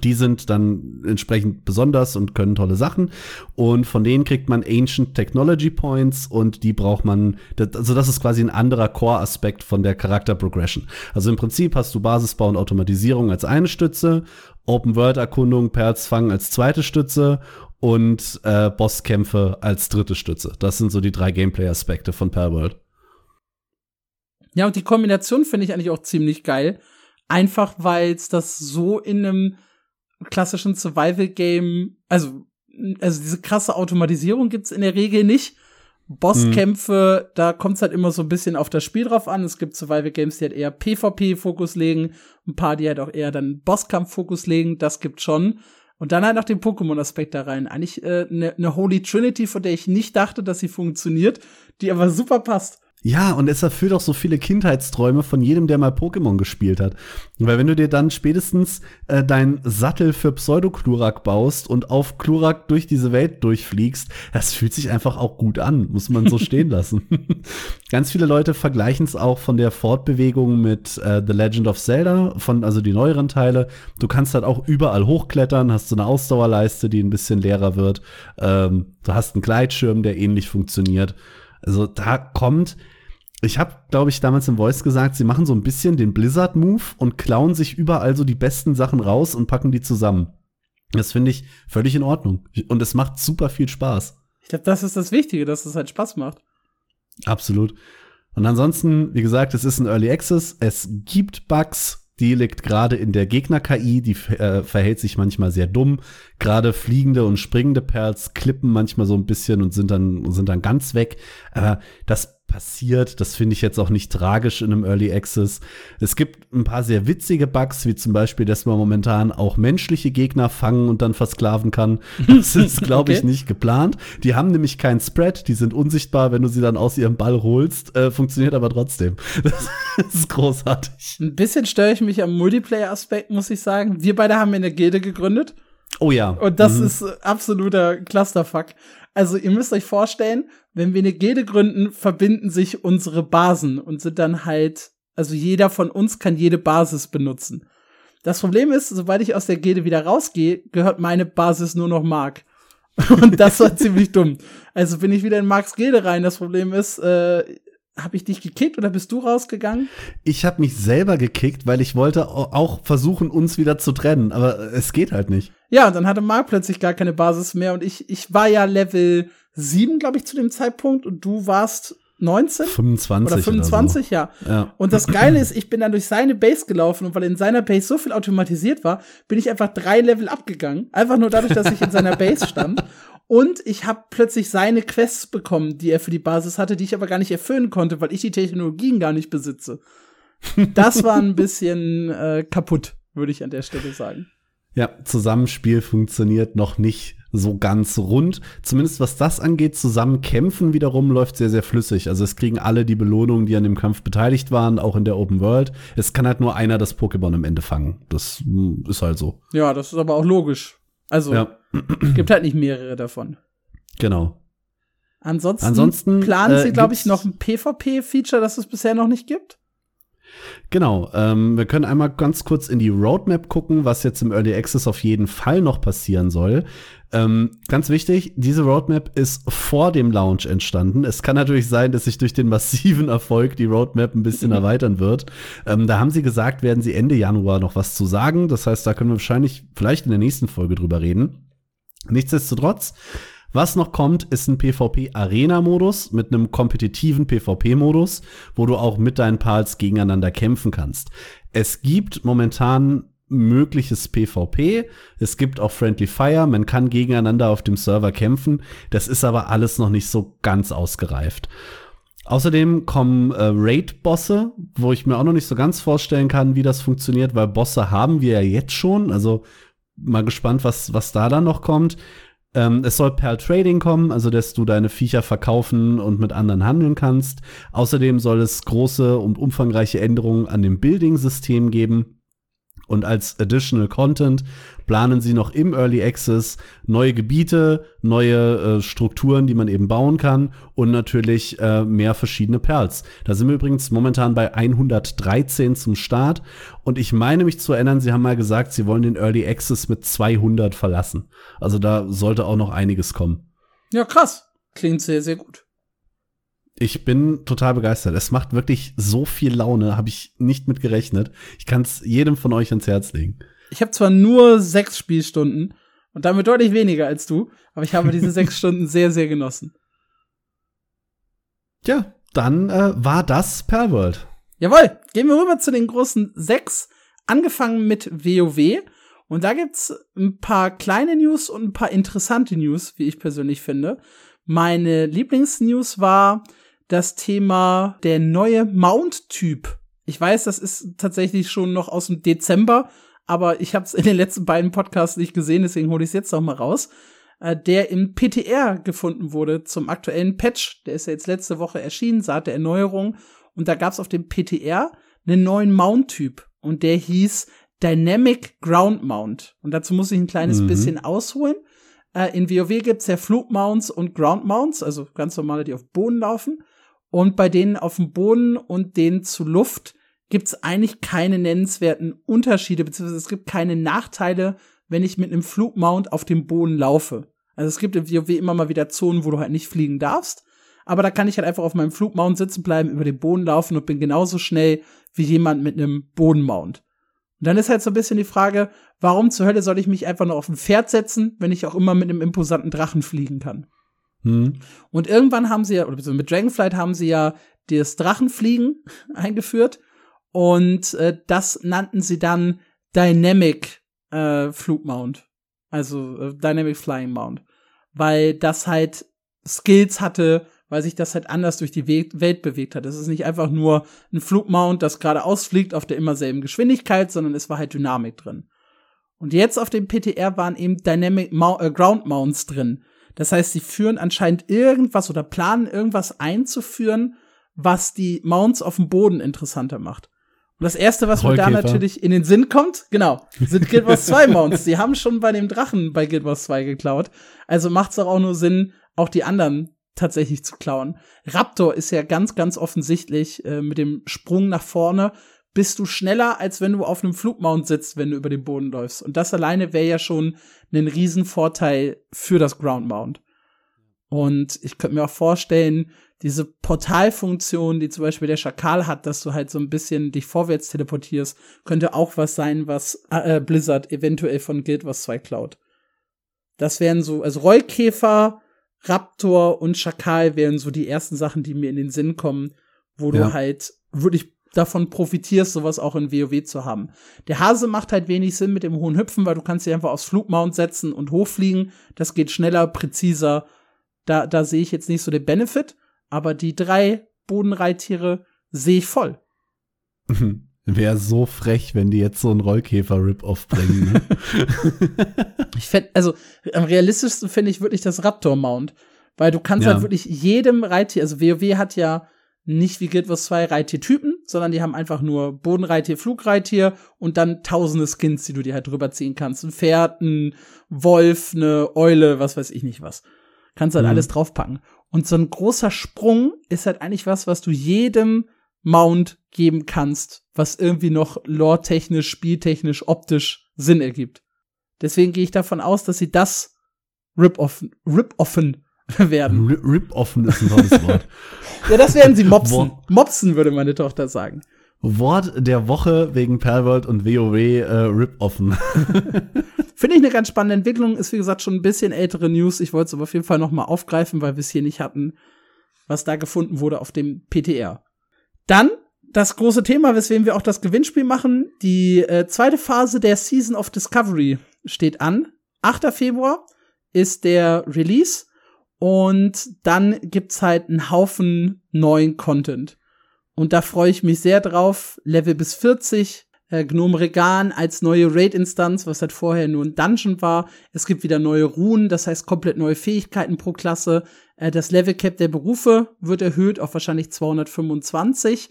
Die sind dann entsprechend besonders und können tolle Sachen. Und von denen kriegt man Ancient Technology Points und die braucht man, also das ist quasi ein anderer Core-Aspekt von der Charakter Progression. Also im Prinzip hast du Basisbau und Automatisierung als eine Stütze, Open-World-Erkundung, Perls fangen als zweite Stütze und äh, Bosskämpfe als dritte Stütze. Das sind so die drei Gameplay-Aspekte von Perlworld. Ja, und die Kombination finde ich eigentlich auch ziemlich geil. Einfach weil es das so in einem klassischen Survival-Game, also, also diese krasse Automatisierung gibt's in der Regel nicht. Bosskämpfe, mhm. da kommt's halt immer so ein bisschen auf das Spiel drauf an. Es gibt Survival-Games, die halt eher PvP-Fokus legen, ein paar, die halt auch eher dann Bosskampf-Fokus legen, das gibt schon. Und dann halt noch den Pokémon-Aspekt da rein. Eigentlich eine äh, ne, ne Holy Trinity, von der ich nicht dachte, dass sie funktioniert, die aber super passt. Ja, und es erfüllt auch so viele Kindheitsträume von jedem, der mal Pokémon gespielt hat. Weil wenn du dir dann spätestens äh, deinen Sattel für Pseudo-Klurak baust und auf Klurak durch diese Welt durchfliegst, das fühlt sich einfach auch gut an, muss man so stehen lassen. Ganz viele Leute vergleichen es auch von der Fortbewegung mit äh, The Legend of Zelda, von also die neueren Teile. Du kannst halt auch überall hochklettern, hast so eine Ausdauerleiste, die ein bisschen leerer wird. Ähm, du hast einen Gleitschirm, der ähnlich funktioniert. Also da kommt ich habe, glaube ich, damals im Voice gesagt, sie machen so ein bisschen den Blizzard-Move und klauen sich überall so die besten Sachen raus und packen die zusammen. Das finde ich völlig in Ordnung. Und es macht super viel Spaß. Ich glaube, das ist das Wichtige, dass es halt Spaß macht. Absolut. Und ansonsten, wie gesagt, es ist ein Early Access. Es gibt Bugs. Die liegt gerade in der Gegner-KI, die äh, verhält sich manchmal sehr dumm. Gerade fliegende und springende Perls klippen manchmal so ein bisschen und sind dann, sind dann ganz weg. Aber das passiert. Das finde ich jetzt auch nicht tragisch in einem Early Access. Es gibt ein paar sehr witzige Bugs, wie zum Beispiel, dass man momentan auch menschliche Gegner fangen und dann versklaven kann. Das ist, glaube okay. ich, nicht geplant. Die haben nämlich keinen Spread, die sind unsichtbar, wenn du sie dann aus ihrem Ball holst. Äh, funktioniert aber trotzdem. Das, ist großartig. Ein bisschen störe ich mich am Multiplayer-Aspekt, muss ich sagen. Wir beide haben eine Gilde gegründet. Oh ja. Und das mhm. ist absoluter Clusterfuck. Also ihr müsst euch vorstellen, wenn wir eine Gilde gründen, verbinden sich unsere Basen und sind dann halt, also jeder von uns kann jede Basis benutzen. Das Problem ist, sobald ich aus der Gilde wieder rausgehe, gehört meine Basis nur noch Mark. Und das war ziemlich dumm. Also bin ich wieder in Marks Gilde rein. Das Problem ist, äh, habe ich dich gekickt oder bist du rausgegangen? Ich habe mich selber gekickt, weil ich wollte auch versuchen, uns wieder zu trennen, aber es geht halt nicht. Ja, und dann hatte Mark plötzlich gar keine Basis mehr und ich, ich war ja Level 7, glaube ich, zu dem Zeitpunkt und du warst 19? 25. Oder 25, oder so. ja. ja. Und das Geile ist, ich bin dann durch seine Base gelaufen und weil in seiner Base so viel automatisiert war, bin ich einfach drei Level abgegangen. Einfach nur dadurch, dass ich in seiner Base stand. Und ich habe plötzlich seine Quests bekommen, die er für die Basis hatte, die ich aber gar nicht erfüllen konnte, weil ich die Technologien gar nicht besitze. Das war ein bisschen äh, kaputt, würde ich an der Stelle sagen. Ja, Zusammenspiel funktioniert noch nicht so ganz rund. Zumindest was das angeht, zusammen kämpfen wiederum läuft sehr, sehr flüssig. Also es kriegen alle die Belohnungen, die an dem Kampf beteiligt waren, auch in der Open World. Es kann halt nur einer das Pokémon am Ende fangen. Das hm, ist halt so. Ja, das ist aber auch logisch. Also, ja. Gibt halt nicht mehrere davon. Genau. Ansonsten, Ansonsten planen sie, äh, glaube ich, noch ein PvP-Feature, das es bisher noch nicht gibt. Genau, ähm, wir können einmal ganz kurz in die Roadmap gucken, was jetzt im Early Access auf jeden Fall noch passieren soll. Ähm, ganz wichtig, diese Roadmap ist vor dem Launch entstanden. Es kann natürlich sein, dass sich durch den massiven Erfolg die Roadmap ein bisschen erweitern wird. Ähm, da haben sie gesagt, werden sie Ende Januar noch was zu sagen. Das heißt, da können wir wahrscheinlich vielleicht in der nächsten Folge drüber reden. Nichtsdestotrotz, was noch kommt, ist ein PvP-Arena-Modus mit einem kompetitiven PvP-Modus, wo du auch mit deinen Pals gegeneinander kämpfen kannst. Es gibt momentan mögliches PvP. Es gibt auch Friendly Fire. Man kann gegeneinander auf dem Server kämpfen. Das ist aber alles noch nicht so ganz ausgereift. Außerdem kommen äh, Raid-Bosse, wo ich mir auch noch nicht so ganz vorstellen kann, wie das funktioniert, weil Bosse haben wir ja jetzt schon. Also mal gespannt, was, was da dann noch kommt. Ähm, es soll Pearl Trading kommen, also dass du deine Viecher verkaufen und mit anderen handeln kannst. Außerdem soll es große und umfangreiche Änderungen an dem Building-System geben. Und als Additional Content planen sie noch im Early Access neue Gebiete, neue äh, Strukturen, die man eben bauen kann und natürlich äh, mehr verschiedene Perls. Da sind wir übrigens momentan bei 113 zum Start und ich meine mich zu erinnern, sie haben mal gesagt, sie wollen den Early Access mit 200 verlassen. Also da sollte auch noch einiges kommen. Ja, krass. Klingt sehr, sehr gut. Ich bin total begeistert. Es macht wirklich so viel Laune, habe ich nicht mit gerechnet. Ich kann es jedem von euch ans Herz legen. Ich habe zwar nur sechs Spielstunden und damit deutlich weniger als du, aber ich habe diese sechs Stunden sehr, sehr genossen. Ja, dann äh, war das Perlworld. Jawohl, gehen wir rüber zu den großen sechs, angefangen mit WoW. Und da gibt's ein paar kleine News und ein paar interessante News, wie ich persönlich finde. Meine Lieblingsnews war, das Thema der neue Mount-Typ. Ich weiß, das ist tatsächlich schon noch aus dem Dezember, aber ich habe es in den letzten beiden Podcasts nicht gesehen, deswegen hole ich es jetzt noch mal raus. Äh, der im PTR gefunden wurde zum aktuellen Patch. Der ist ja jetzt letzte Woche erschienen, Saat der Erneuerung. Und da gab es auf dem PTR einen neuen Mount-Typ. Und der hieß Dynamic Ground Mount. Und dazu muss ich ein kleines mhm. bisschen ausholen. Äh, in WoW gibt's ja Flugmounts und Ground Mounts, also ganz normale, die auf Boden laufen. Und bei denen auf dem Boden und denen zu Luft gibt's eigentlich keine nennenswerten Unterschiede, beziehungsweise es gibt keine Nachteile, wenn ich mit einem Flugmount auf dem Boden laufe. Also es gibt im immer mal wieder Zonen, wo du halt nicht fliegen darfst. Aber da kann ich halt einfach auf meinem Flugmount sitzen bleiben, über den Boden laufen und bin genauso schnell wie jemand mit einem Bodenmount. Und dann ist halt so ein bisschen die Frage, warum zur Hölle soll ich mich einfach nur auf ein Pferd setzen, wenn ich auch immer mit einem imposanten Drachen fliegen kann? Hm. Und irgendwann haben sie ja, oder mit Dragonflight haben sie ja das Drachenfliegen eingeführt und äh, das nannten sie dann Dynamic äh, Flugmount, also äh, Dynamic Flying Mount, weil das halt Skills hatte, weil sich das halt anders durch die We Welt bewegt hat. Es ist nicht einfach nur ein Flugmount, das gerade ausfliegt auf der immer selben Geschwindigkeit, sondern es war halt Dynamik drin. Und jetzt auf dem PTR waren eben Dynamic Mount, äh, Ground Mounts drin. Das heißt, sie führen anscheinend irgendwas oder planen irgendwas einzuführen, was die Mounts auf dem Boden interessanter macht. Und das erste, was mir da natürlich in den Sinn kommt, genau, sind Guild Wars 2 Mounts. Die haben schon bei dem Drachen bei Guild Wars 2 geklaut. Also macht es auch nur Sinn, auch die anderen tatsächlich zu klauen. Raptor ist ja ganz, ganz offensichtlich äh, mit dem Sprung nach vorne bist du schneller, als wenn du auf einem Flugmount sitzt, wenn du über den Boden läufst. Und das alleine wäre ja schon ein Riesenvorteil für das Ground Mount. Und ich könnte mir auch vorstellen, diese Portalfunktion, die zum Beispiel der Schakal hat, dass du halt so ein bisschen dich vorwärts teleportierst, könnte auch was sein, was äh, Blizzard eventuell von Guild Wars 2 klaut. Das wären so, also Rollkäfer, Raptor und Schakal wären so die ersten Sachen, die mir in den Sinn kommen, wo ja. du halt wirklich davon profitierst, sowas auch in WoW zu haben. Der Hase macht halt wenig Sinn mit dem hohen Hüpfen, weil du kannst dich einfach aufs Flugmount setzen und hochfliegen. Das geht schneller, präziser. Da, da sehe ich jetzt nicht so den Benefit, aber die drei Bodenreittiere sehe ich voll. Wäre so frech, wenn die jetzt so einen Rollkäfer-Rip-Off bringen. Ne? ich fände, also am realistischsten finde ich wirklich das Raptor-Mount. Weil du kannst ja. halt wirklich jedem Reittier, also WoW hat ja nicht wie Guild Wars 2 Reittiertypen, sondern die haben einfach nur Bodenreittier, Flugreittier und dann tausende Skins, die du dir halt drüber ziehen kannst. Ein Pferd, ein Wolf, eine Eule, was weiß ich nicht was. Kannst halt mhm. alles draufpacken. Und so ein großer Sprung ist halt eigentlich was, was du jedem Mount geben kannst, was irgendwie noch lore-technisch, spieltechnisch, optisch Sinn ergibt. Deswegen gehe ich davon aus, dass sie das rip-offen rip -offen werden. Rip-offen ist ein tolles Wort. ja, das werden sie mopsen. Mopsen, würde meine Tochter sagen. Wort der Woche wegen Perlworld und WoW äh, Rip-offen. Finde ich eine ganz spannende Entwicklung. Ist wie gesagt schon ein bisschen ältere News. Ich wollte es aber auf jeden Fall noch mal aufgreifen, weil wir es hier nicht hatten, was da gefunden wurde auf dem PTR. Dann das große Thema, weswegen wir auch das Gewinnspiel machen. Die äh, zweite Phase der Season of Discovery steht an. 8. Februar ist der Release. Und dann gibt's halt einen Haufen neuen Content. Und da freue ich mich sehr drauf. Level bis 40, äh, Gnome Regan als neue Raid-Instanz, was halt vorher nur ein Dungeon war. Es gibt wieder neue Runen, das heißt komplett neue Fähigkeiten pro Klasse. Äh, das Level Cap der Berufe wird erhöht auf wahrscheinlich 225.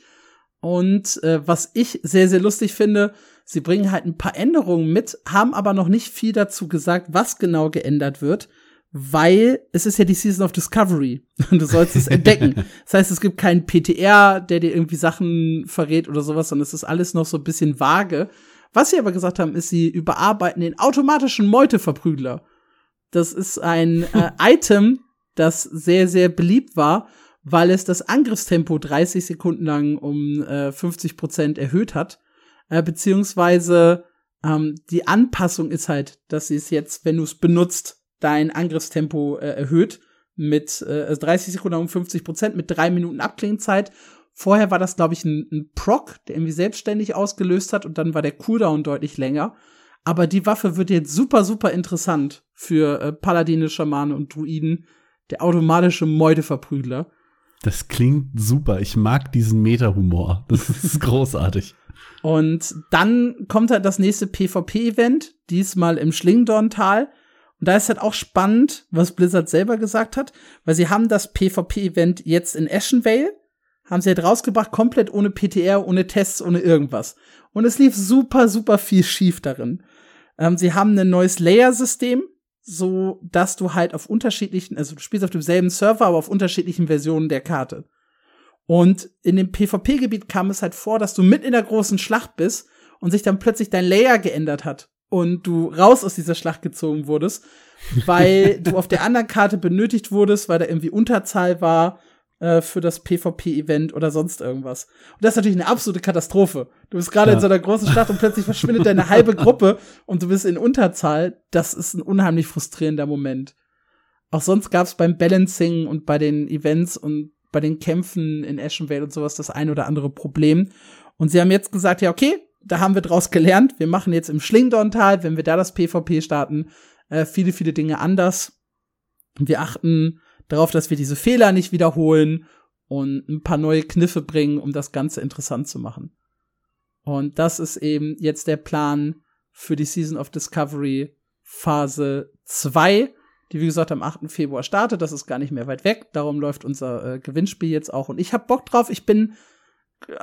Und äh, was ich sehr, sehr lustig finde, sie bringen halt ein paar Änderungen mit, haben aber noch nicht viel dazu gesagt, was genau geändert wird weil es ist ja die Season of Discovery und du sollst es entdecken. Das heißt, es gibt keinen PTR, der dir irgendwie Sachen verrät oder sowas, sondern es ist alles noch so ein bisschen vage. Was sie aber gesagt haben, ist, sie überarbeiten den automatischen Meuteverprügler. Das ist ein äh, Item, das sehr, sehr beliebt war, weil es das Angriffstempo 30 Sekunden lang um äh, 50 Prozent erhöht hat. Äh, beziehungsweise ähm, die Anpassung ist halt, dass sie es jetzt, wenn du es benutzt, dein Angriffstempo äh, erhöht mit äh, 30 also Sekunden um 50 Prozent mit drei Minuten Abklingzeit. Vorher war das, glaube ich, ein, ein Proc, der irgendwie selbstständig ausgelöst hat und dann war der Cooldown deutlich länger. Aber die Waffe wird jetzt super, super interessant für äh, Paladine, Schamane und Druiden. Der automatische Meuteverprügler. Das klingt super. Ich mag diesen Meta-Humor. Das ist großartig. Und dann kommt halt das nächste PvP-Event, diesmal im Schlingdorntal. Und da ist halt auch spannend, was Blizzard selber gesagt hat, weil sie haben das PvP-Event jetzt in Ashenvale, haben sie halt rausgebracht, komplett ohne PTR, ohne Tests, ohne irgendwas. Und es lief super, super viel schief darin. Ähm, sie haben ein neues Layer-System, so dass du halt auf unterschiedlichen, also du spielst auf demselben Server, aber auf unterschiedlichen Versionen der Karte. Und in dem PvP-Gebiet kam es halt vor, dass du mit in der großen Schlacht bist und sich dann plötzlich dein Layer geändert hat und du raus aus dieser Schlacht gezogen wurdest, weil du auf der anderen Karte benötigt wurdest, weil da irgendwie Unterzahl war äh, für das PvP-Event oder sonst irgendwas. Und das ist natürlich eine absolute Katastrophe. Du bist gerade ja. in so einer großen Schlacht und plötzlich verschwindet deine halbe Gruppe und du bist in Unterzahl. Das ist ein unheimlich frustrierender Moment. Auch sonst gab es beim Balancing und bei den Events und bei den Kämpfen in Ashenvale und sowas das ein oder andere Problem. Und sie haben jetzt gesagt, ja, okay, da haben wir draus gelernt. Wir machen jetzt im Schlingdorntal, wenn wir da das PvP starten, äh, viele, viele Dinge anders. Wir achten darauf, dass wir diese Fehler nicht wiederholen und ein paar neue Kniffe bringen, um das Ganze interessant zu machen. Und das ist eben jetzt der Plan für die Season of Discovery Phase 2, die wie gesagt am 8. Februar startet. Das ist gar nicht mehr weit weg. Darum läuft unser äh, Gewinnspiel jetzt auch. Und ich hab Bock drauf. Ich bin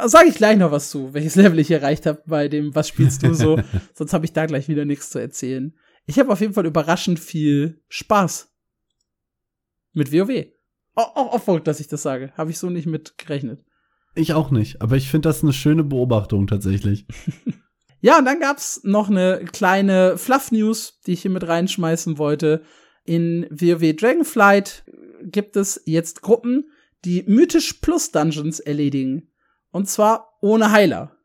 sage ich gleich noch was zu, welches Level ich erreicht habe bei dem Was spielst du so? Sonst habe ich da gleich wieder nichts zu erzählen. Ich habe auf jeden Fall überraschend viel Spaß mit WoW. Auch, auch, auch dass ich das sage. Habe ich so nicht mit gerechnet. Ich auch nicht, aber ich finde das eine schöne Beobachtung tatsächlich. ja, und dann gab's noch eine kleine Fluff-News, die ich hier mit reinschmeißen wollte. In WoW Dragonflight gibt es jetzt Gruppen, die mythisch Plus Dungeons erledigen. Und zwar ohne Heiler.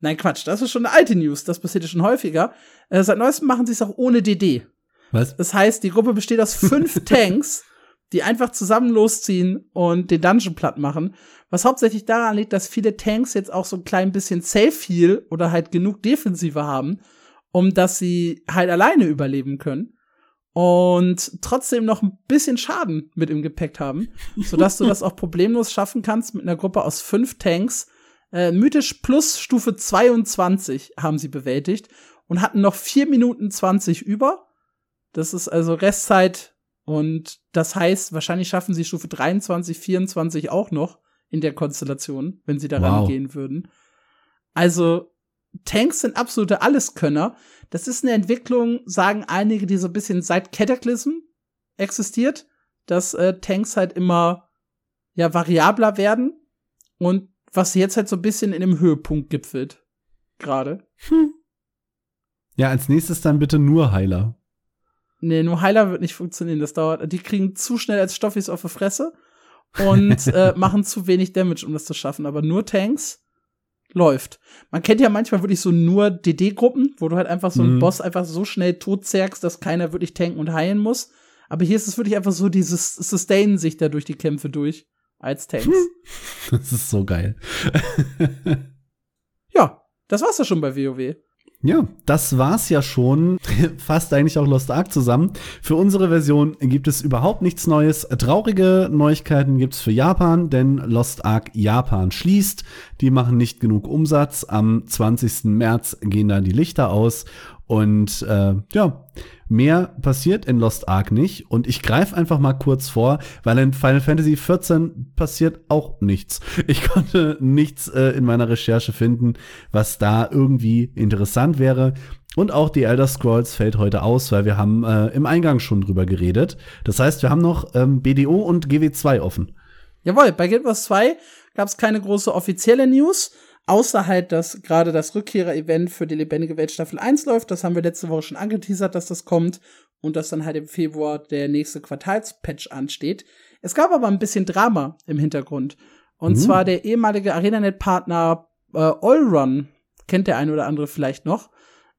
Nein, Quatsch, das ist schon eine alte News, das passiert ja schon häufiger. Äh, seit neuestem machen sie es auch ohne DD. Was? Das heißt, die Gruppe besteht aus fünf Tanks, die einfach zusammen losziehen und den Dungeon platt machen. Was hauptsächlich daran liegt, dass viele Tanks jetzt auch so ein klein bisschen Safe Heal oder halt genug Defensive haben, um dass sie halt alleine überleben können und trotzdem noch ein bisschen Schaden mit im Gepäck haben, sodass du das auch problemlos schaffen kannst mit einer Gruppe aus fünf Tanks. Äh, mythisch plus Stufe 22 haben sie bewältigt und hatten noch vier Minuten 20 über. Das ist also Restzeit und das heißt, wahrscheinlich schaffen sie Stufe 23, 24 auch noch in der Konstellation, wenn sie daran Wow. gehen würden. Also Tanks sind absolute Alleskönner. Das ist eine Entwicklung, sagen einige, die so ein bisschen seit Cataclysm existiert, dass äh, Tanks halt immer ja variabler werden und was jetzt halt so ein bisschen in dem Höhepunkt gipfelt. Gerade. Ja, als nächstes dann bitte nur Heiler. Nee, nur Heiler wird nicht funktionieren. Das dauert. Die kriegen zu schnell als Stoffis auf die Fresse und äh, machen zu wenig Damage, um das zu schaffen. Aber nur Tanks läuft. Man kennt ja manchmal wirklich so nur DD-Gruppen, wo du halt einfach so einen Mhm. Boss einfach so schnell totzergst, dass keiner wirklich tanken und heilen muss. Aber hier ist es wirklich einfach so, dieses Sustainen sich da durch die Kämpfe durch als Tanks. Das ist so geil. ja, das war's ja schon bei WoW. Ja, das war's ja schon. Fast eigentlich auch Lost Ark zusammen. Für unsere Version gibt es überhaupt nichts Neues. Traurige Neuigkeiten gibt's für Japan, denn Lost Ark Japan schließt. Die machen nicht genug Umsatz. Am 20. März gehen dann die Lichter aus. Und äh, ja, mehr passiert in Lost Ark nicht. Und ich greife einfach mal kurz vor, weil in Final Fantasy 14 passiert auch nichts. Ich konnte nichts äh, in meiner Recherche finden, was da irgendwie interessant wäre. Und auch die Elder Scrolls fällt heute aus, weil wir haben äh, im Eingang schon drüber geredet. Das heißt, wir haben noch ähm, BDO und GW2 offen. Jawohl, bei Guild Wars 2 gab es keine große offizielle News, außer halt, dass gerade das Rückkehrer-Event für die Lebendige Welt Staffel 1 läuft. Das haben wir letzte Woche schon angeteasert, dass das kommt und dass dann halt im Februar der nächste Quartalspatch ansteht. Es gab aber ein bisschen Drama im Hintergrund. Und Mhm. zwar der ehemalige ArenaNet-Partner äh, Allrun, kennt der eine oder andere vielleicht noch,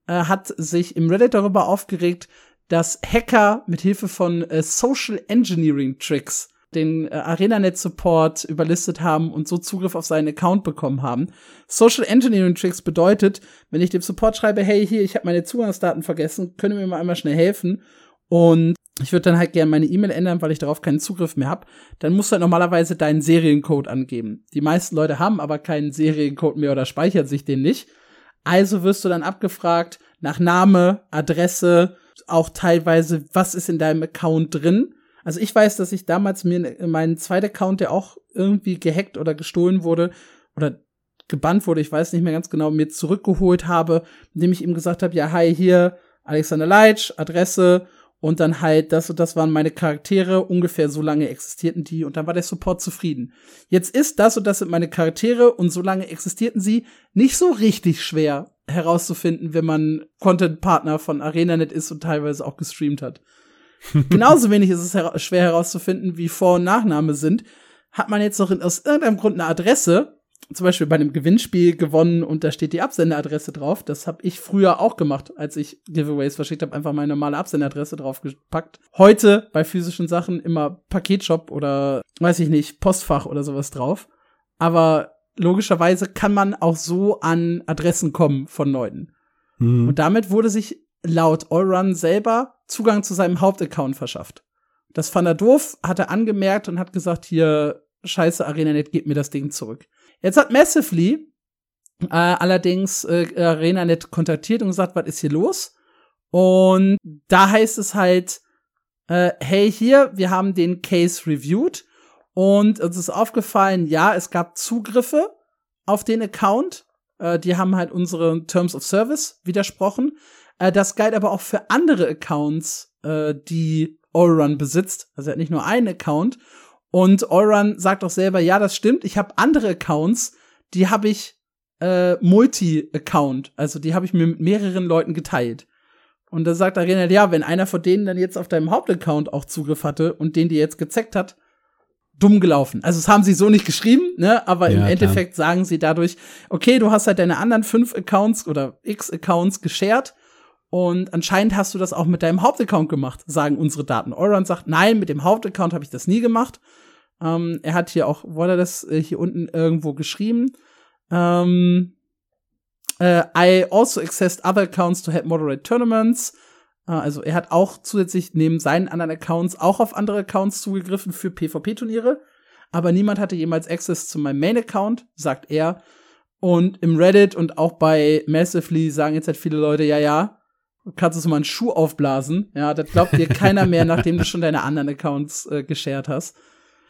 äh, hat sich im Reddit darüber aufgeregt, dass Hacker mit Hilfe von äh, Social Engineering Tricks den äh, ArenaNet-Support überlistet haben und so Zugriff auf seinen Account bekommen haben. Social Engineering Tricks bedeutet, wenn ich dem Support schreibe, hey, hier, ich habe meine Zugangsdaten vergessen, können wir mir mal einmal schnell helfen? Und ich würde dann halt gerne meine E-Mail ändern, weil ich darauf keinen Zugriff mehr habe. Dann musst du halt normalerweise deinen Seriencode angeben. Die meisten Leute haben aber keinen Seriencode mehr oder speichern sich den nicht. Also wirst du dann abgefragt nach Name, Adresse, auch teilweise, was ist in deinem Account drin. Also ich weiß, dass ich damals mir meinen zweiten Account, der auch irgendwie gehackt oder gestohlen wurde oder gebannt wurde, ich weiß nicht mehr ganz genau, mir zurückgeholt habe, indem ich ihm gesagt habe, ja, hi, hier Alexander Leitsch, Adresse und dann halt das und das waren meine Charaktere, ungefähr so lange existierten die und dann war der Support zufrieden. Jetzt ist das und das sind meine Charaktere und so lange existierten sie nicht so richtig schwer herauszufinden, wenn man Content-Partner von ArenaNet ist und teilweise auch gestreamt hat. Genauso wenig ist es hera schwer herauszufinden, wie Vor- und Nachname sind. Hat man jetzt noch in, aus irgendeinem Grund eine Adresse, zum Beispiel bei einem Gewinnspiel gewonnen und da steht die Absenderadresse drauf. Das habe ich früher auch gemacht, als ich Giveaways verschickt habe, einfach meine normale Absenderadresse draufgepackt. Heute bei physischen Sachen immer Paketshop oder weiß ich nicht, Postfach oder sowas drauf. Aber logischerweise kann man auch so an Adressen kommen von Leuten. Hm. Und damit wurde sich laut Allrun selber Zugang zu seinem Hauptaccount verschafft. Das fand er doof, hat er angemerkt und hat gesagt, hier, scheiße, ArenaNet, gib mir das Ding zurück. Jetzt hat Massively äh, allerdings äh, ArenaNet kontaktiert und gesagt, was ist hier los? Und da heißt es halt, äh, hey, hier, wir haben den Case reviewed und uns ist aufgefallen, ja, es gab Zugriffe auf den Account. Äh, die haben halt unsere Terms of Service widersprochen. Äh, das galt aber auch für andere Accounts, äh, die Allrun besitzt. Also er hat nicht nur einen Account. Und Allrun sagt auch selber, ja, das stimmt. Ich habe andere Accounts, die habe ich äh, Multi-Account. Also die habe ich mir mit mehreren Leuten geteilt. Und da sagt Arena, ja, wenn einer von denen dann jetzt auf deinem Hauptaccount auch Zugriff hatte und den dir jetzt gezeckt hat, dumm gelaufen. Also das haben sie so nicht geschrieben, ne? Aber ja, im Endeffekt klar. sagen sie dadurch, okay, du hast halt deine anderen fünf Accounts oder x Accounts geshared und anscheinend hast du das auch mit deinem Hauptaccount gemacht, sagen unsere Daten. Euron sagt, nein, mit dem Hauptaccount habe ich das nie gemacht. Ähm, er hat hier auch, wurde das äh, hier unten irgendwo geschrieben. Ähm, äh, I also accessed other accounts to help moderate tournaments. Äh, also er hat auch zusätzlich neben seinen anderen Accounts auch auf andere Accounts zugegriffen für PvP-Turniere. Aber niemand hatte jemals Access zu meinem Main-Account, sagt er. Und im Reddit und auch bei Massively sagen jetzt halt viele Leute, ja, ja, kannst du mal einen Schuh aufblasen. Ja, das glaubt dir keiner mehr, nachdem du schon deine anderen Accounts äh, geshared hast.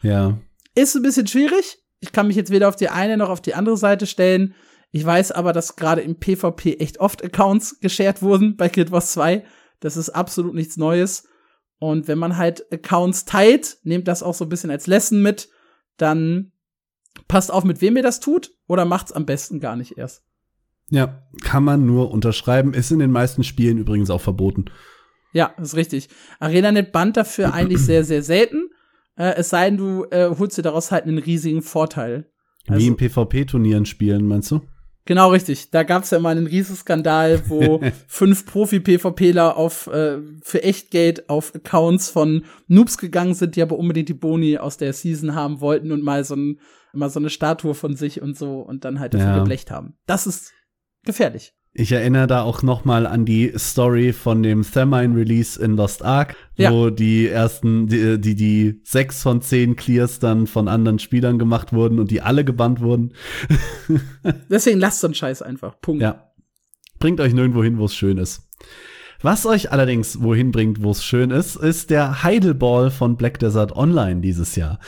Ja. Ist ein bisschen schwierig. Ich kann mich jetzt weder auf die eine noch auf die andere Seite stellen. Ich weiß aber, dass gerade im PvP echt oft Accounts geshared wurden bei Guild Wars 2. Das ist absolut nichts Neues. Und wenn man halt Accounts teilt, nehmt das auch so ein bisschen als Lesson mit, dann passt auf, mit wem ihr das tut oder macht's am besten gar nicht erst. Ja, kann man nur unterschreiben. Ist in den meisten Spielen übrigens auch verboten. Ja, ist richtig. ArenaNet Band dafür eigentlich sehr, sehr selten. Äh, es sei denn, du äh, holst dir daraus halt einen riesigen Vorteil. Also, Wie in PvP-Turnieren spielen, meinst du? Genau, richtig. Da gab's ja mal einen Riesenskandal, wo fünf Profi-PvPler auf äh, für Echtgeld auf Accounts von Noobs gegangen sind, die aber unbedingt die Boni aus der Season haben wollten und mal so, ein, mal so eine Statue von sich und so und dann halt dafür ja. geblecht haben. Das ist gefährlich. Ich erinnere da auch noch mal an die Story von dem Thermine-Release in Lost Ark, ja. wo die ersten, die, die, die sechs von zehn Clears dann von anderen Spielern gemacht wurden und die alle gebannt wurden. Deswegen lasst so einen Scheiß einfach. Punkt. Ja. Bringt euch nirgendwo hin, wo es schön ist. Was euch allerdings wohin bringt, wo es schön ist, ist der Heidelball von Black Desert Online dieses Jahr.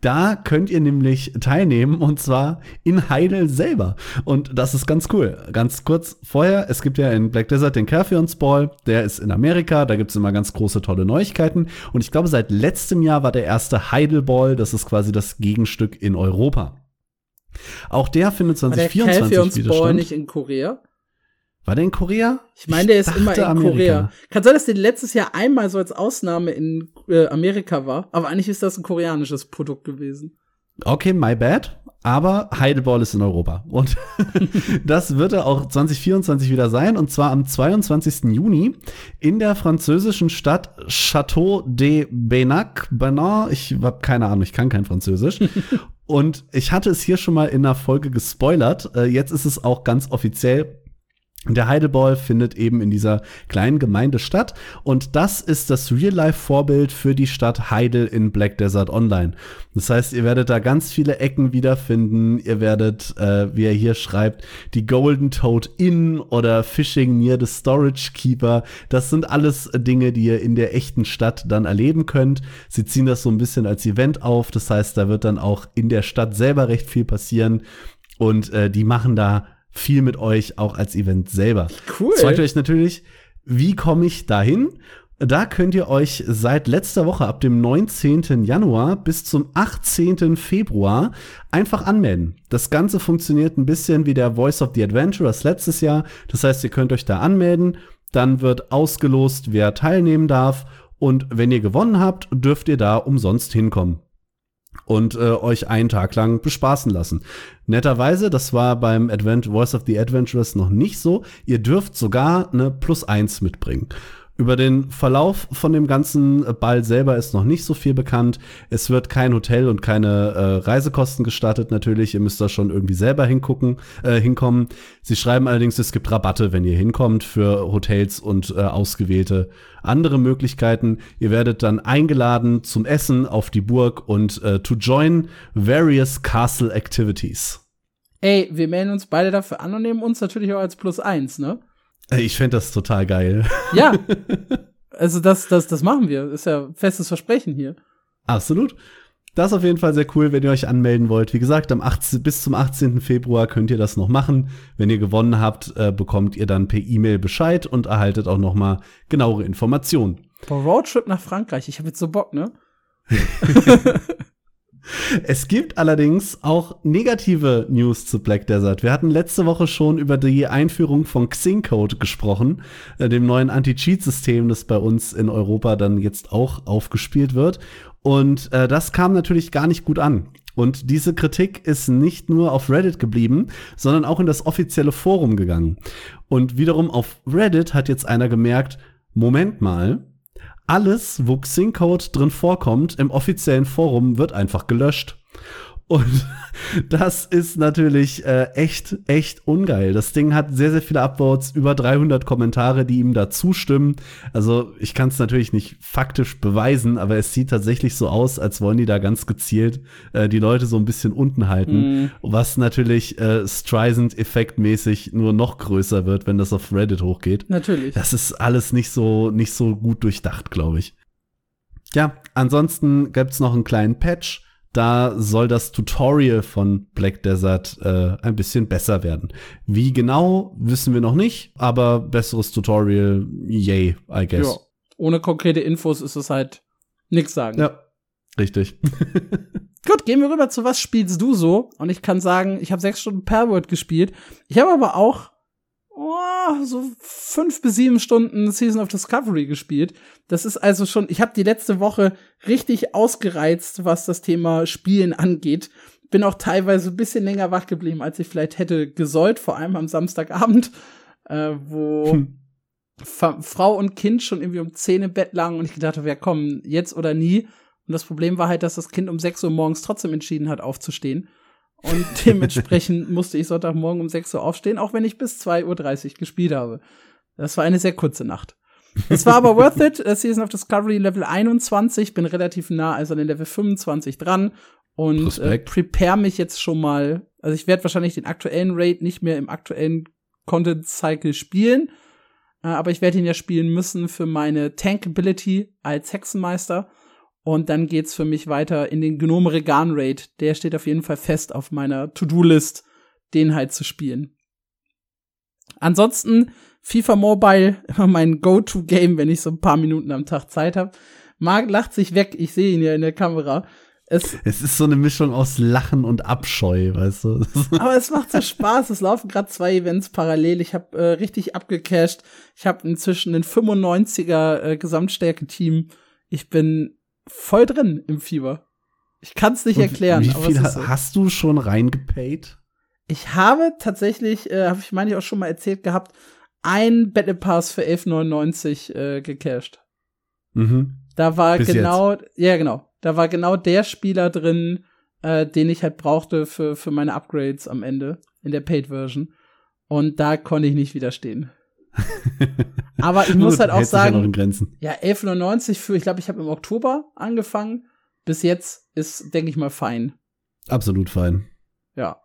Da könnt ihr nämlich teilnehmen und zwar in Heidel selber. Und das ist ganz cool. Ganz kurz vorher, es gibt ja in Black Desert den Kerfions Ball, der ist in Amerika, da gibt es immer ganz große, tolle Neuigkeiten. Und ich glaube, seit letztem Jahr war der erste Heidelball, das ist quasi das Gegenstück in Europa. Auch der findet 2024 war der Ball nicht in Korea? War der in Korea? Ich meine, der ist immer in Amerika. Korea. Kann sein, dass der letztes Jahr einmal so als Ausnahme in äh, Amerika war, aber eigentlich ist das ein koreanisches Produkt gewesen. Okay, my bad. Aber Heideball ist in Europa. Und das wird er auch 2024 wieder sein. Und zwar am 22. Juni in der französischen Stadt Château de Benac. Benin. Ich habe keine Ahnung, ich kann kein Französisch. Und ich hatte es hier schon mal in einer Folge gespoilert. Äh, jetzt ist es auch ganz offiziell. Der Heideball findet eben in dieser kleinen Gemeinde statt und das ist das Real-Life-Vorbild für die Stadt Heidel in Black Desert Online. Das heißt, ihr werdet da ganz viele Ecken wiederfinden. Ihr werdet, äh, wie er hier schreibt, die Golden Toad Inn oder Fishing near the Storage Keeper. Das sind alles Dinge, die ihr in der echten Stadt dann erleben könnt. Sie ziehen das so ein bisschen als Event auf. Das heißt, da wird dann auch in der Stadt selber recht viel passieren und äh, die machen da viel mit euch, auch als Event selber. Cool. Zeigt euch natürlich, wie komme ich dahin? Da könnt ihr euch seit letzter Woche ab dem 19. Januar bis zum 18. Februar einfach anmelden. Das Ganze funktioniert ein bisschen wie der Voice of the Adventurers letztes Jahr. Das heißt, ihr könnt euch da anmelden, dann wird ausgelost, wer teilnehmen darf und wenn ihr gewonnen habt, dürft ihr da umsonst hinkommen und äh, euch einen Tag lang bespaßen lassen. Netterweise, das war beim Advent Voice of the Adventurers noch nicht so. Ihr dürft sogar eine Plus eins mitbringen. Über den Verlauf von dem ganzen Ball selber ist noch nicht so viel bekannt. Es wird kein Hotel und keine äh, Reisekosten gestartet natürlich. Ihr müsst da schon irgendwie selber hingucken, äh, hinkommen. Sie schreiben allerdings, es gibt Rabatte, wenn ihr hinkommt für Hotels und äh, ausgewählte andere Möglichkeiten. Ihr werdet dann eingeladen zum Essen auf die Burg und äh, to join various castle activities. Ey, wir melden uns beide dafür an und nehmen uns natürlich auch als Plus eins, ne? Ich fände das total geil. Ja. Also das, das, das machen wir. Ist ja festes Versprechen hier. Absolut. Das ist auf jeden Fall sehr cool, wenn ihr euch anmelden wollt. Wie gesagt, am 18, bis zum 18. Februar könnt ihr das noch machen. Wenn ihr gewonnen habt, äh, bekommt ihr dann per E-Mail Bescheid und erhaltet auch noch mal genauere Informationen. Boah, Roadtrip nach Frankreich. Ich habe jetzt so Bock, ne? Es gibt allerdings auch negative News zu Black Desert. Wir hatten letzte Woche schon über die Einführung von Xing-Code gesprochen, äh, dem neuen Anti-Cheat-System, das bei uns in Europa dann jetzt auch aufgespielt wird. Und äh, das kam natürlich gar nicht gut an. Und diese Kritik ist nicht nur auf Reddit geblieben, sondern auch in das offizielle Forum gegangen. Und wiederum auf Reddit hat jetzt einer gemerkt, Moment mal, alles, wo Xing-Code drin vorkommt, im offiziellen Forum wird einfach gelöscht. Und das ist natürlich äh, echt, echt ungeil. Das Ding hat sehr, sehr viele Upvotes, über 300 Kommentare, die ihm da zustimmen. Also ich kann es natürlich nicht faktisch beweisen, aber es sieht tatsächlich so aus, als wollen die da ganz gezielt äh, die Leute so ein bisschen unten halten, mm. was natürlich äh, Streisand-effektmäßig nur noch größer wird, wenn das auf Reddit hochgeht. Natürlich. Das ist alles nicht so, nicht so gut durchdacht, glaube ich. Ja, ansonsten gibt's noch einen kleinen Patch da soll das Tutorial von Black Desert äh, ein bisschen besser werden. Wie genau, wissen wir noch nicht, aber besseres Tutorial, yay, I guess. Ja, ohne konkrete Infos ist es halt nichts sagen. Ja, richtig. Gut, gehen wir rüber zu was spielst du so? Und ich kann sagen, ich habe sechs Stunden Perworld gespielt. Ich habe aber auch oh, so fünf bis sieben Stunden Season of Discovery gespielt. Das ist also schon, ich habe die letzte Woche richtig ausgereizt, was das Thema Spielen angeht. Bin auch teilweise ein bisschen länger wach geblieben, als ich vielleicht hätte gesollt, vor allem am Samstagabend, äh, wo hm. Frau und Kind schon irgendwie um zehn im Bett lagen und ich gedacht habe, ja komm, jetzt oder nie. Und das Problem war halt, dass das Kind um sechs Uhr morgens trotzdem entschieden hat, aufzustehen. Und dementsprechend musste ich Sonntagmorgen um 6 Uhr aufstehen, auch wenn ich bis 2.30 Uhr gespielt habe. Das war eine sehr kurze Nacht. Es war aber worth it. Season of Discovery Level 21, bin relativ nah, also an den Level 25 dran und äh, prepare mich jetzt schon mal. Also ich werde wahrscheinlich den aktuellen Raid nicht mehr im aktuellen Content Cycle spielen, äh, aber ich werde ihn ja spielen müssen für meine Tankability als Hexenmeister. Und dann geht's für mich weiter in den Gnome Regan Raid. Der steht auf jeden Fall fest auf meiner To-Do-List, den halt zu spielen. Ansonsten FIFA Mobile immer mein Go-To-Game, wenn ich so ein paar Minuten am Tag Zeit habe. Marc lacht sich weg, ich sehe ihn ja in der Kamera. Es, es ist so eine Mischung aus Lachen und Abscheu, weißt du. Aber es macht so Spaß. Es laufen gerade zwei Events parallel. Ich habe äh, richtig abgecasht. Ich habe inzwischen ein 95er äh, Gesamtstärke-Team. Ich bin voll drin im Fieber. Ich kann es nicht Und erklären. Wie viel so. hast du schon reingepaid? Ich habe tatsächlich, äh, habe ich meine ich auch schon mal erzählt gehabt, ein Battle Pass für 11,99 äh, gecashed. Mhm. Da war Bis genau, jetzt. ja genau, da war genau der Spieler drin, äh, den ich halt brauchte für, für meine Upgrades am Ende in der Paid-Version. Und da konnte ich nicht widerstehen. Aber ich muss halt auch sagen, ja, 11,99 für, ich glaube, ich habe im Oktober angefangen. Bis jetzt ist, denke ich mal, fein. Absolut fein. Ja.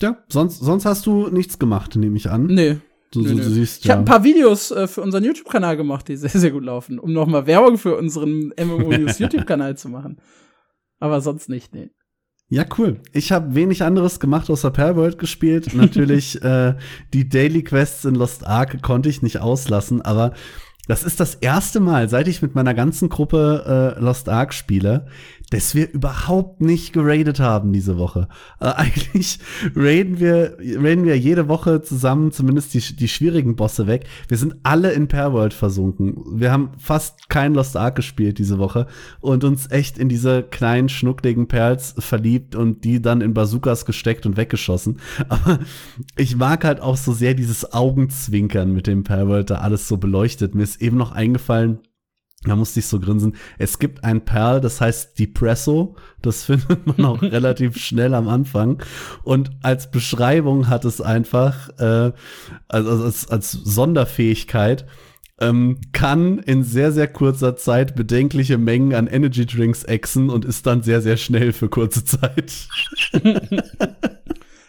Ja, sonst, sonst hast du nichts gemacht, nehme ich an. Nee. Du, nee, du, du siehst, ich habe ein paar Videos äh, für unseren YouTube-Kanal gemacht, die sehr, sehr gut laufen, um nochmal Werbung für unseren MMO News YouTube-Kanal zu machen. Aber sonst nicht, nee. Ja, cool. Ich habe wenig anderes gemacht außer Perworld gespielt. Natürlich äh, die Daily Quests in Lost Ark konnte ich nicht auslassen, aber das ist das erste Mal, seit ich mit meiner ganzen Gruppe äh, Lost Ark spiele, dass wir überhaupt nicht geradet haben diese Woche. Äh, eigentlich raiden wir, raiden wir jede Woche zusammen zumindest die, die schwierigen Bosse weg. Wir sind alle in Perworld versunken. Wir haben fast kein Lost Ark gespielt diese Woche und uns echt in diese kleinen schnuckligen Perls verliebt und die dann in Bazookas gesteckt und weggeschossen. Aber ich mag halt auch so sehr dieses Augenzwinkern mit dem Perworld, da alles so beleuchtet. Mir ist eben noch eingefallen, da musste ich so grinsen. Es gibt ein Perl, das heißt Depresso. Das findet man auch relativ schnell am Anfang. Und als Beschreibung hat es einfach, äh, also als, als Sonderfähigkeit, ähm, kann in sehr, sehr kurzer Zeit bedenkliche Mengen an Energy Drinks exen und ist dann sehr, sehr schnell für kurze Zeit.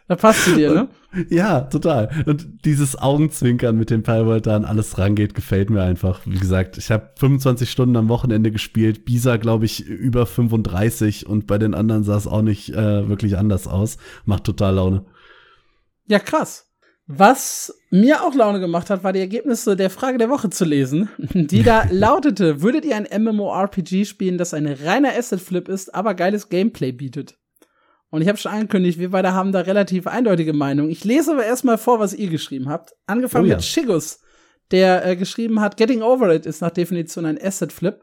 Da passt zu dir, ne? Ja, total. Und dieses Augenzwinkern mit dem Palworld da an alles rangeht, gefällt mir einfach. Wie gesagt, ich habe 25 Stunden am Wochenende gespielt. Bisa, glaube ich, über 35 und bei den anderen sah es auch nicht äh, wirklich anders aus. Macht total Laune. Ja, krass. Was mir auch Laune gemacht hat, war die Ergebnisse der Frage der Woche zu lesen, die da lautete, würdet ihr ein MMORPG spielen, das ein reiner Asset-Flip ist, aber geiles Gameplay bietet? Und ich habe schon angekündigt, wir beide haben da relativ eindeutige Meinungen. Ich lese aber erstmal vor, was ihr geschrieben habt. Angefangen oh ja. mit Shigus, der äh, geschrieben hat, Getting Over It ist nach Definition ein Asset-Flip.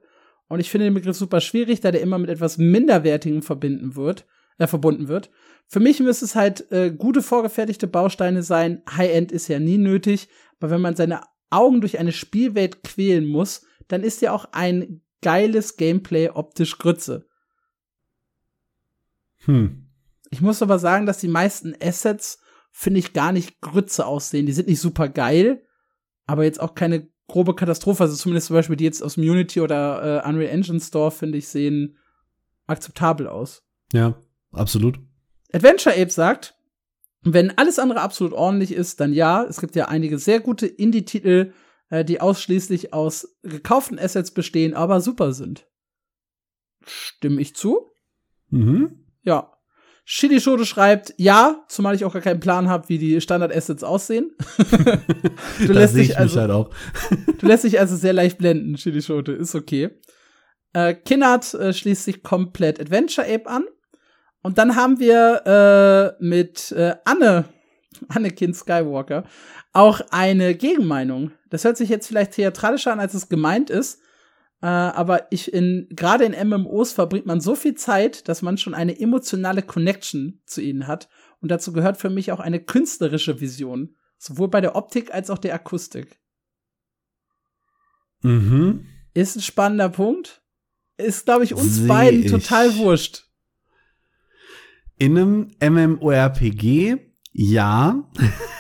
Und ich finde den Begriff super schwierig, da der immer mit etwas Minderwertigem verbinden wird, äh, verbunden wird. Für mich müsste es halt äh, gute vorgefertigte Bausteine sein. High-End ist ja nie nötig, aber wenn man seine Augen durch eine Spielwelt quälen muss, dann ist ja auch ein geiles Gameplay optisch Grütze. Hm. Ich muss aber sagen, dass die meisten Assets, finde ich, gar nicht Grütze aussehen. Die sind nicht super geil, aber jetzt auch keine grobe Katastrophe. Also zumindest zum Beispiel die jetzt aus dem Unity oder äh, Unreal Engine Store, finde ich, sehen akzeptabel aus. Ja, absolut. Adventure Ape sagt, wenn alles andere absolut ordentlich ist, dann ja. Es gibt ja einige sehr gute Indie-Titel, äh, die ausschließlich aus gekauften Assets bestehen, aber super sind. Stimme ich zu? Mhm. Ja. Shitty Shode schreibt, ja, zumal ich auch gar keinen Plan habe, wie die Standard-Assets aussehen. du lässt dich also, halt auch. du lässt dich also sehr leicht blenden, Shitty Shode, ist okay. Äh, Kinnard äh, schließt sich komplett Adventure Ape an. Und dann haben wir äh, mit äh, Anne, Annekin Skywalker, auch eine Gegenmeinung. Das hört sich jetzt vielleicht theatralischer an, als es gemeint ist. Äh, aber ich in, gerade in MMOs verbringt man so viel Zeit, dass man schon eine emotionale Connection zu ihnen hat. Und dazu gehört für mich auch eine künstlerische Vision. Sowohl bei der Optik als auch der Akustik. Mhm. Ist ein spannender Punkt. Ist, glaube ich, uns Seh beiden total wurscht. In einem MMORPG, ja.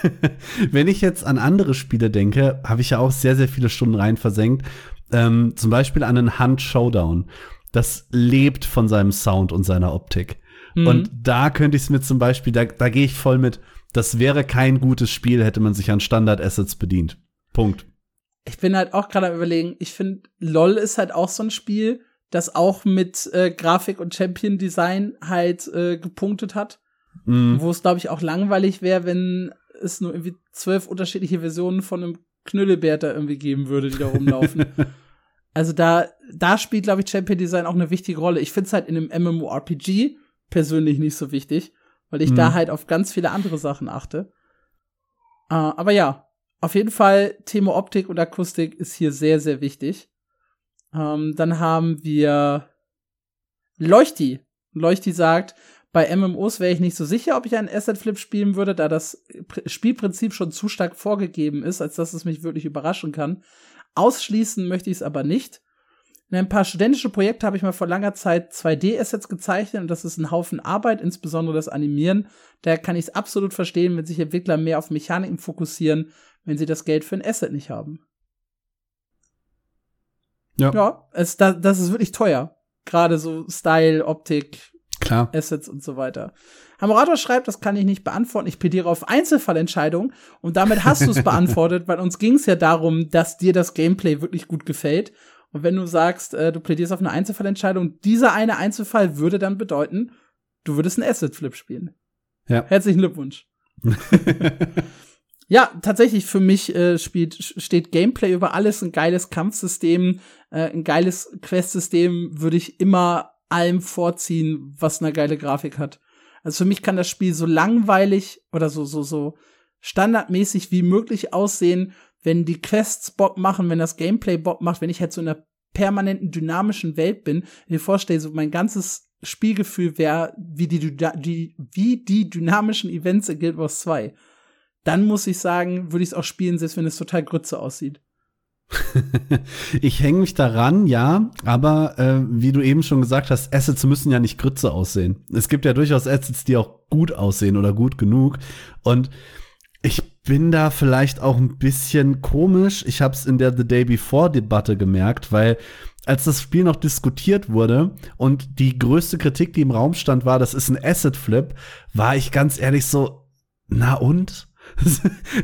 Wenn ich jetzt an andere Spiele denke, habe ich ja auch sehr, sehr viele Stunden rein versenkt. Ähm, zum Beispiel an einen Hunt Showdown. Das lebt von seinem Sound und seiner Optik. Mhm. Und da könnte ich es mir zum Beispiel, da, da gehe ich voll mit, das wäre kein gutes Spiel, hätte man sich an Standard-Assets bedient. Punkt. Ich bin halt auch gerade am überlegen, ich finde, LOL ist halt auch so ein Spiel, das auch mit äh, Grafik und Champion Design halt äh, gepunktet hat. Mhm. Wo es, glaube ich, auch langweilig wäre, wenn es nur irgendwie zwölf unterschiedliche Versionen von einem Knüllebär da irgendwie geben würde, die da rumlaufen. also da, da spielt, glaube ich, Champion Design auch eine wichtige Rolle. Ich finde es halt in einem MMORPG persönlich nicht so wichtig, weil ich mhm. da halt auf ganz viele andere Sachen achte. Uh, aber ja, auf jeden Fall Thema Optik und Akustik ist hier sehr, sehr wichtig. Ähm, dann haben wir Leuchti. Leuchti sagt, bei MMOs wäre ich nicht so sicher, ob ich einen Asset Flip spielen würde, da das Spielprinzip schon zu stark vorgegeben ist, als dass es mich wirklich überraschen kann. Ausschließen möchte ich es aber nicht. In ein paar studentische Projekte habe ich mal vor langer Zeit 2D-Assets gezeichnet und das ist ein Haufen Arbeit, insbesondere das Animieren. Daher kann ich es absolut verstehen, wenn sich Entwickler mehr auf Mechaniken fokussieren, wenn sie das Geld für ein Asset nicht haben. Ja. Ja, es, das, das ist wirklich teuer. Gerade so Style, Optik, Klar. Assets und so weiter. Hamorator schreibt, das kann ich nicht beantworten. Ich plädiere auf Einzelfallentscheidungen und damit hast du es beantwortet, weil uns ging es ja darum, dass dir das Gameplay wirklich gut gefällt. Und wenn du sagst, äh, du plädierst auf eine Einzelfallentscheidung, dieser eine Einzelfall würde dann bedeuten, du würdest einen Asset Flip spielen. Ja. Herzlichen Glückwunsch. Ja, tatsächlich für mich äh, spielt, steht Gameplay über alles, ein geiles Kampfsystem, äh, ein geiles Questsystem würde ich immer allem vorziehen, was eine geile Grafik hat. Also für mich kann das Spiel so langweilig oder so, so, so standardmäßig wie möglich aussehen, wenn die Quests Bock machen, wenn das Gameplay Bock macht, wenn ich halt so in einer permanenten dynamischen Welt bin, mir vorstelle, so mein ganzes Spielgefühl wäre wie die, die, wie die dynamischen Events in Guild Wars 2 dann muss ich sagen, würde ich es auch spielen, selbst wenn es total grütze aussieht. ich hänge mich daran, ja, aber äh, wie du eben schon gesagt hast, Assets müssen ja nicht grütze aussehen. Es gibt ja durchaus Assets, die auch gut aussehen oder gut genug. Und ich bin da vielleicht auch ein bisschen komisch. Ich habe es in der The Day Before Debatte gemerkt, weil als das Spiel noch diskutiert wurde und die größte Kritik, die im Raum stand, war, das ist ein Asset Flip, war ich ganz ehrlich so, na und?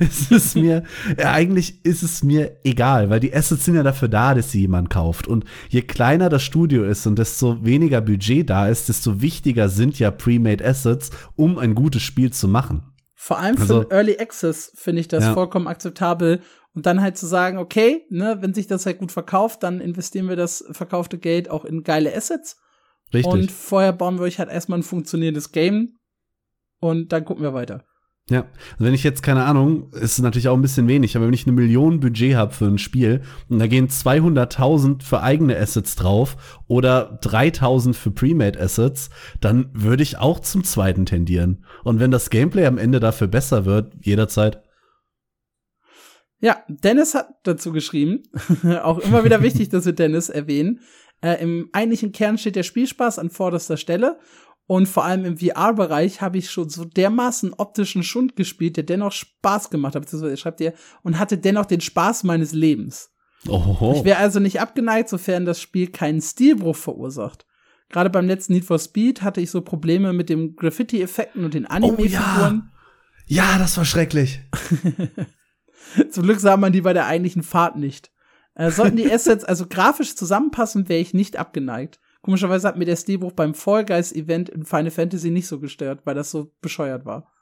Es ist mir, eigentlich ist es mir egal, weil die Assets sind ja dafür da, dass sie jemand kauft. Und je kleiner das Studio ist und desto weniger Budget da ist, desto wichtiger sind ja Pre-Made Assets, um ein gutes Spiel zu machen. Vor allem für also, Early Access finde ich das ja. vollkommen akzeptabel. Und dann halt zu sagen, okay, ne, wenn sich das halt gut verkauft, dann investieren wir das verkaufte Geld auch in geile Assets. Richtig. Und vorher bauen wir euch halt erstmal ein funktionierendes Game und dann gucken wir weiter. Ja, also wenn ich jetzt, keine Ahnung, ist natürlich auch ein bisschen wenig, aber wenn ich eine Million Budget habe für ein Spiel und da gehen 200.000 für eigene Assets drauf oder 3.000 für Premade Assets, dann würde ich auch zum zweiten tendieren. Und wenn das Gameplay am Ende dafür besser wird, jederzeit. Ja, Dennis hat dazu geschrieben, auch immer wieder wichtig, dass wir Dennis erwähnen. Äh, Im eigentlichen Kern steht der Spielspaß an vorderster Stelle und vor allem im VR-Bereich habe ich schon so dermaßen optischen Schund gespielt, der dennoch Spaß gemacht hat, beziehungsweise schreibt ihr, und hatte dennoch den Spaß meines Lebens. Oho. Ich wäre also nicht abgeneigt, sofern das Spiel keinen Stilbruch verursacht. Gerade beim letzten Need for Speed hatte ich so Probleme mit den Graffiti-Effekten und den Anime-Figuren. Oh, ja. ja, das war schrecklich. Zum Glück sah man die bei der eigentlichen Fahrt nicht. Äh, sollten die Assets also grafisch zusammenpassen, wäre ich nicht abgeneigt. Komischerweise hat mir der Stilbruch beim Fall Guys Event in Final Fantasy nicht so gestört, weil das so bescheuert war.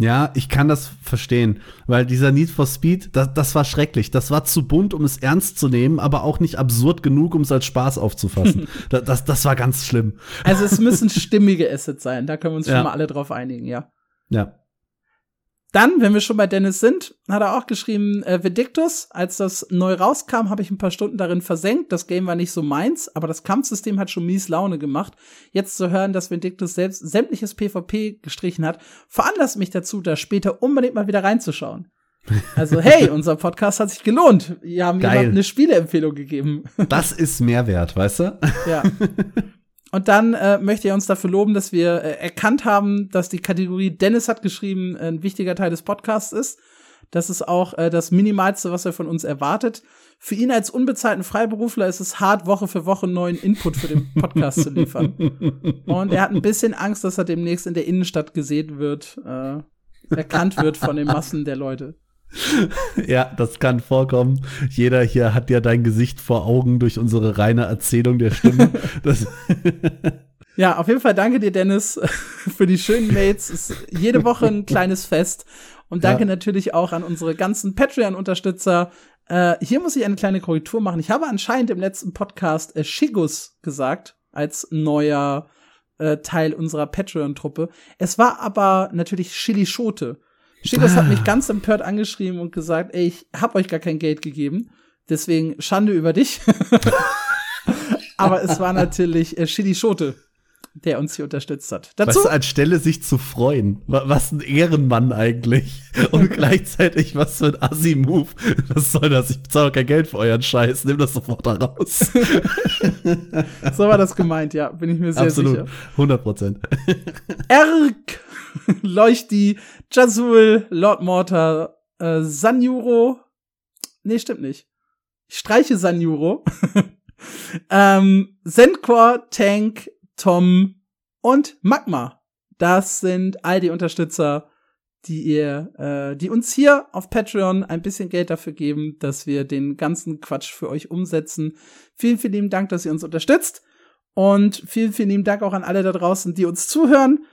Ja, ich kann das verstehen, weil dieser Need for Speed, das, das war schrecklich. Das war zu bunt, um es ernst zu nehmen, aber auch nicht absurd genug, um es als Spaß aufzufassen. das, das, das, war ganz schlimm. Also es müssen stimmige Assets sein, da können wir uns ja. schon mal alle drauf einigen, ja. Ja. Dann, wenn wir schon bei Dennis sind, hat er auch geschrieben, äh, Vedictus, als das neu rauskam, habe ich ein paar Stunden darin versenkt. Das Game war nicht so meins, aber das Kampfsystem hat schon mies Laune gemacht. Jetzt zu hören, dass Vindictus selbst sämtliches PvP gestrichen hat, veranlasst mich dazu, da später unbedingt mal wieder reinzuschauen. Also, hey, unser Podcast hat sich gelohnt. Wir haben jemandem eine Spieleempfehlung gegeben. Das ist Mehrwert, weißt du? Ja. Und dann äh, möchte er uns dafür loben, dass wir äh, erkannt haben, dass die Kategorie Dennis hat geschrieben ein wichtiger Teil des Podcasts ist. Das ist auch äh, das Minimalste, was er von uns erwartet. Für ihn als unbezahlten Freiberufler ist es hart, Woche für Woche neuen Input für den Podcast zu liefern. Und er hat ein bisschen Angst, dass er demnächst in der Innenstadt gesehen wird, äh, erkannt wird von den Massen der Leute. ja, das kann vorkommen. Jeder hier hat ja dein Gesicht vor Augen durch unsere reine Erzählung der Stimme. ja, auf jeden Fall danke dir, Dennis, für die schönen Mates. Ist jede Woche ein kleines Fest. Und danke ja. natürlich auch an unsere ganzen Patreon-Unterstützer. Äh, hier muss ich eine kleine Korrektur machen. Ich habe anscheinend im letzten Podcast äh, Shigus gesagt, als neuer äh, Teil unserer Patreon-Truppe. Es war aber natürlich Chili Schote. Schickers hat mich ganz empört angeschrieben und gesagt, ey, ich hab euch gar kein Geld gegeben. Deswegen Schande über dich. Aber es war natürlich äh, Chili Schote, der uns hier unterstützt hat. Dazu weißt du, anstelle sich zu freuen, was ein Ehrenmann eigentlich. Und gleichzeitig was für ein Assi-Move. Was soll das? Ich bezahle kein Geld für euren Scheiß. Nimm das sofort da raus. so war das gemeint, ja. Bin ich mir sehr Absolut. sicher. 100 Prozent. Erk Leuchti, Jazul, Lord Mortar, äh, Sanjuro. Nee, stimmt nicht. Ich streiche Sanjuro. ähm, Zendcore, Tank, Tom und Magma. Das sind all die Unterstützer, die ihr, äh, die uns hier auf Patreon ein bisschen Geld dafür geben, dass wir den ganzen Quatsch für euch umsetzen. Vielen, vielen lieben Dank, dass ihr uns unterstützt. Und vielen, vielen lieben Dank auch an alle da draußen, die uns zuhören.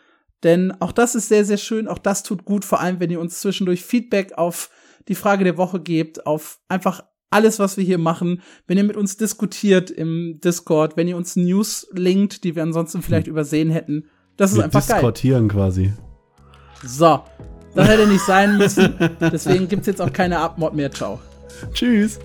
Denn auch das ist sehr, sehr schön. Auch das tut gut, vor allem wenn ihr uns zwischendurch Feedback auf die Frage der Woche gebt, auf einfach alles, was wir hier machen. Wenn ihr mit uns diskutiert im Discord, wenn ihr uns News linkt, die wir ansonsten vielleicht hm. übersehen hätten. Das ist wir einfach geil. Diskutieren quasi. So. Das hätte nicht sein müssen. Deswegen gibt's jetzt auch keine Abmord mehr. Ciao. Tschüss.